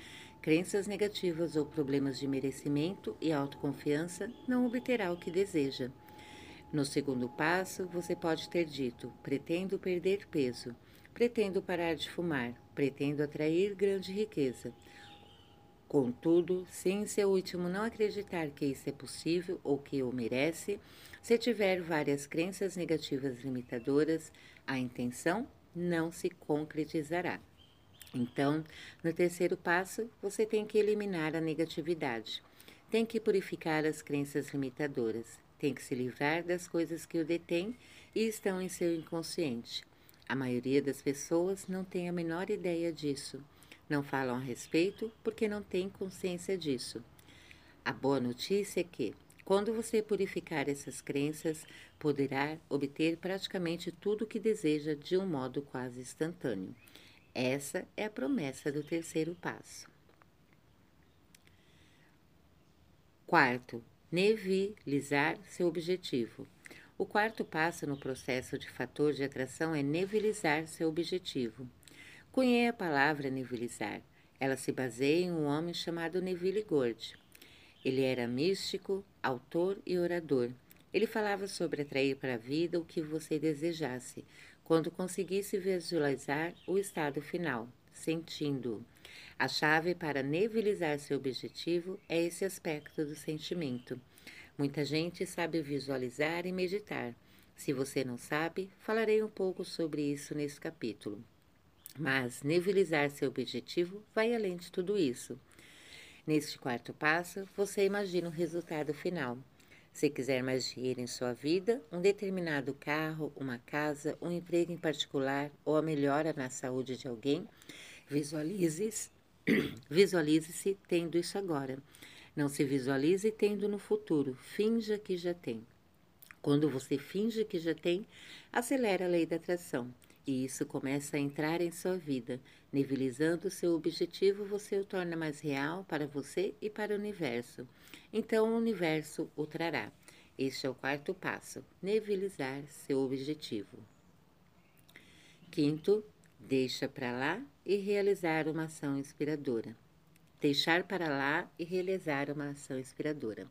crenças negativas ou problemas de merecimento e autoconfiança, não obterá o que deseja. No segundo passo, você pode ter dito: pretendo perder peso, pretendo parar de fumar, pretendo atrair grande riqueza. Contudo, se em seu último não acreditar que isso é possível ou que o merece, se tiver várias crenças negativas limitadoras, a intenção não se concretizará. Então, no terceiro passo, você tem que eliminar a negatividade. Tem que purificar as crenças limitadoras. Tem que se livrar das coisas que o detêm e estão em seu inconsciente. A maioria das pessoas não tem a menor ideia disso. Não falam a respeito porque não têm consciência disso. A boa notícia é que, quando você purificar essas crenças, poderá obter praticamente tudo o que deseja de um modo quase instantâneo. Essa é a promessa do terceiro passo. Quarto, nevilizar seu objetivo. O quarto passo no processo de fator de atração é nevilizar seu objetivo. Cunhei a palavra nivelizar. Ela se baseia em um homem chamado Neville Gord. Ele era místico, autor e orador. Ele falava sobre atrair para a vida o que você desejasse, quando conseguisse visualizar o estado final, sentindo-o. A chave para nivelizar seu objetivo é esse aspecto do sentimento. Muita gente sabe visualizar e meditar. Se você não sabe, falarei um pouco sobre isso nesse capítulo. Mas nivelizar seu objetivo vai além de tudo isso. Neste quarto passo, você imagina o resultado final. Se quiser mais dinheiro em sua vida, um determinado carro, uma casa, um emprego em particular ou a melhora na saúde de alguém, visualize-se visualize tendo isso agora. Não se visualize tendo no futuro, finja que já tem. Quando você finge que já tem, acelera a lei da atração e isso começa a entrar em sua vida. Nivelizando seu objetivo, você o torna mais real para você e para o universo. Então o universo o trará. Este é o quarto passo: nivelizar seu objetivo. Quinto, deixa para lá e realizar uma ação inspiradora. Deixar para lá e realizar uma ação inspiradora.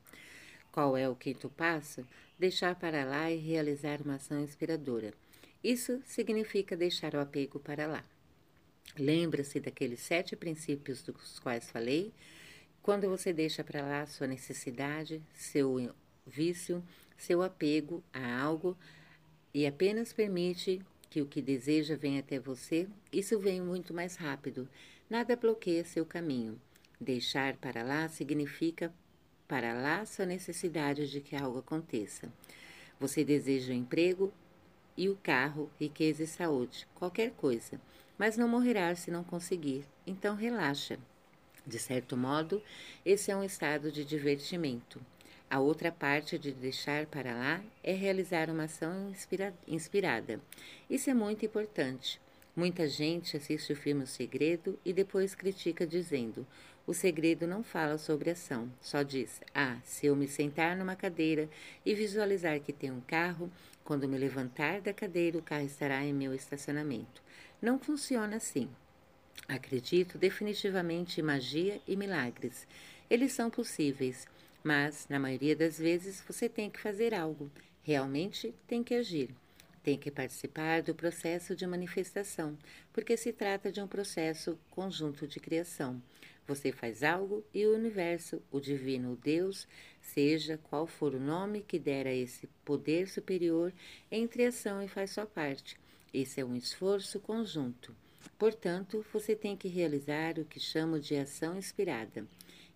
Qual é o quinto passo? Deixar para lá e realizar uma ação inspiradora. Isso significa deixar o apego para lá. Lembra-se daqueles sete princípios dos quais falei? Quando você deixa para lá sua necessidade, seu vício, seu apego a algo, e apenas permite que o que deseja venha até você, isso vem muito mais rápido. Nada bloqueia seu caminho. Deixar para lá significa para lá sua necessidade de que algo aconteça. Você deseja o um emprego e o carro, riqueza e saúde, qualquer coisa, mas não morrerá se não conseguir. Então relaxa. De certo modo, esse é um estado de divertimento. A outra parte de deixar para lá é realizar uma ação inspira inspirada. Isso é muito importante. Muita gente assiste o filme O Segredo e depois critica dizendo: o segredo não fala sobre ação, só diz: ah, se eu me sentar numa cadeira e visualizar que tem um carro, quando me levantar da cadeira, o carro estará em meu estacionamento. Não funciona assim. Acredito definitivamente em magia e milagres. Eles são possíveis, mas, na maioria das vezes, você tem que fazer algo. Realmente tem que agir. Tem que participar do processo de manifestação, porque se trata de um processo conjunto de criação. Você faz algo e o universo, o divino, o Deus, seja qual for o nome que der a esse poder superior, entre ação e faz sua parte. Esse é um esforço conjunto. Portanto, você tem que realizar o que chamo de ação inspirada.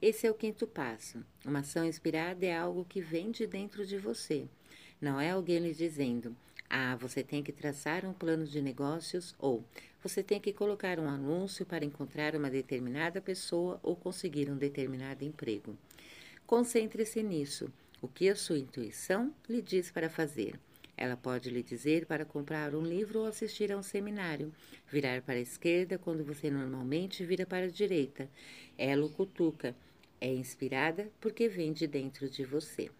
Esse é o quinto passo. Uma ação inspirada é algo que vem de dentro de você. Não é alguém lhe dizendo: ah, você tem que traçar um plano de negócios ou você tem que colocar um anúncio para encontrar uma determinada pessoa ou conseguir um determinado emprego. Concentre-se nisso. O que a sua intuição lhe diz para fazer. Ela pode lhe dizer para comprar um livro ou assistir a um seminário, virar para a esquerda quando você normalmente vira para a direita. Ela o cutuca é inspirada porque vem de dentro de você.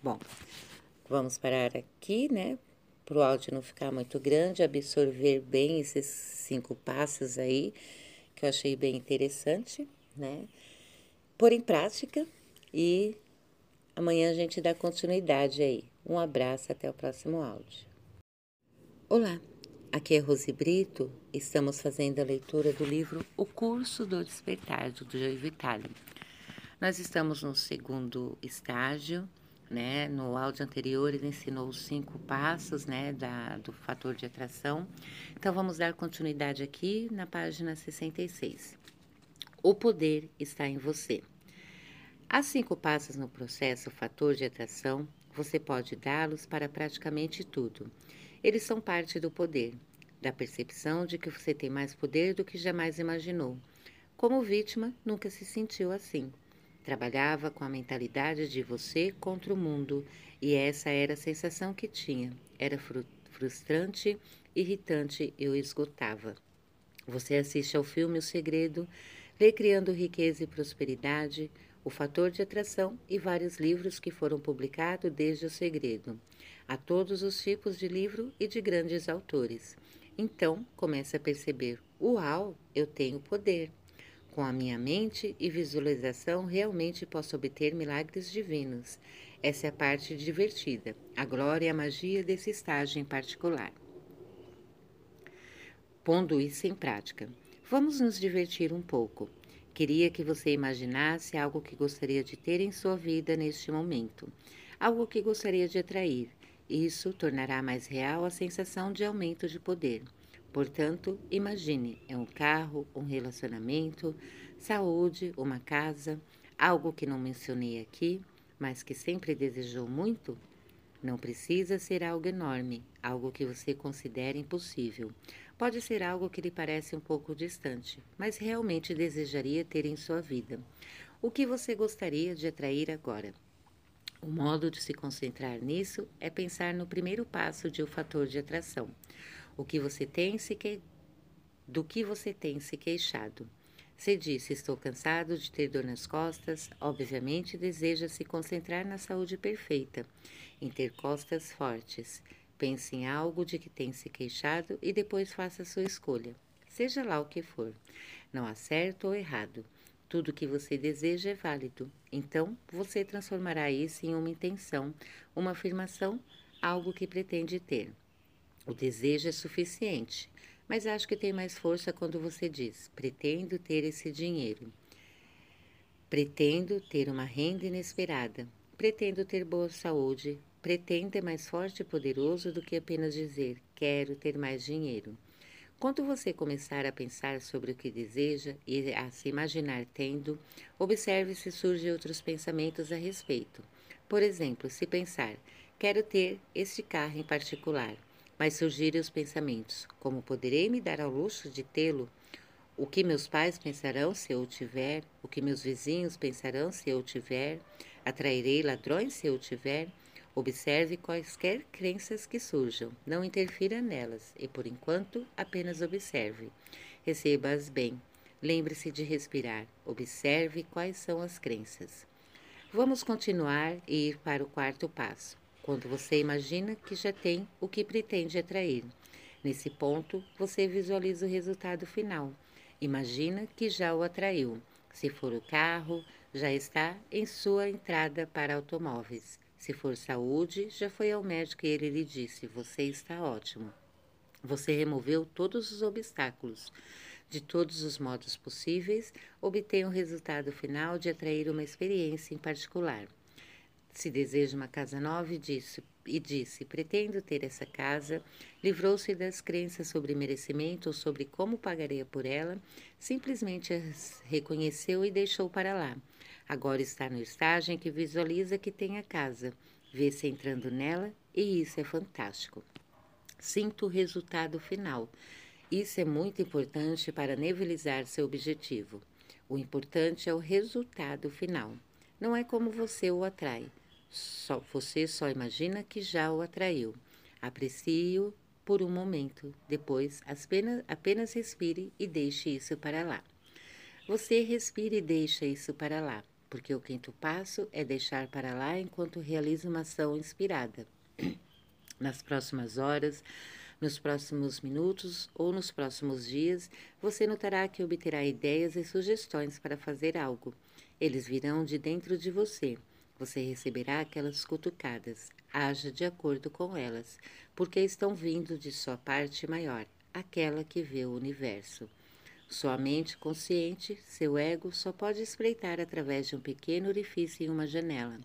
Bom, vamos parar aqui, né? Para o áudio não ficar muito grande, absorver bem esses cinco passos aí, que eu achei bem interessante, né? Pôr em prática e amanhã a gente dá continuidade aí. Um abraço, até o próximo áudio. Olá, aqui é Rose Brito. Estamos fazendo a leitura do livro O Curso do Despertar, do Joe Vitale. Nós estamos no segundo estágio, né? No áudio anterior ele ensinou os cinco passos, né, da, do fator de atração. Então vamos dar continuidade aqui na página 66. O poder está em você. Há cinco passos no processo fator de atração, você pode dá-los para praticamente tudo. Eles são parte do poder, da percepção de que você tem mais poder do que jamais imaginou. Como vítima, nunca se sentiu assim. Trabalhava com a mentalidade de você contra o mundo e essa era a sensação que tinha. Era frustrante, irritante e o esgotava. Você assiste ao filme O Segredo, lê Criando Riqueza e Prosperidade, O Fator de Atração e vários livros que foram publicados desde O Segredo. Há todos os tipos de livro e de grandes autores. Então, começa a perceber: uau, eu tenho poder. Com a minha mente e visualização, realmente posso obter milagres divinos. Essa é a parte divertida, a glória e a magia desse estágio em particular. Pondo isso em prática. Vamos nos divertir um pouco. Queria que você imaginasse algo que gostaria de ter em sua vida neste momento, algo que gostaria de atrair. Isso tornará mais real a sensação de aumento de poder. Portanto, imagine: é um carro, um relacionamento, saúde, uma casa, algo que não mencionei aqui, mas que sempre desejou muito? Não precisa ser algo enorme, algo que você considere impossível. Pode ser algo que lhe parece um pouco distante, mas realmente desejaria ter em sua vida. O que você gostaria de atrair agora? O modo de se concentrar nisso é pensar no primeiro passo de o um fator de atração o que você tem se que... do que você tem se queixado. Se disse estou cansado de ter dor nas costas, obviamente deseja se concentrar na saúde perfeita, em ter costas fortes. Pense em algo de que tem se queixado e depois faça sua escolha. Seja lá o que for. Não há certo ou errado. Tudo que você deseja é válido. Então, você transformará isso em uma intenção, uma afirmação, algo que pretende ter. O desejo é suficiente, mas acho que tem mais força quando você diz: pretendo ter esse dinheiro. Pretendo ter uma renda inesperada. Pretendo ter boa saúde. Pretenda é mais forte e poderoso do que apenas dizer quero ter mais dinheiro. Quando você começar a pensar sobre o que deseja e a se imaginar tendo, observe se surgem outros pensamentos a respeito. Por exemplo, se pensar, quero ter este carro em particular, mas surgirem os pensamentos, como poderei me dar ao luxo de tê-lo? O que meus pais pensarão se eu tiver? O que meus vizinhos pensarão se eu tiver? Atrairei ladrões se eu tiver? Observe quaisquer crenças que surjam, não interfira nelas e, por enquanto, apenas observe. Receba-as bem. Lembre-se de respirar. Observe quais são as crenças. Vamos continuar e ir para o quarto passo, quando você imagina que já tem o que pretende atrair. Nesse ponto, você visualiza o resultado final. Imagina que já o atraiu. Se for o carro, já está em sua entrada para automóveis. Se for saúde, já foi ao médico e ele lhe disse: Você está ótimo. Você removeu todos os obstáculos. De todos os modos possíveis, obtém o resultado final de atrair uma experiência em particular. Se deseja uma casa nova e disse, e disse pretendo ter essa casa, livrou-se das crenças sobre merecimento ou sobre como pagaria por ela, simplesmente as reconheceu e deixou para lá. Agora está no estágio em que visualiza que tem a casa, vê-se entrando nela e isso é fantástico. Sinto o resultado final. Isso é muito importante para nivelizar seu objetivo. O importante é o resultado final. Não é como você o atrai. Só, você só imagina que já o atraiu. Aprecie-o por um momento. Depois, apenas, apenas respire e deixe isso para lá. Você respira e deixa isso para lá porque o quinto passo é deixar para lá enquanto realiza uma ação inspirada. Nas próximas horas, nos próximos minutos ou nos próximos dias, você notará que obterá ideias e sugestões para fazer algo. Eles virão de dentro de você. Você receberá aquelas cutucadas. Haja de acordo com elas, porque estão vindo de sua parte maior, aquela que vê o universo. Sua mente consciente, seu ego, só pode espreitar através de um pequeno orifício em uma janela.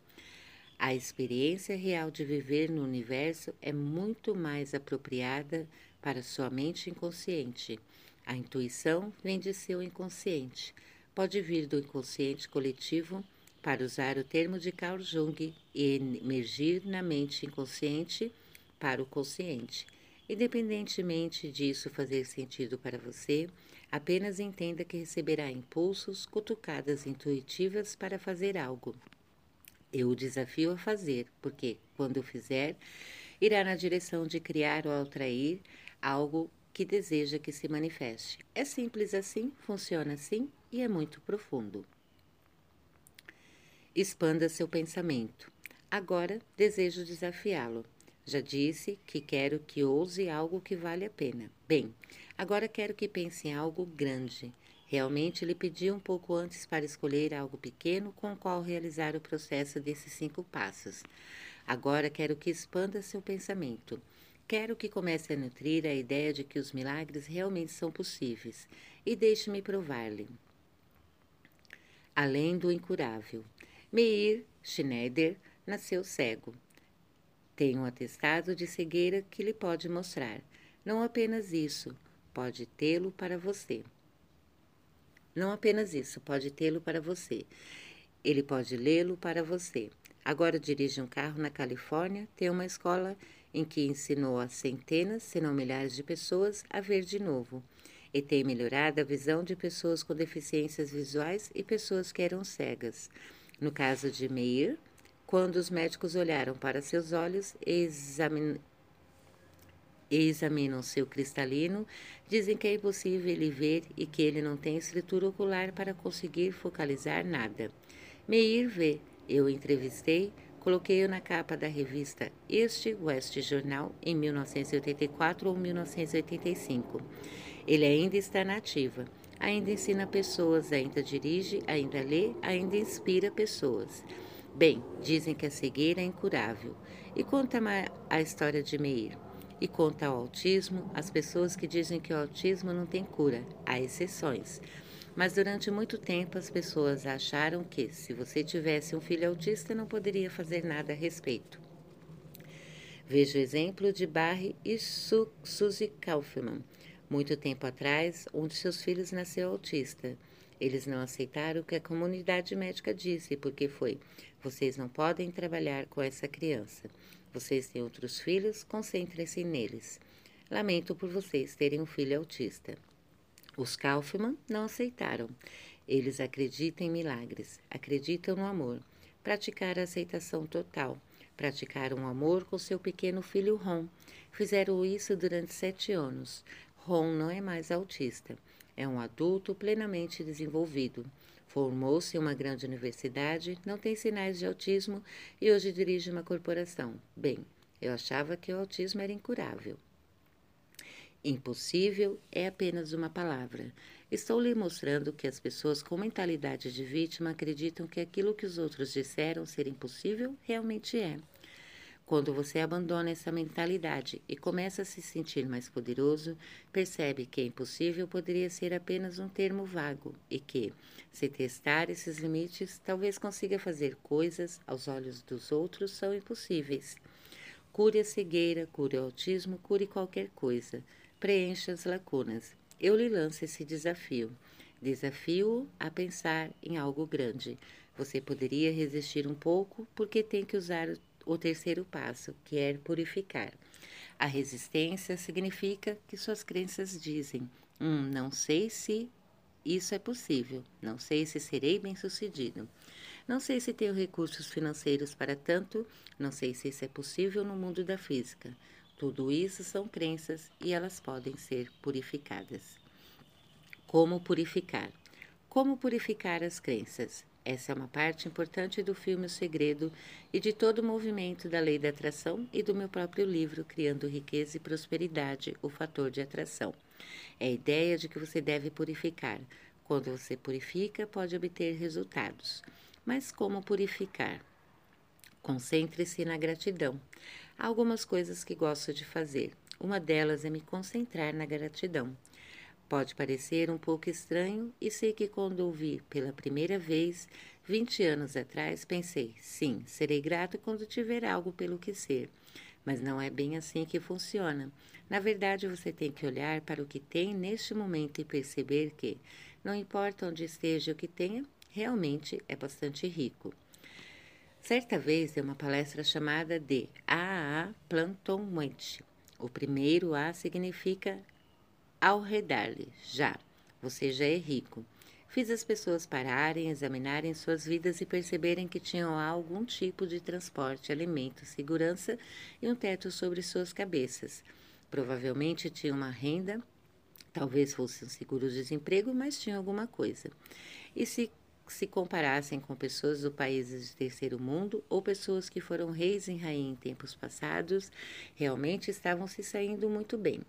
A experiência real de viver no universo é muito mais apropriada para sua mente inconsciente. A intuição vem de seu inconsciente. Pode vir do inconsciente coletivo, para usar o termo de Carl Jung, e emergir na mente inconsciente para o consciente. Independentemente disso fazer sentido para você, Apenas entenda que receberá impulsos, cutucadas intuitivas para fazer algo. Eu o desafio a fazer, porque, quando fizer, irá na direção de criar ou atrair algo que deseja que se manifeste. É simples assim, funciona assim e é muito profundo. Expanda seu pensamento. Agora desejo desafiá-lo. Já disse que quero que ouse algo que vale a pena. Bem, agora quero que pense em algo grande. Realmente lhe pedi um pouco antes para escolher algo pequeno com o qual realizar o processo desses cinco passos. Agora quero que expanda seu pensamento. Quero que comece a nutrir a ideia de que os milagres realmente são possíveis e deixe-me provar-lhe. Além do incurável, Meir Schneider nasceu cego. Tem um atestado de cegueira que lhe pode mostrar. Não apenas isso, pode tê-lo para você. Não apenas isso, pode tê-lo para você. Ele pode lê-lo para você. Agora dirige um carro na Califórnia, tem uma escola em que ensinou a centenas, se não milhares de pessoas a ver de novo. E tem melhorado a visão de pessoas com deficiências visuais e pessoas que eram cegas. No caso de Meir, quando os médicos olharam para seus olhos e examinam seu cristalino, dizem que é impossível ele ver e que ele não tem estrutura ocular para conseguir focalizar nada. Meir vê. Eu entrevistei, coloquei-o na capa da revista Este West Jornal em 1984 ou 1985. Ele ainda está na ativa, ainda ensina pessoas, ainda dirige, ainda lê, ainda inspira pessoas. Bem, dizem que a cegueira é incurável. E conta a história de Meir. E conta o autismo, as pessoas que dizem que o autismo não tem cura. Há exceções. Mas durante muito tempo as pessoas acharam que, se você tivesse um filho autista, não poderia fazer nada a respeito. Veja o exemplo de Barry e Su Suzy Kaufman. Muito tempo atrás, um de seus filhos nasceu autista. Eles não aceitaram o que a comunidade médica disse, porque foi: vocês não podem trabalhar com essa criança. Vocês têm outros filhos, concentrem-se neles. Lamento por vocês terem um filho autista. Os Kaufman não aceitaram. Eles acreditam em milagres, acreditam no amor. Praticaram a aceitação total. Praticaram o amor com seu pequeno filho Ron. Fizeram isso durante sete anos. Ron não é mais autista. É um adulto plenamente desenvolvido. Formou-se em uma grande universidade, não tem sinais de autismo e hoje dirige uma corporação. Bem, eu achava que o autismo era incurável. Impossível é apenas uma palavra. Estou lhe mostrando que as pessoas com mentalidade de vítima acreditam que aquilo que os outros disseram ser impossível realmente é. Quando você abandona essa mentalidade e começa a se sentir mais poderoso, percebe que é impossível poderia ser apenas um termo vago e que, se testar esses limites, talvez consiga fazer coisas aos olhos dos outros são impossíveis. Cure a cegueira, cure o autismo, cure qualquer coisa. Preencha as lacunas. Eu lhe lanço esse desafio. Desafio a pensar em algo grande. Você poderia resistir um pouco porque tem que usar o terceiro passo, que é purificar. A resistência significa que suas crenças dizem: hum, não sei se isso é possível, não sei se serei bem-sucedido, não sei se tenho recursos financeiros para tanto, não sei se isso é possível no mundo da física. Tudo isso são crenças e elas podem ser purificadas. Como purificar? Como purificar as crenças? Essa é uma parte importante do filme O Segredo e de todo o movimento da lei da atração e do meu próprio livro Criando Riqueza e Prosperidade, o fator de atração. É a ideia de que você deve purificar. Quando você purifica, pode obter resultados. Mas como purificar? Concentre-se na gratidão. Há algumas coisas que gosto de fazer. Uma delas é me concentrar na gratidão. Pode parecer um pouco estranho e sei que quando ouvi pela primeira vez, 20 anos atrás, pensei: sim, serei grato quando tiver algo pelo que ser. Mas não é bem assim que funciona. Na verdade, você tem que olhar para o que tem neste momento e perceber que, não importa onde esteja o que tenha, realmente é bastante rico. Certa vez dei uma palestra chamada de AA Plantonmente. O primeiro A significa ao redar-lhe, já, você já é rico. Fiz as pessoas pararem, examinarem suas vidas e perceberem que tinham algum tipo de transporte, alimento, segurança e um teto sobre suas cabeças. Provavelmente tinham uma renda, talvez fosse um seguro-desemprego, mas tinham alguma coisa. E se se comparassem com pessoas do países de terceiro mundo ou pessoas que foram reis e rainha em tempos passados, realmente estavam se saindo muito bem.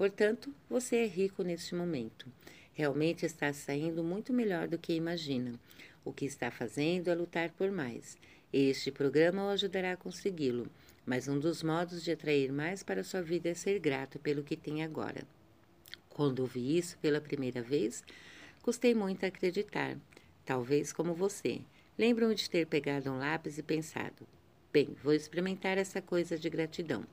Portanto, você é rico neste momento. Realmente está saindo muito melhor do que imagina. O que está fazendo é lutar por mais. Este programa o ajudará a consegui-lo, mas um dos modos de atrair mais para sua vida é ser grato pelo que tem agora. Quando ouvi isso pela primeira vez, custei muito a acreditar, talvez como você. Lembro-me de ter pegado um lápis e pensado: bem, vou experimentar essa coisa de gratidão.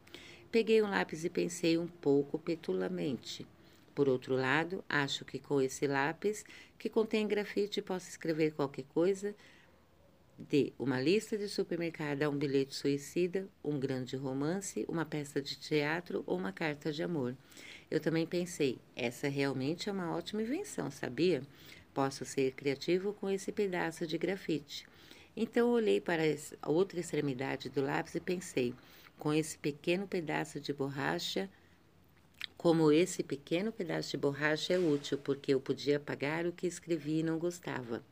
Peguei um lápis e pensei um pouco petulamente. Por outro lado, acho que com esse lápis, que contém grafite, posso escrever qualquer coisa, de uma lista de supermercado a um bilhete suicida, um grande romance, uma peça de teatro ou uma carta de amor. Eu também pensei, essa realmente é uma ótima invenção, sabia? Posso ser criativo com esse pedaço de grafite. Então olhei para a outra extremidade do lápis e pensei, com esse pequeno pedaço de borracha, como esse pequeno pedaço de borracha é útil, porque eu podia apagar o que escrevi e não gostava.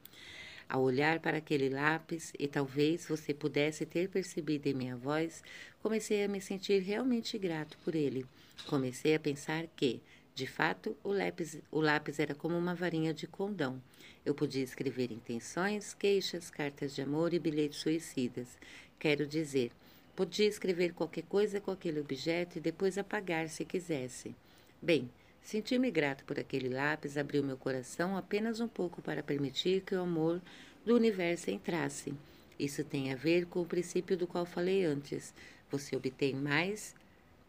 Ao olhar para aquele lápis, e talvez você pudesse ter percebido em minha voz, comecei a me sentir realmente grato por ele. Comecei a pensar que, de fato, o lápis, o lápis era como uma varinha de condão. Eu podia escrever intenções, queixas, cartas de amor e bilhetes suicidas. Quero dizer, Podia escrever qualquer coisa com aquele objeto e depois apagar se quisesse. Bem, senti-me grato por aquele lápis, abriu meu coração apenas um pouco para permitir que o amor do universo entrasse. Isso tem a ver com o princípio do qual falei antes. você obtém mais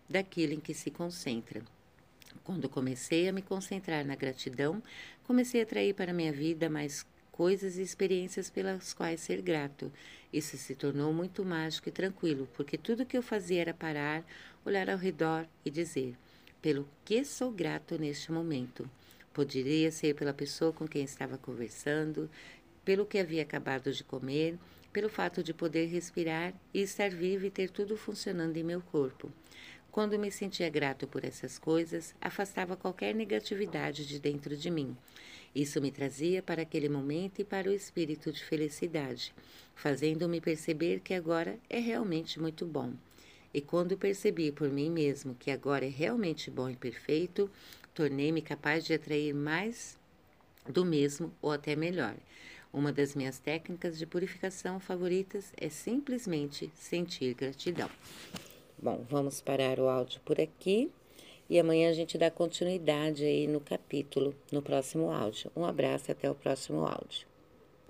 daquilo em que se concentra. Quando comecei a me concentrar na gratidão, comecei a atrair para minha vida mais coisas e experiências pelas quais ser grato. Isso se tornou muito mágico e tranquilo, porque tudo que eu fazia era parar, olhar ao redor e dizer: pelo que sou grato neste momento. Poderia ser pela pessoa com quem estava conversando, pelo que havia acabado de comer, pelo fato de poder respirar e estar vivo e ter tudo funcionando em meu corpo. Quando me sentia grato por essas coisas, afastava qualquer negatividade de dentro de mim. Isso me trazia para aquele momento e para o espírito de felicidade, fazendo-me perceber que agora é realmente muito bom. E quando percebi por mim mesmo que agora é realmente bom e perfeito, tornei-me capaz de atrair mais do mesmo ou até melhor. Uma das minhas técnicas de purificação favoritas é simplesmente sentir gratidão. Bom, vamos parar o áudio por aqui e amanhã a gente dá continuidade aí no capítulo, no próximo áudio. Um abraço e até o próximo áudio.